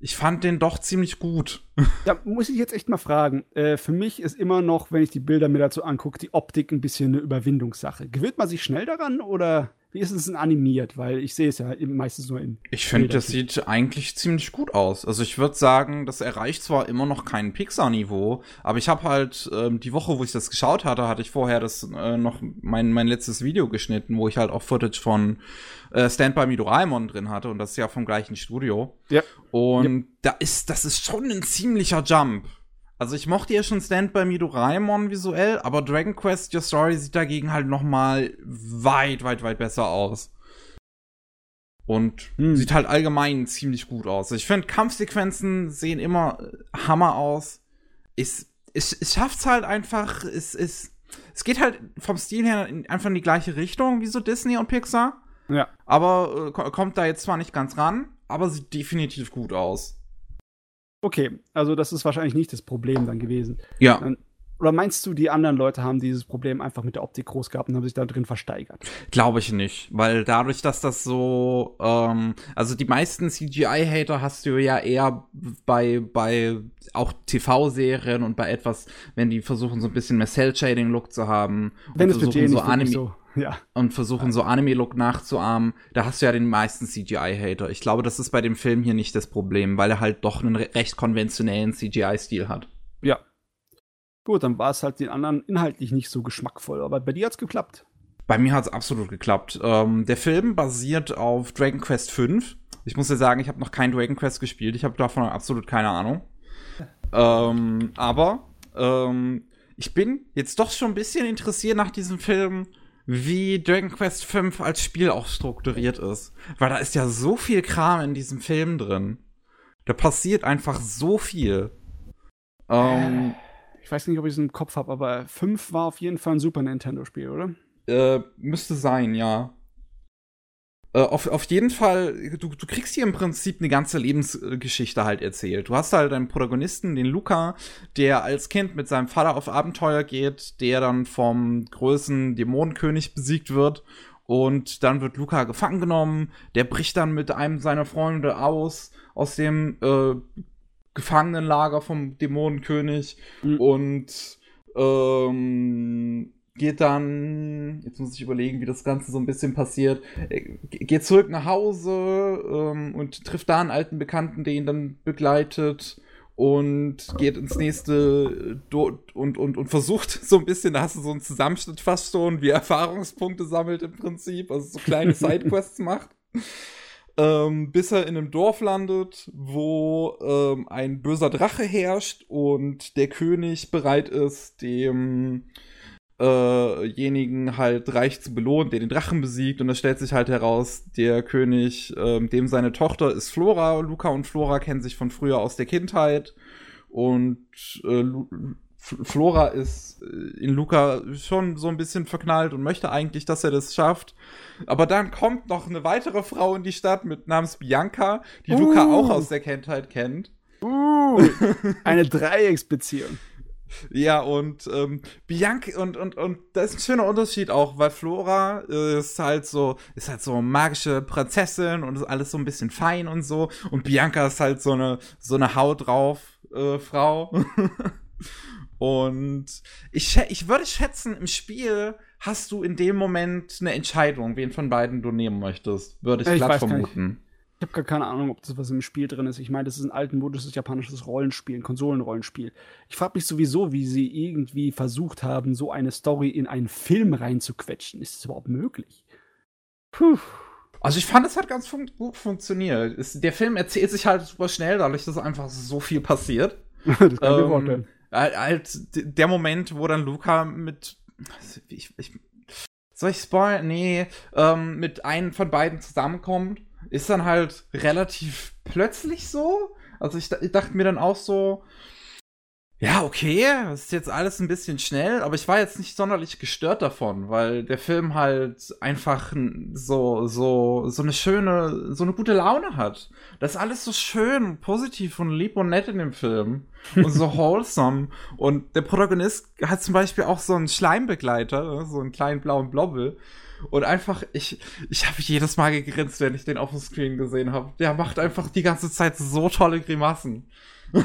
Ich fand den doch ziemlich gut. Da muss ich jetzt echt mal fragen. Äh, für mich ist immer noch, wenn ich die Bilder mir dazu angucke, die Optik ein bisschen eine Überwindungssache. Gewöhnt man sich schnell daran oder wie ist es denn animiert? Weil ich sehe es ja meistens nur in. Ich finde, das sieht eigentlich ziemlich gut aus. Also ich würde sagen, das erreicht zwar immer noch kein Pixar-Niveau, aber ich habe halt ähm, die Woche, wo ich das geschaut hatte, hatte ich vorher das äh, noch mein, mein letztes Video geschnitten, wo ich halt auch Footage von äh, Stand By Me Doraemon drin hatte und das ist ja vom gleichen Studio. Ja. Und ja. da ist, das ist schon ein ziemlicher Jump. Also ich mochte ja schon Stand By Me Doraemon visuell, aber Dragon Quest Your Story sieht dagegen halt noch mal weit, weit, weit besser aus. Und hm. sieht halt allgemein ziemlich gut aus. Ich finde, Kampfsequenzen sehen immer Hammer aus. Es, es, es schafft's halt einfach, es, es, es geht halt vom Stil her in, einfach in die gleiche Richtung wie so Disney und Pixar. Ja. Aber äh, kommt da jetzt zwar nicht ganz ran, aber sieht definitiv gut aus. Okay, also das ist wahrscheinlich nicht das Problem dann gewesen. Ja. Dann, oder meinst du, die anderen Leute haben dieses Problem einfach mit der Optik groß gehabt und haben sich da drin versteigert? Glaube ich nicht, weil dadurch, dass das so, ähm, also die meisten CGI-Hater hast du ja eher bei, bei auch TV-Serien und bei etwas, wenn die versuchen so ein bisschen mehr Cell-Shading-Look zu haben. Wenn es versuchen so Anime. So ja. und versuchen so Anime-Look nachzuahmen, da hast du ja den meisten CGI-Hater. Ich glaube, das ist bei dem Film hier nicht das Problem, weil er halt doch einen recht konventionellen CGI-Stil hat. Ja. Gut, dann war es halt den anderen inhaltlich nicht so geschmackvoll, aber bei dir hat's geklappt. Bei mir hat's absolut geklappt. Ähm, der Film basiert auf Dragon Quest V. Ich muss ja sagen, ich habe noch kein Dragon Quest gespielt. Ich habe davon absolut keine Ahnung. ähm, aber ähm, ich bin jetzt doch schon ein bisschen interessiert nach diesem Film, wie Dragon Quest V als Spiel auch strukturiert ist. Weil da ist ja so viel Kram in diesem Film drin. Da passiert einfach so viel. Ähm, ich weiß nicht, ob ich es im Kopf habe, aber 5 war auf jeden Fall ein Super Nintendo-Spiel, oder? Äh, müsste sein, ja. Äh, auf, auf jeden Fall, du, du kriegst hier im Prinzip eine ganze Lebensgeschichte halt erzählt. Du hast halt einen Protagonisten, den Luca, der als Kind mit seinem Vater auf Abenteuer geht, der dann vom größten Dämonenkönig besiegt wird. Und dann wird Luca gefangen genommen. Der bricht dann mit einem seiner Freunde aus, aus dem äh, Gefangenenlager vom Dämonenkönig. Mhm. Und ähm, geht dann, jetzt muss ich überlegen, wie das Ganze so ein bisschen passiert, äh, geht zurück nach Hause ähm, und trifft da einen alten Bekannten, der ihn dann begleitet und geht ins nächste äh, und, und, und versucht *laughs* so ein bisschen, da hast du so einen Zusammenschnitt fast schon, wie Erfahrungspunkte sammelt im Prinzip, also so kleine *laughs* Sidequests macht. Ähm, bis er in einem Dorf landet, wo ähm, ein böser Drache herrscht und der König bereit ist, dem äh, halt reich zu belohnen, der den Drachen besiegt. Und es stellt sich halt heraus, der König, äh, dem seine Tochter ist Flora. Luca und Flora kennen sich von früher aus der Kindheit. Und äh, Flora ist äh, in Luca schon so ein bisschen verknallt und möchte eigentlich, dass er das schafft. Aber dann kommt noch eine weitere Frau in die Stadt mit namens Bianca, die uh. Luca auch aus der Kindheit kennt. Uh, eine Dreiecksbeziehung. *laughs* Ja, und ähm, Bianca und, und, und das ist ein schöner Unterschied auch, weil Flora ist halt so, ist halt so magische Prinzessin und ist alles so ein bisschen fein und so. Und Bianca ist halt so eine, so eine Haut drauf äh, Frau. *laughs* Und ich, ich würde schätzen, im Spiel hast du in dem Moment eine Entscheidung, wen von beiden du nehmen möchtest. Würde ich, Ich glatt vermuten. Ich habe gar keine Ahnung, ob das was im Spiel drin ist. Ich meine, das ist ein altmodisches japanisches Rollenspiel, ein Konsolenrollenspiel. Ich frage mich sowieso, wie sie irgendwie versucht haben, so eine Story in einen Film reinzuquetschen. Ist das überhaupt möglich? Puh. Also ich fand, es hat ganz fun gut funktioniert. Es, der Film erzählt sich halt super schnell, dadurch, dass einfach so viel passiert. *laughs* das kann Ähm, vorstellen. Halt, der Moment, wo dann Luca mit. Ich, ich, soll ich spoilern? Nee, ähm, mit einem von beiden zusammenkommt, ist dann halt relativ plötzlich so. Also ich, ich dachte mir dann auch so. Ja, okay, das ist jetzt alles ein bisschen schnell, aber ich war jetzt nicht sonderlich gestört davon, weil der Film halt einfach so, so, so eine schöne, so eine gute Laune hat. Das ist alles so schön, und positiv und lieb und nett in dem Film. Und so *laughs* wholesome. Und der Protagonist hat zum Beispiel auch so einen Schleimbegleiter, so einen kleinen blauen Blobbel. Und einfach, ich, ich habe jedes Mal gegrinst, wenn ich den auf dem Screen gesehen habe. Der macht einfach die ganze Zeit so tolle Grimassen. *laughs*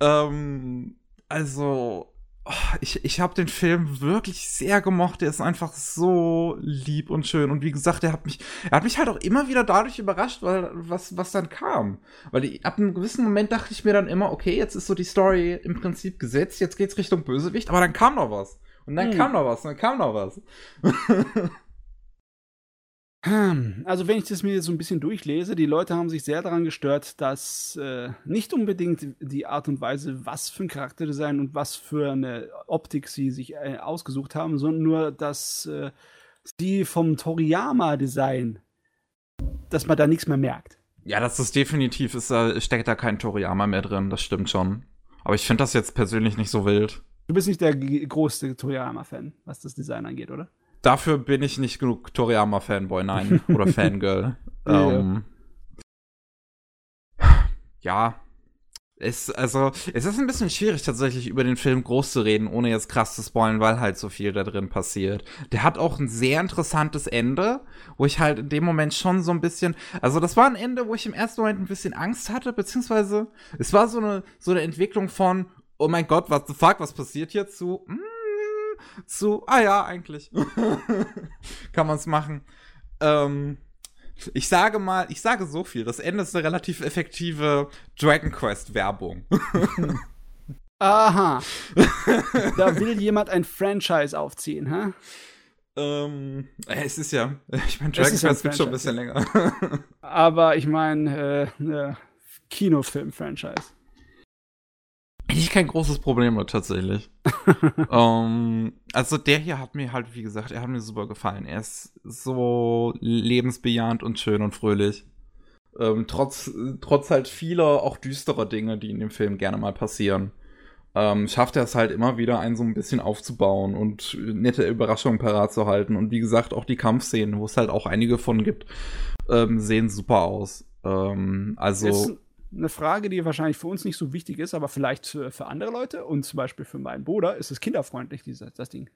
ähm, also, oh, ich, ich habe den Film wirklich sehr gemocht. Der ist einfach so lieb und schön. Und wie gesagt, er hat mich, er hat mich halt auch immer wieder dadurch überrascht, weil was, was dann kam. Weil ich, ab einem gewissen Moment dachte ich mir dann immer, okay, jetzt ist so die Story im Prinzip gesetzt, jetzt geht's Richtung Bösewicht, aber dann kam noch was. Und dann Hm. kam noch was, dann kam noch was. *laughs* Hm, Also, wenn ich das mir so ein bisschen durchlese, die Leute haben sich sehr daran gestört, dass äh, nicht unbedingt die Art und Weise, was für ein Charakterdesign und was für eine Optik sie sich äh, ausgesucht haben, sondern nur, dass äh, sie vom Toriyama-Design, dass man da nichts mehr merkt. Ja, das ist definitiv, ist, da steckt da kein Toriyama mehr drin, das stimmt schon. Aber ich finde das jetzt persönlich nicht so wild. Du bist nicht der g- größte Toriyama-Fan, was das Design angeht, oder? Dafür bin ich nicht genug Toriyama-Fanboy, nein. *laughs* Oder Fangirl. Ja. ähm, ja. Es, also, es ist ein bisschen schwierig, tatsächlich über den Film groß zu reden, ohne jetzt krass zu spoilen, weil halt so viel da drin passiert. Der hat auch ein sehr interessantes Ende, wo ich halt in dem Moment schon so ein bisschen, also das war ein Ende, wo ich im ersten Moment ein bisschen Angst hatte, beziehungsweise es war so eine, so eine Entwicklung von, oh mein Gott, what the fuck, was passiert hier zu, mm, zu, ah ja, eigentlich. *laughs* Kann man es machen. Ähm, ich sage mal, ich sage so viel. Das Ende ist eine relativ effektive Dragon Quest Werbung. *laughs* Aha. da will jemand ein Franchise aufziehen, hä? ähm, äh, es ist ja, ich meine, Dragon Quest gibt schon ein bisschen länger. *laughs* Aber ich meine, äh, äh, Kinofilm-Franchise. Hätte ich kein großes Problem mit, tatsächlich. *laughs* ähm, also der hier hat mir halt, wie gesagt, er hat mir super gefallen. Er ist so lebensbejahend und schön und fröhlich. Ähm, trotz, trotz halt vieler, auch düsterer Dinge, die in dem Film gerne mal passieren. Ähm, schafft er es halt immer wieder, einen so ein bisschen aufzubauen und nette Überraschungen parat zu halten. Und wie gesagt, auch die Kampfszenen, wo es halt auch einige von gibt, ähm, sehen super aus. Ähm, also. Jetzt eine Frage, die wahrscheinlich für uns nicht so wichtig ist, aber vielleicht für, andere Leute und zum Beispiel für meinen Bruder ist es kinderfreundlich, dieses, das Ding.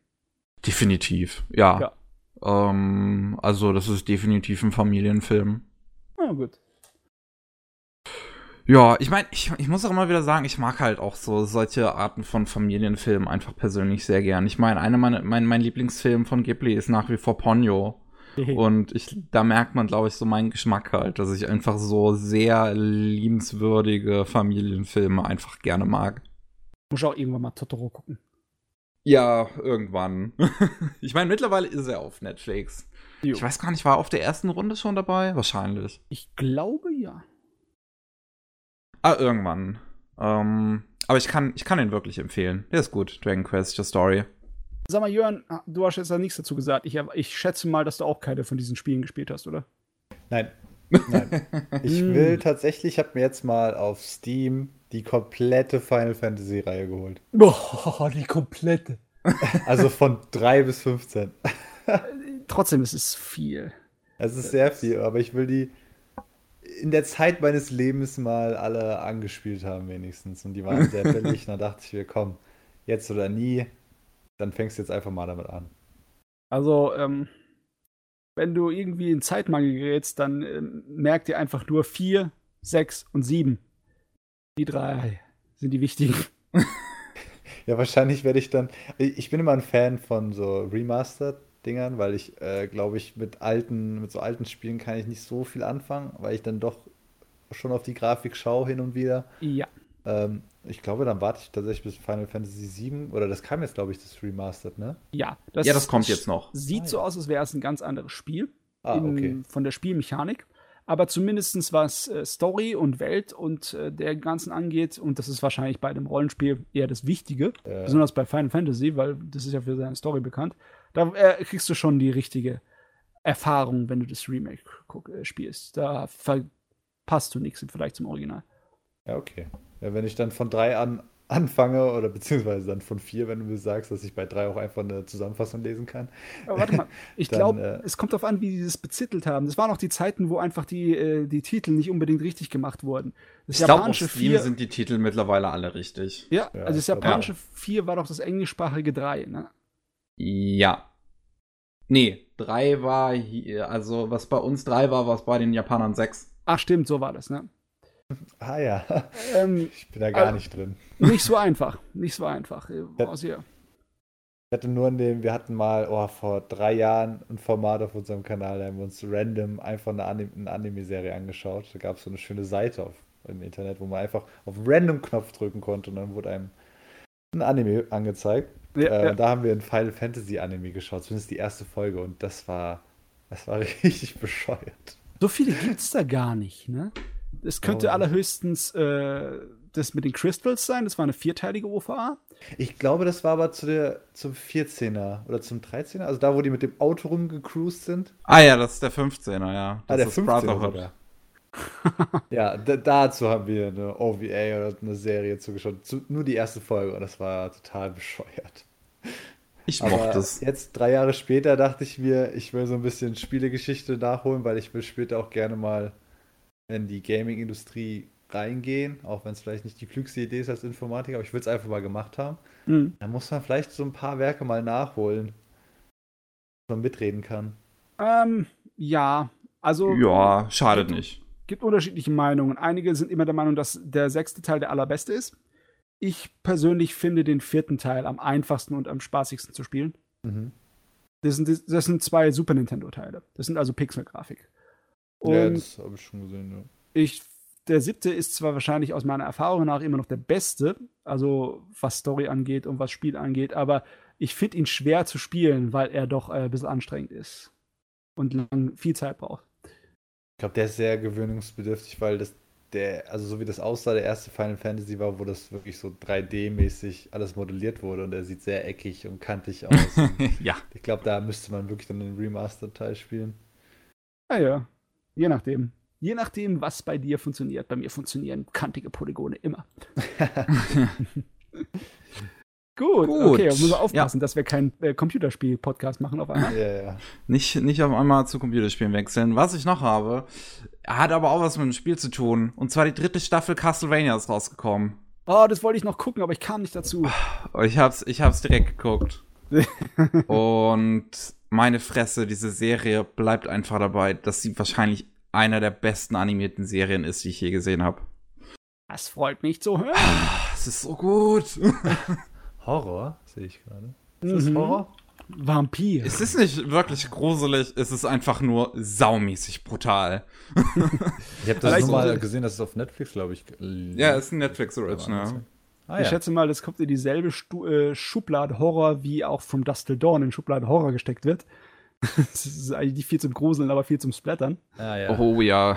Definitiv, ja. Ja. Ähm, also, das ist definitiv ein Familienfilm. Na gut. Ja, ich meine, ich, ich muss auch immer wieder sagen, ich mag halt auch so solche Arten von Familienfilmen einfach persönlich sehr gern. Ich meine, einer meiner, mein, mein Lieblingsfilm von Ghibli ist nach wie vor Ponyo. *laughs* Und ich, da merkt man, glaube ich, so meinen Geschmack halt, dass ich einfach so sehr liebenswürdige Familienfilme einfach gerne mag. Muss auch irgendwann mal Totoro gucken. Ja, irgendwann. *laughs* ich meine, mittlerweile ist er auf Netflix. Jo. Ich weiß gar nicht, war er auf der ersten Runde schon dabei? Wahrscheinlich. Ich glaube ja. Ah, irgendwann. Ähm, aber ich kann, ich kann ihn wirklich empfehlen. Der ist gut, Dragon Quest, The Story. Sag mal, Jörn, du hast jetzt da nichts dazu gesagt. Ich, ich schätze mal, dass du auch keine von diesen Spielen gespielt hast, oder? Nein. Nein. *laughs* Ich Hm. will tatsächlich, ich habe mir jetzt mal auf Steam die komplette Final Fantasy Reihe geholt. Boah, die komplette. *laughs* Also von 3 bis 15. *laughs* Trotzdem ist es viel. Es ist sehr viel, aber ich will die in der Zeit meines Lebens mal alle angespielt haben, wenigstens. Und die waren sehr billig. Und da dachte ich mir, komm, jetzt oder nie, dann fängst du jetzt einfach mal damit an. Also, ähm, wenn du irgendwie in Zeitmangel gerätst, dann ähm, merk dir einfach nur 4, 6 und 7. Die drei sind die wichtigen. *laughs* Ja, wahrscheinlich werde ich dann. Ich bin immer ein Fan von so Remastered-Dingern, weil ich, äh, glaube ich, mit alten, mit so alten Spielen kann ich nicht so viel anfangen, weil ich dann doch schon auf die Grafik schaue hin und wieder. Ja. Ähm, ich glaube, dann warte ich tatsächlich bis Final Fantasy VII. Oder das kam jetzt, glaube ich, das Remastered, ne? Ja, das, ja, das kommt jetzt noch. Sieht Ah, so ja. aus, als wäre es ein ganz anderes Spiel. Ah, in, okay. Von der Spielmechanik. Aber zumindest was äh, Story und Welt und äh, der ganzen angeht, und das ist wahrscheinlich bei dem Rollenspiel eher das Wichtige, Ja. besonders bei Final Fantasy, weil das ist ja für seine Story bekannt, da äh, kriegst du schon die richtige Erfahrung, wenn du das Remake guck, äh, spielst. Da verpasst du nichts im Vergleich zum Original. Ja, okay. Ja, wenn ich dann von drei an *laughs* anfange, oder beziehungsweise dann von vier, wenn du mir sagst, dass ich bei drei auch einfach eine Zusammenfassung lesen kann. Aber warte mal, *laughs* ich glaube, äh, es kommt darauf an, wie die das bezittelt haben. Das waren auch die Zeiten, wo einfach die, äh, die Titel nicht unbedingt richtig gemacht wurden. Das Ich glaube, auf japanische Steam 4, sind die Titel mittlerweile alle richtig. ja, Ja, also das japanische 4 war doch das englischsprachige 3, ne? Ja. Nee, drei war hier, also was bei uns drei war, war es bei den Japanern sechs. Ach stimmt, so war das, ne? Ah ja, Ähm, ich bin da gar Ah. nicht drin. nicht so einfach, nicht so einfach. Aus hier. Ich hatte nur in dem, wir hatten mal oh, vor drei Jahren ein Format auf unserem Kanal, da haben wir uns random einfach eine, Anim eine Anime-Serie angeschaut. Da gab es so eine schöne Seite auf, im Internet, wo man einfach auf einen Random-Knopf drücken konnte und dann wurde einem ein Anime angezeigt. Ja, äh, ja. Und da haben wir ein Final Fantasy Anime geschaut, zumindest die erste Folge und das war, das war *laughs* richtig bescheuert. So viele gibt's da gar nicht, ne? Es könnte Oh. allerhöchstens äh, das mit den Crystals sein, das war eine vierteilige OVA. Ich glaube, das war aber zu der, zum 14er oder zum 13er, also da, wo die mit dem Auto rumgecruised sind. Ah ja, das ist der 15er, ja. Das Ah, der ist 15er Brotherhood. sogar. *laughs* ja, da, dazu haben wir eine OVA oder eine Serie zugeschaut. Zu, nur die erste Folge und das war total bescheuert. Ich mochte es. jetzt, drei Jahre später, dachte ich mir, ich will so ein bisschen Spielegeschichte nachholen, weil ich will später auch gerne mal in die Gaming-Industrie reingehen, auch wenn es vielleicht nicht die klügste Idee ist als Informatiker, aber ich will es einfach mal gemacht haben. Mhm. Da muss man vielleicht so ein paar Werke mal nachholen, dass man mitreden kann. Ähm, ja, also Ja, schadet nicht. gibt unterschiedliche Meinungen. Einige sind immer der Meinung, dass der sechste Teil der allerbeste ist. Ich persönlich finde den vierten Teil am einfachsten und am spaßigsten zu spielen. Mhm. Das sind, das sind zwei Super Nintendo-Teile. Das sind also Pixel-Grafik. Und Ja, das habe ich schon gesehen. Ja. ich, der siebte ist zwar wahrscheinlich aus meiner Erfahrung nach immer noch der beste, also was Story angeht und was Spiel angeht, aber ich finde ihn schwer zu spielen, weil er doch äh, ein bisschen anstrengend ist und lang, viel Zeit braucht. Ich glaube, der ist sehr gewöhnungsbedürftig, weil das der, also so wie das aussah, der erste Final Fantasy war, wo das wirklich so 3D-mäßig alles modelliert wurde und er sieht sehr eckig und kantig *laughs* aus. Ja. ich glaube, da müsste man wirklich dann den Remastered-Teil spielen. Ah ja, je nachdem. Je nachdem, was bei dir funktioniert. Bei mir funktionieren kantige Polygone immer. *laughs* Gut, Gut, okay, müssen wir aufpassen, dass wir keinen äh, Computerspiel-Podcast machen auf einmal. Ja, ja. Nicht, nicht auf einmal zu Computerspielen wechseln. Was ich noch habe, hat aber auch was mit dem Spiel zu tun. Und zwar die dritte Staffel Castlevania ist rausgekommen. Oh, das wollte ich noch gucken, aber ich kam nicht dazu. Ich hab's, ich hab's direkt geguckt. *laughs* Und meine Fresse, diese Serie bleibt einfach dabei, dass sie wahrscheinlich einer der besten animierten Serien ist, die ich je gesehen habe. Das freut mich zu hören. Es ist so gut. *laughs* Horror, sehe ich gerade. Ist das Mhm. Horror? Vampir. Es ist nicht wirklich gruselig, es ist einfach nur saumäßig brutal. Ich habe *laughs* das nur mal gesehen, das ist auf Netflix, glaube ich. Ja, ist ein Netflix Original. Ah, Ich ja. schätze mal, das kommt in dieselbe Stu äh, Schublade Horror, wie auch vom Dust Till Dawn in Schublade Horror gesteckt wird. *laughs* Das ist eigentlich nicht viel zum Gruseln, aber viel zum Splattern. Ah, ja. Oh ja.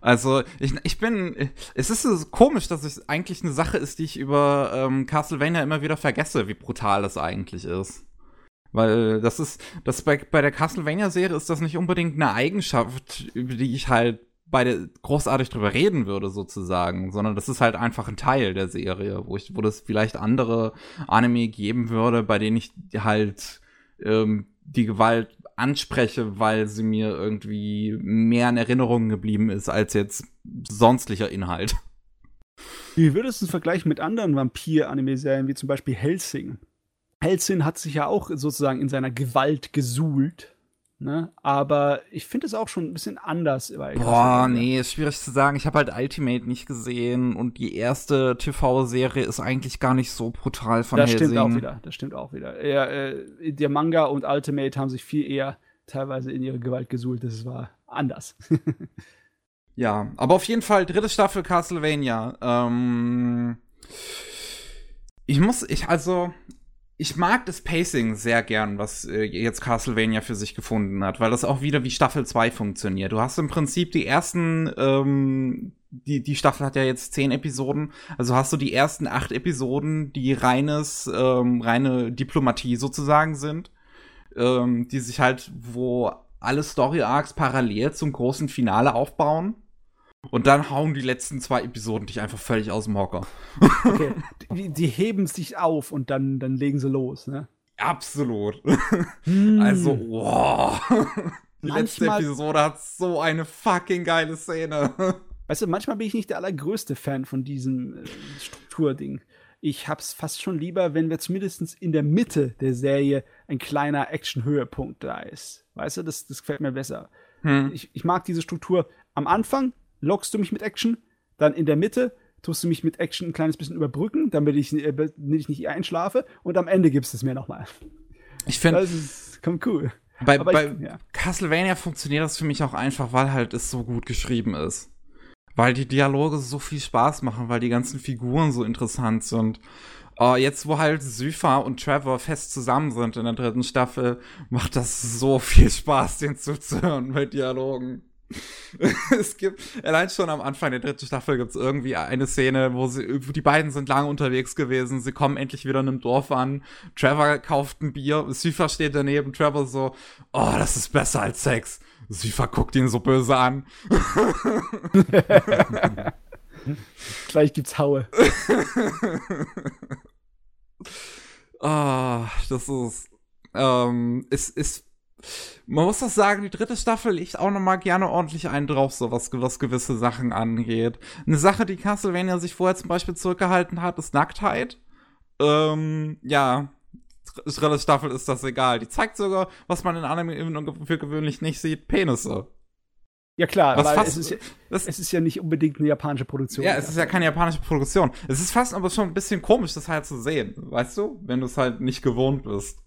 Also, ich, ich bin. Es ist so komisch, dass es eigentlich eine Sache ist, die ich über ähm, Castlevania immer wieder vergesse, wie brutal das eigentlich ist. Weil das ist. Das bei, bei der Castlevania-Serie ist das nicht unbedingt eine Eigenschaft, über die ich halt bei der großartig drüber reden würde, sozusagen, sondern das ist halt einfach ein Teil der Serie, wo ich, wo das vielleicht andere Anime geben würde, bei denen ich halt ähm, die Gewalt anspreche, weil sie mir irgendwie mehr in Erinnerung geblieben ist als jetzt sonstlicher Inhalt. Wie würdest du es vergleichen mit anderen Vampir-Anime-Serien, wie zum Beispiel Helsing? Helsing hat sich ja auch sozusagen in seiner Gewalt gesuhlt. Ne? Aber ich finde es auch schon ein bisschen anders. Bei Boah, nee, ist schwierig zu sagen. Ich habe halt Ultimate nicht gesehen und die erste TV-Serie ist eigentlich gar nicht so brutal von Das Helsing. stimmt auch wieder. Das stimmt auch wieder. Ja, äh, der Manga und Ultimate haben sich viel eher teilweise in ihre Gewalt gesuhlt. Das war anders. *laughs* ja, aber auf jeden Fall dritte Staffel Castlevania. Ähm, ich muss, ich also ich mag das Pacing sehr gern, was äh, jetzt Castlevania für sich gefunden hat, weil das auch wieder wie Staffel 2 funktioniert. Du hast im Prinzip die ersten, ähm, die, die Staffel hat ja jetzt zehn Episoden, also hast du die ersten acht Episoden, die reines, ähm, reine Diplomatie sozusagen sind, ähm, die sich halt, wo alle Story-Arcs parallel zum großen Finale aufbauen. Und dann hauen die letzten zwei Episoden dich einfach völlig aus dem Hocker. Okay. *laughs* Die, die, heben sich auf und dann, dann legen sie los, ne? Absolut. Hm. Also, wow. Die manchmal, letzte Episode hat so eine fucking geile Szene. Weißt du, manchmal bin ich nicht der allergrößte Fan von diesem äh, Strukturding. Ich hab's fast schon lieber, wenn wir zumindest in der Mitte der Serie ein kleiner Action-Höhepunkt da ist. Weißt du, das, das gefällt mir besser. Hm. Ich, ich mag diese Struktur am Anfang, lockst du mich mit Action, dann in der Mitte tust du mich mit Action ein kleines bisschen überbrücken, damit ich, äh, damit ich nicht einschlafe und am Ende gibst es mir nochmal. Ich finde, das ist, kommt cool. Bei, bei ja. Castlevania funktioniert das für mich auch einfach, weil halt es so gut geschrieben ist. Weil die Dialoge so viel Spaß machen, weil die ganzen Figuren so interessant sind. Uh, jetzt, wo halt Sypha und Trevor fest zusammen sind in der dritten Staffel, macht das so viel Spaß, den zuzuhören bei Dialogen. *laughs* es gibt, allein schon am Anfang der dritten Staffel gibt es irgendwie eine Szene, wo sie, wo die beiden sind lange unterwegs gewesen, sie kommen endlich wieder in einem Dorf an, Trevor kauft ein Bier, Sypha steht daneben, Trevor so, oh, das ist besser als Sex. Sypha guckt ihn so böse an. *laughs* Gleich gibt's Haue. *laughs* Ah, oh, das ist, ähm, es ist man muss doch sagen, die dritte Staffel liegt auch noch mal gerne ordentlich einen drauf, so was, was gewisse Sachen angeht. Eine Sache, die Castlevania sich vorher zum Beispiel zurückgehalten hat, ist Nacktheit. Ähm, ja, dritte Staffel ist das egal. Die zeigt sogar, was man in Anime für gewöhnlich nicht sieht, Penisse. Ja klar, was fast, es, ist ja, das, es ist ja nicht unbedingt eine japanische Produktion. Ja, es ist ja keine japanische Produktion. Es ist fast aber schon ein bisschen komisch, das halt zu sehen, weißt du? Wenn du es halt nicht gewohnt bist.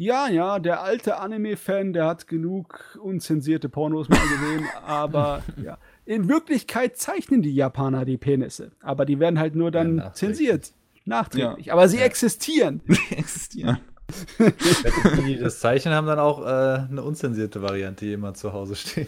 Ja, ja, der alte Anime-Fan, der hat genug unzensierte Pornos mal gesehen, *laughs* aber ja. In Wirklichkeit zeichnen die Japaner die Penisse, aber die werden halt nur dann ja, zensiert. Nachträglich. Ja. Aber sie ja. existieren. *laughs* Sie existieren. *laughs* die das zeichnen, haben dann auch äh, eine unzensierte Variante, die immer zu Hause steht.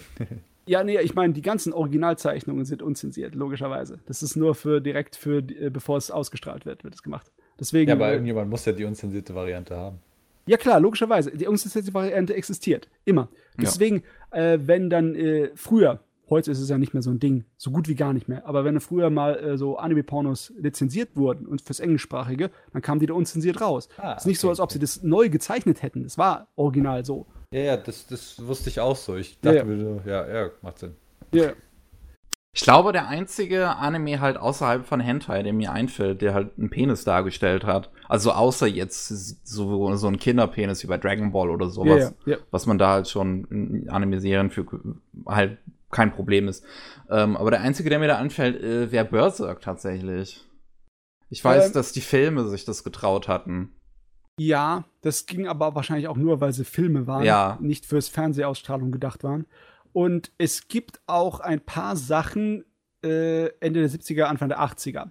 Ja, nee, ich meine, die ganzen Originalzeichnungen sind unzensiert, logischerweise. Das ist nur für direkt für, äh, bevor es ausgestrahlt wird, wird es gemacht. Deswegen, ja, aber äh, irgendjemand muss ja die unzensierte Variante haben. Ja klar, logischerweise. Die unzensierte Variante existiert. Immer. Deswegen, ja. äh, wenn dann äh, früher, heute ist es ja nicht mehr so ein Ding, so gut wie gar nicht mehr, aber wenn früher mal äh, so Anime-Pornos lizenziert wurden und fürs Englischsprachige, dann kamen die da unzensiert raus. Ah, ist nicht okay. so, als ob sie das neu gezeichnet hätten. Das war original so. Ja, ja, das, das wusste ich auch so. Ich dachte, ja, ja, ja macht Sinn. Ja. Ich glaube, der einzige Anime halt außerhalb von Hentai, der mir einfällt, der halt einen Penis dargestellt hat. Also außer jetzt so, so ein Kinderpenis wie bei Dragon Ball oder sowas, yeah, yeah. was man da halt schon in Anime-Serien für halt kein Problem ist. Ähm, aber der einzige, der mir da anfällt, äh, wäre Berserk tatsächlich. Ich weiß, ähm, dass die Filme sich das getraut hatten. Ja, das ging aber wahrscheinlich auch nur, weil sie Filme waren, ja. nicht fürs Fernsehausstrahlung gedacht waren. Und es gibt auch ein paar Sachen äh, Ende der 70er, Anfang der 80er.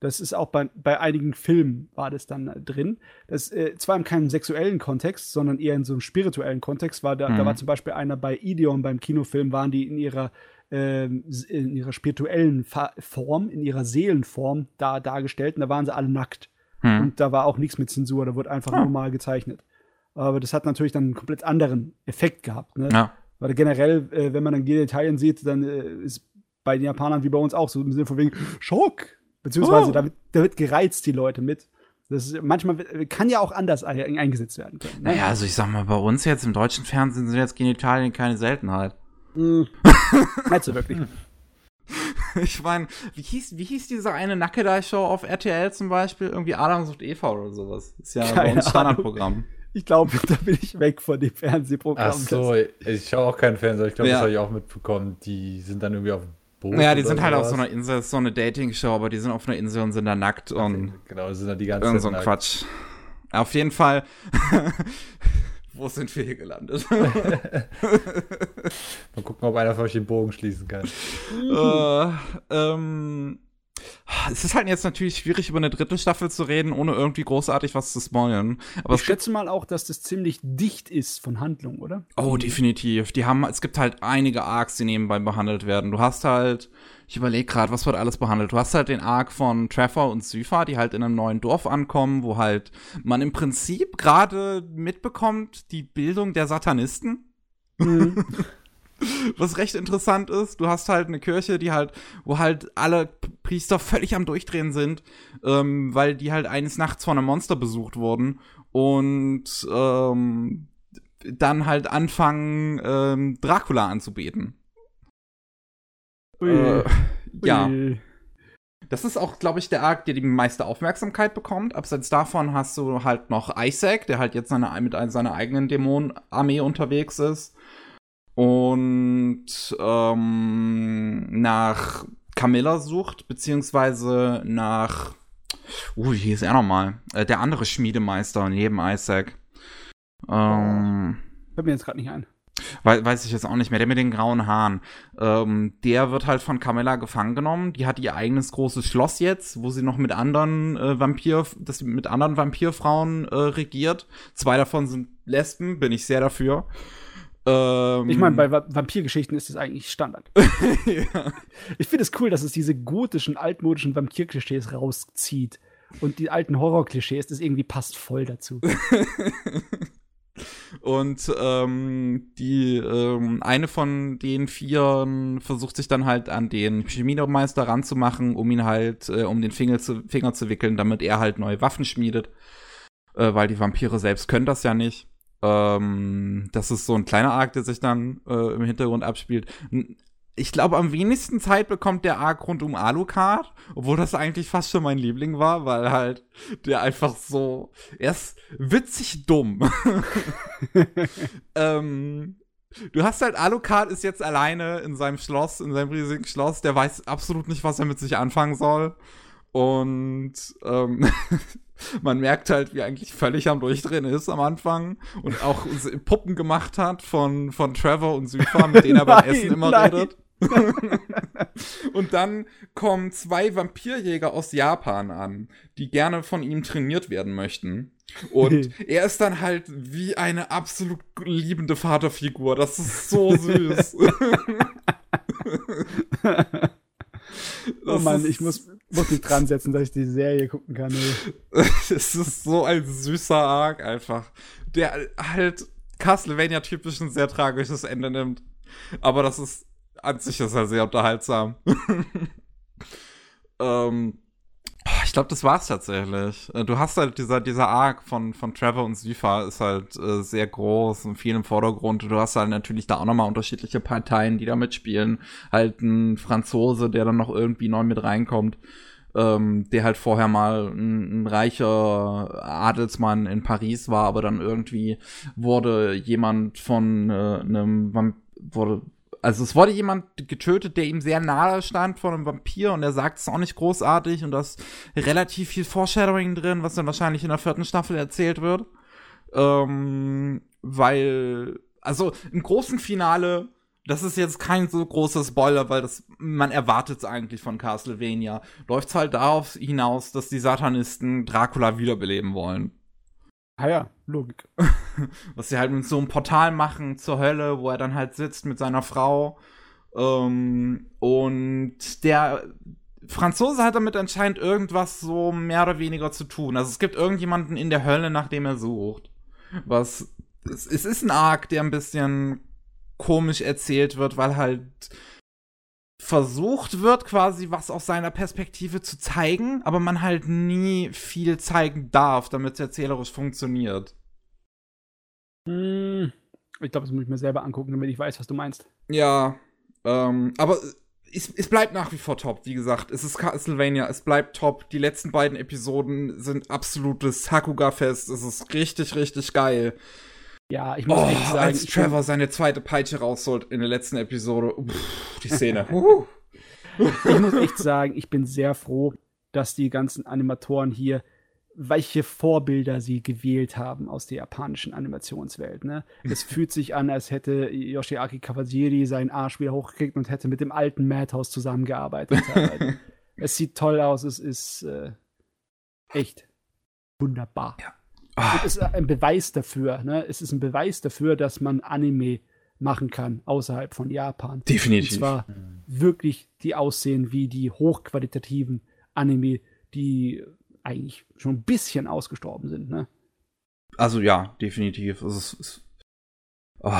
Das ist auch bei, bei einigen Filmen war das dann äh, drin. Das äh, zwar in keinem sexuellen Kontext, sondern eher in so einem spirituellen Kontext. War da, mhm. da war zum Beispiel einer bei Ideon beim Kinofilm, waren die in ihrer äh, in ihrer spirituellen Form, in ihrer Seelenform da dargestellt und da waren sie alle nackt. Mhm. Und da war auch nichts mit Zensur, da wurde einfach ja. normal gezeichnet. Aber das hat natürlich dann einen komplett anderen Effekt gehabt. Ne? Ja. Weil generell, äh, wenn man dann Genitalien sieht, dann äh, ist bei den Japanern wie bei uns auch so im Sinne von wegen Schock. Beziehungsweise oh. da, wird, da wird gereizt die Leute mit. Das ist, manchmal kann ja auch anders eingesetzt werden können. Ne? Naja, also ich sag mal, bei uns jetzt im deutschen Fernsehen sind jetzt Genitalien keine Seltenheit. Mm. *laughs* Meinst du wirklich? ich meine, wie hieß, wie hieß diese eine Nackedei-Show auf RTL zum Beispiel? Irgendwie Adam sucht Eva oder sowas. Ist ja keine bei uns Standardprogramm. Ich glaube, *laughs* da bin ich weg von dem Fernsehprogramm. Ach so, ich schaue auch keinen Fernseher. Ich glaube, ja. das habe ich auch mitbekommen. Die sind dann irgendwie auf dem Boot. Ja, die sind halt auf so einer Insel, so eine Dating-Show, aber die sind auf einer Insel und sind da nackt okay, und. Genau, sind da die ganze Zeit. so ein Quatsch. Auf jeden Fall. *laughs* Wo sind wir hier gelandet? *laughs* Mal gucken, ob einer von euch den Bogen schließen kann. äh, ähm, es ist halt jetzt natürlich schwierig, über eine dritte Staffel zu reden, ohne irgendwie großartig was zu spoilern. Aber ich schätze mal auch, dass das ziemlich dicht ist von Handlung, oder? Oh, definitiv. Die haben, es gibt halt einige Arcs, die nebenbei behandelt werden. Du hast halt, ich überlege gerade, was wird alles behandelt? Du hast halt den Arc von Trevor und Sypha, die halt in einem neuen Dorf ankommen, wo halt man im Prinzip gerade mitbekommt, die Bildung der Satanisten. Mhm. *laughs* Was recht interessant ist, du hast halt eine Kirche, die halt, wo halt alle Priester völlig am Durchdrehen sind, ähm, weil die halt eines Nachts von einem Monster besucht wurden und ähm, dann halt anfangen, ähm, Dracula anzubeten. Ui. Äh, ja. Ui. Das ist auch, glaube ich, der Arc, der die meiste Aufmerksamkeit bekommt. Abseits davon hast du halt noch Isaac, der halt jetzt seine, mit seiner eigenen Dämonenarmee unterwegs ist. Und ähm, nach Camilla sucht, beziehungsweise nach, uh, wie hieß er nochmal? Äh, der andere Schmiedemeister neben Isaac. Ähm, Hört mir jetzt gerade nicht ein. Weiß, weiß ich jetzt auch nicht mehr, der mit den grauen Haaren. Ähm, der wird halt von Camilla gefangen genommen. Die hat ihr eigenes großes Schloss jetzt, wo sie noch mit anderen äh, Vampir, das mit anderen Vampirfrauen äh, regiert. Zwei davon sind Lesben, bin ich sehr dafür. Ähm, ich meine, bei Vampirgeschichten ist das eigentlich Standard. *laughs* ja. Ich finde es cool, dass es diese gotischen, altmodischen Vampir-Klischees rauszieht. Und die alten Horror-Klischees, das irgendwie passt voll dazu. *laughs* Und ähm, die ähm, eine von den vier versucht sich dann halt an den Chemiemeister ranzumachen, um ihn halt äh, um den Finger zu, Finger zu wickeln, damit er halt neue Waffen schmiedet. Äh, weil die Vampire selbst können das ja nicht. Ähm, das ist so ein kleiner Arc, der sich dann äh, im Hintergrund abspielt. Ich glaube, am wenigsten Zeit bekommt der Arc rund um Alucard, obwohl das eigentlich fast schon mein Liebling war, weil halt der einfach so, er ist witzig dumm. *laughs* *laughs* ähm, du hast halt, Alucard ist jetzt alleine in seinem Schloss, in seinem riesigen Schloss, der weiß absolut nicht, was er mit sich anfangen soll. Und ähm, *laughs* man merkt halt, wie er eigentlich völlig am Durchdrehen ist am Anfang und auch Puppen gemacht hat von, von Trevor und Sypha, mit denen er beim *laughs* Essen immer nein. redet. *laughs* und dann kommen zwei Vampirjäger aus Japan an, die gerne von ihm trainiert werden möchten. Und er ist dann halt wie eine absolut liebende Vaterfigur. Das ist so süß. Oh Mann, ich muss, muss mich dran setzen, dass ich die Serie gucken kann. Es *laughs* ist so ein süßer Arc einfach. Der halt Castlevania typisch ein sehr tragisches Ende nimmt. Aber das ist an sich ist er sehr unterhaltsam. *laughs* ähm, ich glaube, das war's tatsächlich. Äh, du hast halt dieser, dieser Arc von, von Trevor und Sypha ist halt äh, sehr groß und viel im Vordergrund. Du hast halt natürlich da auch nochmal unterschiedliche Parteien, die da mitspielen. Halt ein Franzose, der dann noch irgendwie neu mit reinkommt. Ähm, der halt vorher mal ein, ein, reicher Adelsmann in Paris war, aber dann irgendwie wurde jemand von äh, einem wurde also es wurde jemand getötet, der ihm sehr nahe stand von einem Vampir und er sagt es auch nicht großartig und da ist relativ viel Foreshadowing drin, was dann wahrscheinlich in der vierten Staffel erzählt wird. Ähm, weil, also im großen Finale, das ist jetzt kein so großer Spoiler, weil das, man erwartet es eigentlich von Castlevania, läuft es halt darauf hinaus, dass die Satanisten Dracula wiederbeleben wollen. Ah ja, Logik. *laughs* Was sie halt mit so einem Portal machen zur Hölle, wo er dann halt sitzt mit seiner Frau. Ähm, und der Franzose hat damit anscheinend irgendwas so mehr oder weniger zu tun. Also es gibt irgendjemanden in der Hölle, nach dem er sucht. Was. Es, es ist ein Arc, der ein bisschen komisch erzählt wird, weil halt versucht wird, quasi was aus seiner Perspektive zu zeigen, aber man halt nie viel zeigen darf, damit es erzählerisch funktioniert. Hm, ich glaube, das muss ich mir selber angucken, damit ich weiß, was du meinst. Ja, ähm, aber es, es, bleibt nach wie vor top, wie gesagt. Es ist Castlevania, es bleibt top. Die letzten beiden Episoden sind absolutes Hakuga-Fest. Es ist richtig, richtig geil. Ja, ich muss oh, echt sagen. Als Trevor seine zweite Peitsche rausholt in der letzten Episode, Uff, die Szene. *laughs* ich muss echt sagen, ich bin sehr froh, dass die ganzen Animatoren hier welche Vorbilder sie gewählt haben aus der japanischen Animationswelt. Ne? Es *laughs* fühlt sich an, als hätte Yoshiaki Kawajiri seinen Arsch wieder hochgekriegt und hätte mit dem alten Madhouse zusammengearbeitet. *laughs* es sieht toll aus, es ist äh, echt wunderbar. Ja. Oh. Es ist ein Beweis dafür, ne? Es ist ein Beweis dafür, dass man Anime machen kann außerhalb von Japan. Definitiv. Und zwar wirklich die aussehen wie die hochqualitativen Anime, die eigentlich schon ein bisschen ausgestorben sind, ne? Also ja, definitiv. Es ist, es, oh,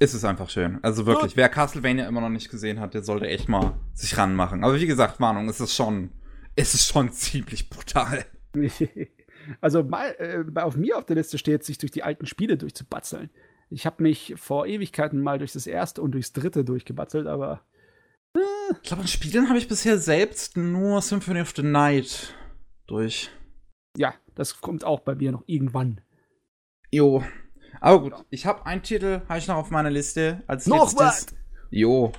es ist einfach schön. Also wirklich, Gut. wer Castlevania immer noch nicht gesehen hat, der sollte echt mal sich ranmachen. Aber wie gesagt, Warnung, es ist schon, es ist schon *laughs* ziemlich brutal. *laughs* also mal, äh, auf mir auf der Liste steht, sich durch die alten Spiele durchzubatzeln. Ich habe mich vor Ewigkeiten mal durch das erste und durchs dritte durchgebatzelt, aber. Äh. Ich glaube, an Spielen habe ich bisher selbst nur Symphony of the Night durch. Ja, das kommt auch bei mir noch irgendwann. Jo. Aber gut, ich habe einen Titel, habe ich noch auf meiner Liste als noch letztes. Was? Jo.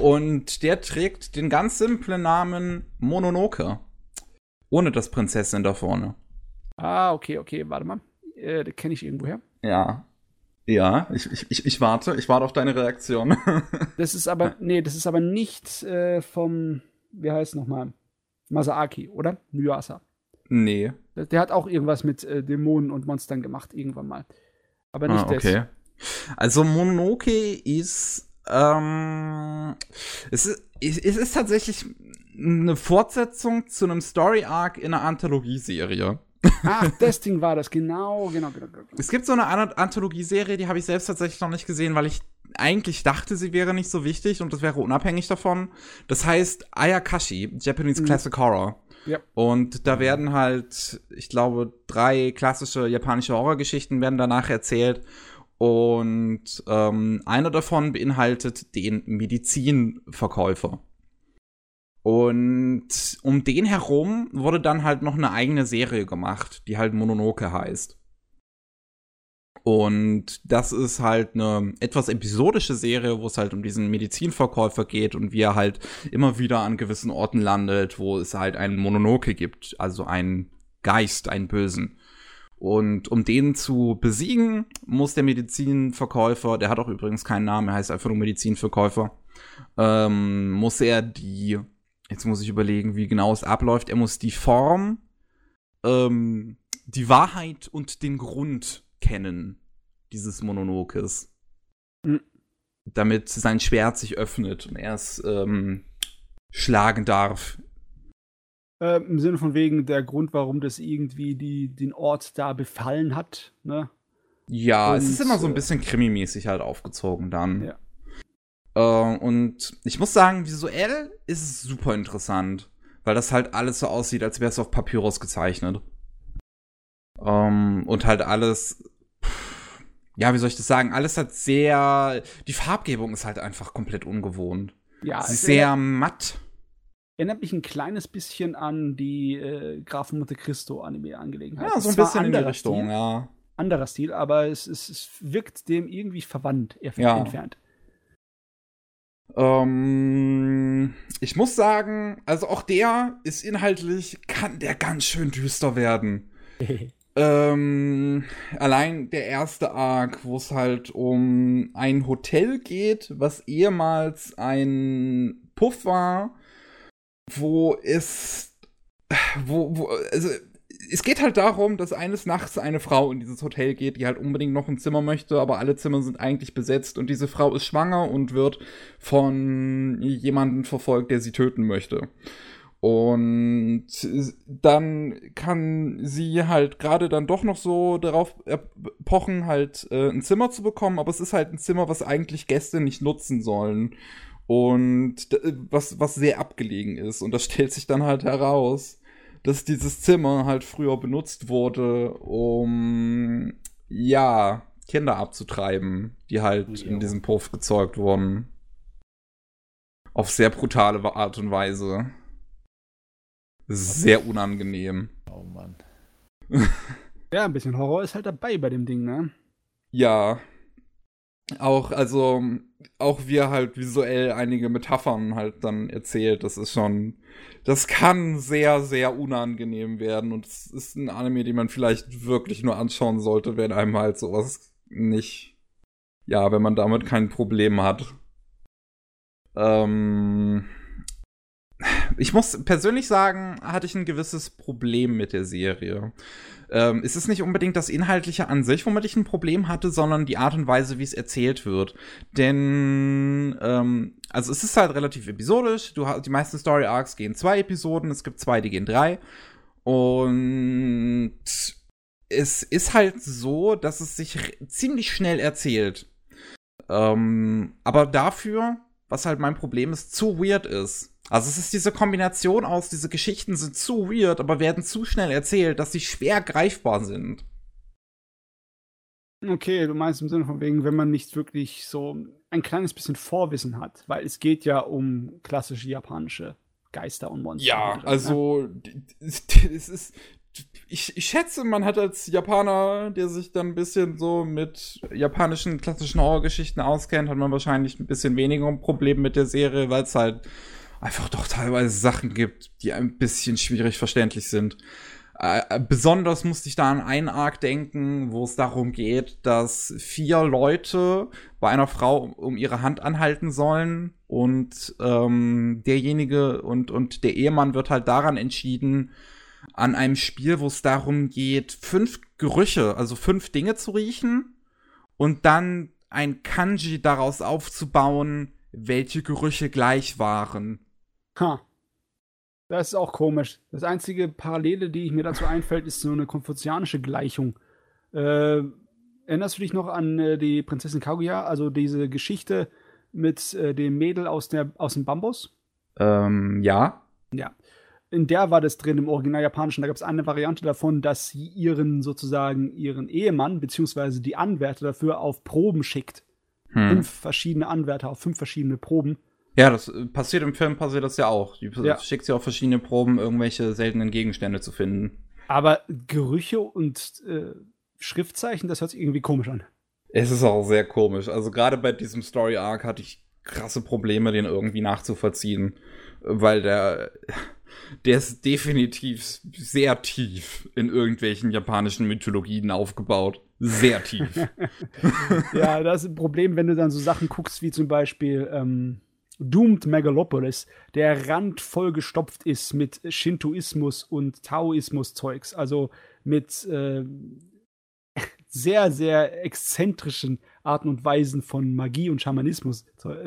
Und der trägt den ganz simplen Namen Mononoke. Ohne das Prinzessin da vorne. Ah, okay, okay, warte mal. Äh, kenne ich irgendwoher. Ja. Ja, ich, ich, ich, warte, ich warte auf deine Reaktion. *laughs* das ist aber, nee, das ist aber nicht äh, vom, wie heißt es nochmal? Masaaki, oder? Nyasa. Nee. Der, der, hat auch irgendwas mit äh, Dämonen und Monstern gemacht, irgendwann mal. Aber nicht ah, okay. Das. Also Mononoke ist, ähm, es ist, es ist tatsächlich eine Fortsetzung zu einem Story-Arc in einer Anthologieserie. Ach, das Ding war das, genau, genau, genau, genau. Es gibt so eine Anthologieserie, die habe ich selbst tatsächlich noch nicht gesehen, weil ich eigentlich dachte, sie wäre nicht so wichtig und das wäre unabhängig davon. Das heißt Ayakashi, Japanese mhm. Classic Horror. Ja. Und da werden halt, ich glaube, drei klassische japanische Horrorgeschichten werden danach erzählt. Und ähm, einer davon beinhaltet den Medizinverkäufer. Und um den herum wurde dann halt noch eine eigene Serie gemacht, die halt Mononoke heißt. Und das ist halt eine etwas episodische Serie, wo es halt um diesen Medizinverkäufer geht und wie er halt immer wieder an gewissen Orten landet, wo es halt einen Mononoke gibt, also einen Geist, einen Bösen. Und um den zu besiegen, muss der Medizinverkäufer, der hat auch übrigens keinen Namen, er heißt einfach nur Medizinverkäufer, ähm, muss er die, jetzt muss ich überlegen, wie genau es abläuft, er muss die Form, ähm, die Wahrheit und den Grund kennen dieses Mononokes. Mhm. Damit sein Schwert sich öffnet und er es ähm, schlagen darf. Äh, Im Sinne von wegen der Grund, warum das irgendwie die, den Ort da befallen hat, ne? Ja, und, es ist immer so ein äh, bisschen krimimäßig halt aufgezogen dann. Ja. Äh, und ich muss sagen, visuell ist es super interessant, weil das halt alles so aussieht, als wäre es auf Papyrus gezeichnet. Ähm, und halt alles ja, wie soll ich das sagen? Alles hat sehr. Die Farbgebung ist halt einfach komplett ungewohnt. Ja, Sie ist sehr erinnert, matt. Erinnert mich ein kleines bisschen an die äh, Grafen Monte Cristo Anime-Angelegenheit. Ja, so ein bisschen in die Richtung, Stil, ja. Anderer Stil, aber es, es, es wirkt dem irgendwie verwandt, ja. entfernt. Ähm, ich muss sagen, also auch der ist inhaltlich, kann der ganz schön düster werden. *laughs* Ähm, allein der erste Arc, wo es halt um ein Hotel geht, was ehemals ein Puff war, wo es, wo, wo, also es geht halt darum, dass eines Nachts eine Frau in dieses Hotel geht, die halt unbedingt noch ein Zimmer möchte, aber alle Zimmer sind eigentlich besetzt und diese Frau ist schwanger und wird von jemandem verfolgt, der sie töten möchte. Und dann kann sie halt gerade dann doch noch so darauf pochen, halt äh, ein Zimmer zu bekommen, aber es ist halt ein Zimmer, was eigentlich Gäste nicht nutzen sollen. Und was, was sehr abgelegen ist. Und das *laughs* stellt sich dann halt heraus, dass dieses Zimmer halt früher benutzt wurde, um ja, Kinder abzutreiben, die halt jo. in diesem Puff gezeugt wurden. Auf sehr brutale Art und Weise. Sehr unangenehm. Oh Mann. *laughs* Ja, ein bisschen Horror ist halt dabei bei dem Ding, ne? Ja. Auch, also, auch wie er halt visuell einige Metaphern halt dann erzählt, das ist schon, das kann sehr, sehr unangenehm werden und es ist ein Anime, den man vielleicht wirklich nur anschauen sollte, wenn einem halt sowas nicht, ja, wenn man damit kein Problem hat. Ähm, ich muss persönlich sagen, hatte ich ein gewisses Problem mit der Serie. Ähm, es ist nicht unbedingt das Inhaltliche an sich, womit ich ein Problem hatte, sondern die Art und Weise, wie es erzählt wird. Denn, ähm, also es ist halt relativ episodisch. Du hast, die meisten Story Arcs gehen zwei Episoden, es gibt zwei, die gehen drei. Und es ist halt so, dass es sich ziemlich schnell erzählt. Ähm, aber dafür, was halt mein Problem ist, zu weird ist. Also es ist diese Kombination aus, diese Geschichten sind zu weird, aber werden zu schnell erzählt, dass sie schwer greifbar sind. Okay, du meinst im Sinne von wegen, wenn man nicht wirklich so ein kleines bisschen Vorwissen hat, weil es geht ja um klassische japanische Geister und Monster. Ja, ne? also *laughs* es ist ich, ich schätze, man hat als Japaner, der sich dann ein bisschen so mit japanischen klassischen Horrorgeschichten auskennt, hat man wahrscheinlich ein bisschen weniger ein Problem mit der Serie, weil es halt einfach doch teilweise Sachen gibt, die ein bisschen schwierig verständlich sind. Äh, besonders musste ich da an einen Arc denken, wo es darum geht, dass vier Leute bei einer Frau um ihre Hand anhalten sollen und ähm, derjenige und, und der Ehemann wird halt daran entschieden, an einem Spiel, wo es darum geht, fünf Gerüche, also fünf Dinge zu riechen und dann ein Kanji daraus aufzubauen, welche Gerüche gleich waren. Ha. Das ist auch komisch. Das einzige Parallele, die mir dazu einfällt, ist so eine konfuzianische Gleichung. Äh, erinnerst du dich noch an äh, die Prinzessin Kaguya? Also diese Geschichte mit äh, dem Mädel aus, der, aus dem Bambus? Ähm, ja. Ja. In der war das drin im Original Japanischen. Da gab es eine Variante davon, dass sie ihren sozusagen ihren Ehemann beziehungsweise die Anwärter dafür auf Proben schickt. Hm. Fünf verschiedene Anwärter auf fünf verschiedene Proben. Ja, das äh, passiert im Film, passiert das ja auch. Die Ja. schickt sie auf verschiedene Proben, irgendwelche seltenen Gegenstände zu finden. Aber Gerüche und äh, Schriftzeichen, das hört sich irgendwie komisch an. Es ist auch sehr komisch. Also gerade bei diesem Story Arc hatte ich krasse Probleme, den irgendwie nachzuvollziehen, weil der der ist definitiv sehr tief in irgendwelchen japanischen Mythologien aufgebaut. Sehr tief. *laughs* ja, das ist ein Problem, wenn du dann so Sachen guckst, wie zum Beispiel ähm, Doomed Megalopolis, der randvoll gestopft ist mit Shintoismus und Taoismus-Zeugs, also mit äh, *laughs* sehr, sehr exzentrischen Arten und Weisen von Magie und Schamanismus,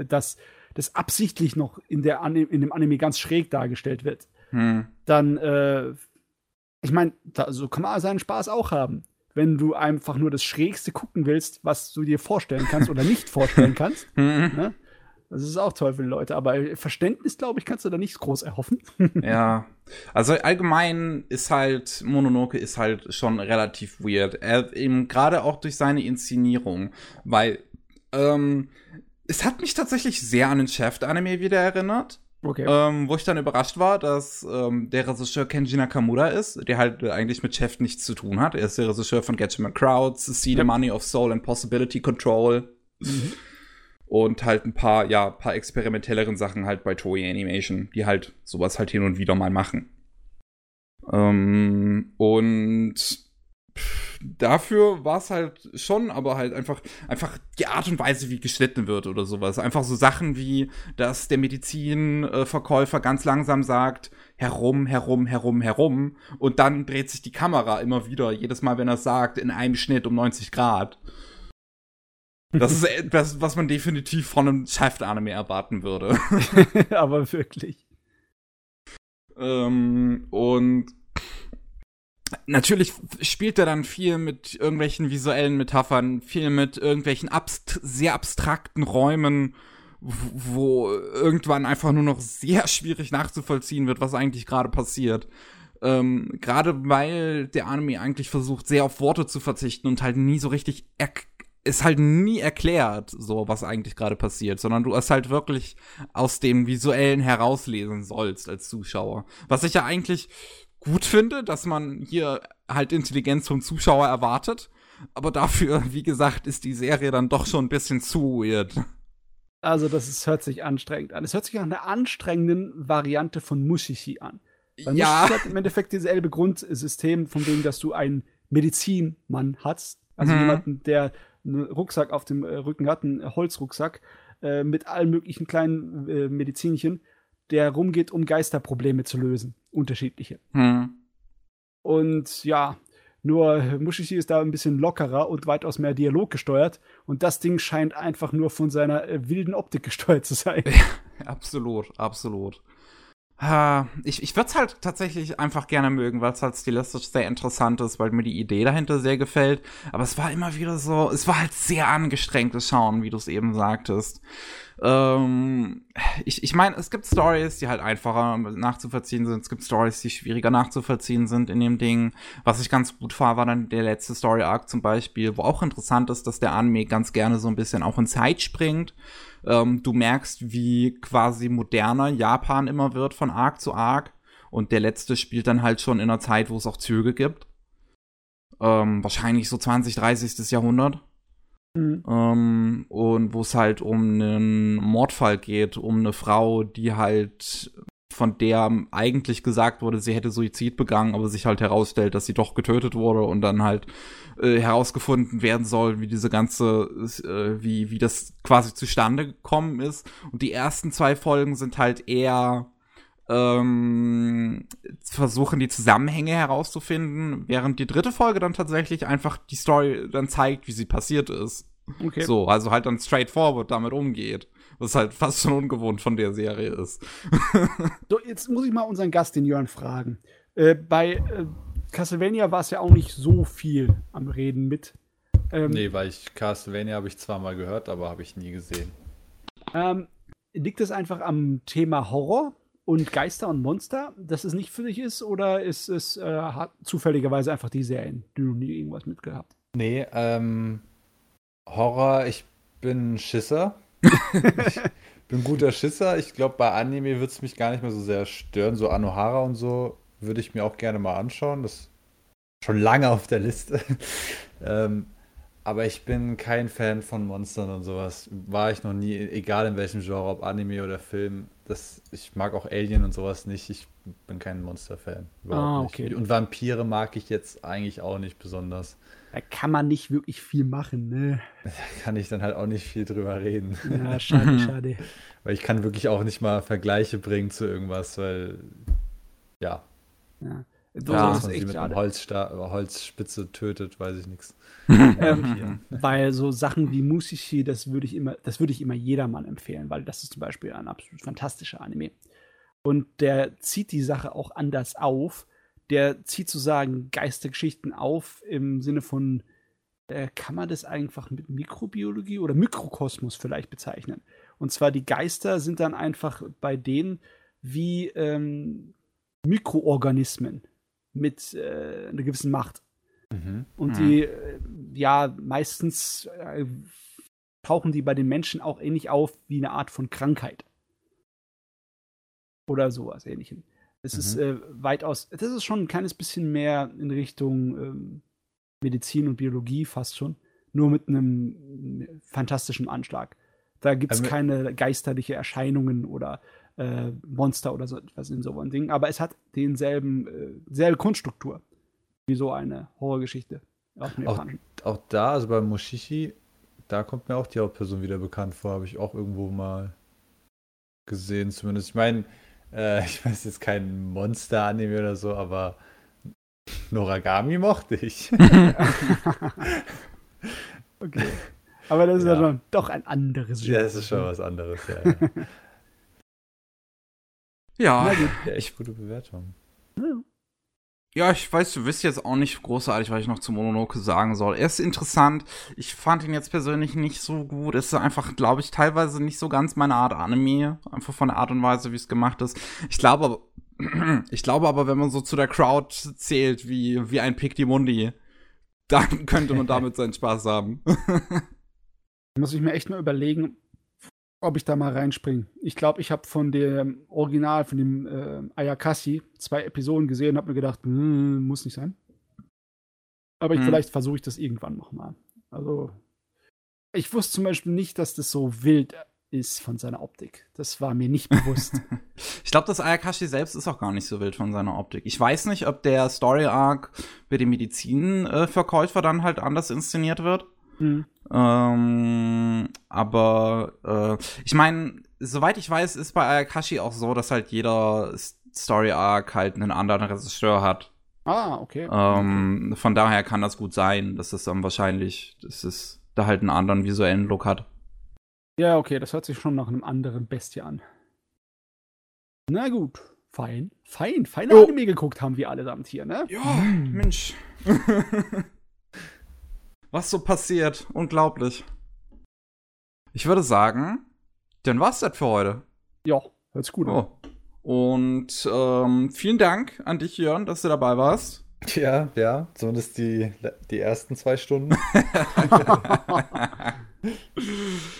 das, das absichtlich noch in, der Ani in dem Anime ganz schräg dargestellt wird. Hm. Dann, äh, ich meine, so kann man seinen Spaß auch haben. Wenn du einfach nur das Schrägste gucken willst, was du dir vorstellen kannst oder nicht vorstellen *laughs* kannst. Hm. Ne? Das ist auch toll für die Leute, aber Verständnis, glaube ich, kannst du da nicht groß erhoffen. *laughs* Ja, also allgemein ist halt, Mononoke ist halt schon relativ weird. Er eben gerade auch durch seine Inszenierung, weil ähm, es hat mich tatsächlich sehr an den Chef-Anime wieder erinnert. Okay. Ähm, wo ich dann überrascht war, dass ähm, der Regisseur Kenji Nakamura ist, der halt eigentlich mit Chef nichts zu tun hat. Er ist der Regisseur von Get Your Crowds, See the. Money of Soul and Possibility Control. Mhm. Und halt ein paar, ja, paar experimentelleren Sachen halt bei Toei Animation, die halt sowas halt hin und wieder mal machen. Ähm, und dafür war es halt schon, aber halt einfach, einfach die Art und Weise, wie geschnitten wird oder sowas. Einfach so Sachen wie, dass der Medizinverkäufer ganz langsam sagt, herum, herum, herum, herum. Und dann dreht sich die Kamera immer wieder, jedes Mal, wenn er es sagt, in einem Schnitt um 90 Grad. Das ist etwas, was man definitiv von einem Shaft-Anime erwarten würde. *laughs* aber wirklich. ähm, und natürlich spielt er dann viel mit irgendwelchen visuellen Metaphern, viel mit irgendwelchen abst sehr abstrakten Räumen, wo irgendwann einfach nur noch sehr schwierig nachzuvollziehen wird, was eigentlich gerade passiert. Ähm, gerade weil der Anime eigentlich versucht, sehr auf Worte zu verzichten und halt nie so richtig ist halt nie erklärt, so was eigentlich gerade passiert, sondern du es halt wirklich aus dem Visuellen herauslesen sollst als Zuschauer. Was ich ja eigentlich gut finde, dass man hier halt Intelligenz vom Zuschauer erwartet. Aber dafür, wie gesagt, ist die Serie dann doch schon ein bisschen zu weird. Also, das ist, hört sich anstrengend an. Es hört sich nach einer anstrengenden Variante von Mushishi an. Weil ja. Mushishi hat im Endeffekt dieselbe Grundsystem, von dem, dass du einen Medizinmann hast. Also Mhm. jemanden, der einen Rucksack auf dem äh, Rücken hat, einen Holzrucksack, äh, mit allen möglichen kleinen äh, Medizinchen, der rumgeht, um Geisterprobleme zu lösen. Unterschiedliche. Hm. Und ja, nur Mushishi ist da ein bisschen lockerer und weitaus mehr Dialog gesteuert. Und das Ding scheint einfach nur von seiner äh, wilden Optik gesteuert zu sein. *laughs* Absolut, absolut. Ich, ich würde es halt tatsächlich einfach gerne mögen, weil es halt stilistisch sehr interessant ist, weil mir die Idee dahinter sehr gefällt. Aber es war immer wieder so, es war halt sehr angestrengtes Schauen, wie du es eben sagtest. Ähm, ich ich meine, es gibt Stories, die halt einfacher nachzuvollziehen sind. Es gibt Stories, die schwieriger nachzuvollziehen sind in dem Ding. Was ich ganz gut war, war dann der letzte Story Arc zum Beispiel, wo auch interessant ist, dass der Anime ganz gerne so ein bisschen auch in Zeit springt. Ähm, du merkst, wie quasi moderner Japan immer wird von Arc zu Arc. Und der letzte spielt dann halt schon in einer Zeit, wo es auch Züge gibt. Ähm, wahrscheinlich so 20, 30. Jahrhundert. Mhm. Ähm, und wo es halt um einen Mordfall geht, um eine Frau, die halt von der eigentlich gesagt wurde, sie hätte Suizid begangen, aber sich halt herausstellt, dass sie doch getötet wurde und dann halt äh, herausgefunden werden soll, wie diese ganze, äh, wie, wie das quasi zustande gekommen ist. Und die ersten zwei Folgen sind halt eher ähm, versuchen, die Zusammenhänge herauszufinden, während die dritte Folge dann tatsächlich einfach die Story dann zeigt, wie sie passiert ist. Okay. So, also halt dann straightforward damit umgeht. Was halt fast schon ungewohnt von der Serie ist. *laughs* So, jetzt muss ich mal unseren Gast, den Jörn, fragen. Äh, bei äh, Castlevania war es ja auch nicht so viel am Reden mit. Ähm, Nee, weil ich Castlevania habe ich zwar mal gehört, aber habe ich nie gesehen. ähm, liegt es einfach am Thema Horror und Geister und Monster, dass es nicht für dich ist? Oder ist es äh, hat zufälligerweise einfach die Serien, die du nie irgendwas mitgehabt? Nee, ähm, Horror, ich bin ein Schisser. *laughs* ich bin ein guter Schisser. Ich glaube, bei Anime wird es mich gar nicht mehr so sehr stören. So Anohara und so würde ich mir auch gerne mal anschauen. Das ist schon lange auf der Liste. *laughs* ähm, aber ich bin kein Fan von Monstern und sowas. War ich noch nie, egal in welchem Genre, ob Anime oder Film. Das, ich mag auch Alien und sowas nicht. Ich bin kein Monster-Fan. Ah, nicht. okay. Und Vampire mag ich jetzt eigentlich auch nicht besonders. Da kann man nicht wirklich viel machen, ne? *laughs* kann ich dann halt auch nicht viel drüber reden. Ja, schade, *laughs* schade. Weil ich kann wirklich auch nicht mal Vergleiche bringen zu irgendwas, weil ja, Ja. Ja, das dass man sie mit einem. Holzsta Holzspitze tötet, weiß ich nichts. *laughs* Ähm, weil so Sachen wie Musishi, das würde ich immer, das würde ich immer jedermann empfehlen, weil das ist zum Beispiel ein absolut fantastischer Anime. Und der zieht die Sache auch anders auf. Der zieht sozusagen Geistergeschichten auf im Sinne von, äh, kann man das einfach mit Mikrobiologie oder Mikrokosmos vielleicht bezeichnen? Und zwar die Geister sind dann einfach bei denen wie ähm, Mikroorganismen mit äh, einer gewissen Macht. Mhm. Und Hm. die, äh, ja, meistens äh, tauchen die bei den Menschen auch ähnlich auf wie eine Art von Krankheit. Oder sowas ähnlichem. Es Mhm. ist äh, weitaus, das ist schon ein kleines bisschen mehr in Richtung ähm, Medizin und Biologie fast schon. Nur mit einem fantastischen Anschlag. Da gibt es Also- keine geisterliche Erscheinungen oder äh, Monster oder so etwas in so einem Ding. Aber es hat denselben, äh, selbe Grundstruktur wie so eine Horrorgeschichte Auch, auch da, also bei Mushishi, da kommt mir auch die Hauptperson wieder bekannt vor, habe ich auch irgendwo mal gesehen, zumindest. Ich meine, äh, *laughs* ich weiß jetzt kein Monster-Anime oder so, aber Noragami mochte ich. *laughs* *laughs* okay. Aber das ist ja, Ja. schon doch ein anderes ja, das ist schon was anderes, ja. Ja. Ja, Na gut. echt gute Bewertung. Ja, ich weiß, du wisst jetzt auch nicht großartig, was ich noch zu Mononoke sagen soll. Er ist interessant. Ich fand ihn jetzt persönlich nicht so gut. Es ist einfach, glaube ich, teilweise nicht so ganz meine Art Anime. Einfach von der Art und Weise, wie es gemacht ist. Ich glaube aber, *clears throat* ich glaube aber, wenn man so zu der Crowd zählt, wie, wie ein Pick die Mundi, dann *laughs* könnte man damit seinen Spaß haben. *laughs* Muss ich mir echt mal überlegen, ob ich da mal reinspringe. Ich glaube, ich habe von dem Original, von dem äh, Ayakashi, zwei Episoden gesehen und habe mir gedacht, hm, muss nicht sein. Aber ich, Hm. vielleicht versuche ich das irgendwann noch mal. Also, ich wusste zum Beispiel nicht, dass das so wild ist von seiner Optik. Das war mir nicht bewusst. *laughs* Ich glaube, das Ayakashi selbst ist auch gar nicht so wild von seiner Optik. Ich weiß nicht, ob der Story Arc mit dem Medizinverkäufer dann halt anders inszeniert wird. Hm. Ähm, aber äh, ich meine, soweit ich weiß, ist bei Ayakashi auch so, dass halt jeder Story Arc halt einen anderen Regisseur hat. Ah, okay. Ähm, Von daher kann das gut sein, dass es dann wahrscheinlich, dass es da halt einen anderen visuellen Look hat. Ja, okay, das hört sich schon nach einem anderen Bestie an. Na gut, fein. Fein, feine Jo. Anime geguckt haben wir allesamt hier, ne? Ja, Mensch. *laughs* Was so passiert, unglaublich. Ich würde sagen, dann war's das für heute. Ja, hört sich gut an. Oh. Und ähm, vielen Dank an dich, Jörn, dass du dabei warst. Ja, ja, zumindest die, die ersten zwei Stunden. *laughs* *laughs*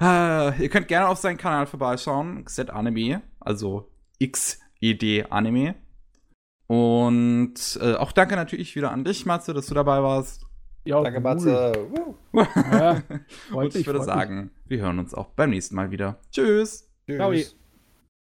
Äh, ihr könnt gerne auf seinen Kanal vorbeischauen, XZ Anime, also XED Anime. Und äh, auch danke natürlich wieder an dich, Matze, dass du dabei warst. Ja, Danke, cool. Matze. Ja, *laughs* Und ich würde sagen, wir hören uns auch beim nächsten Mal wieder. Tschüss. Tschüss. Ciao.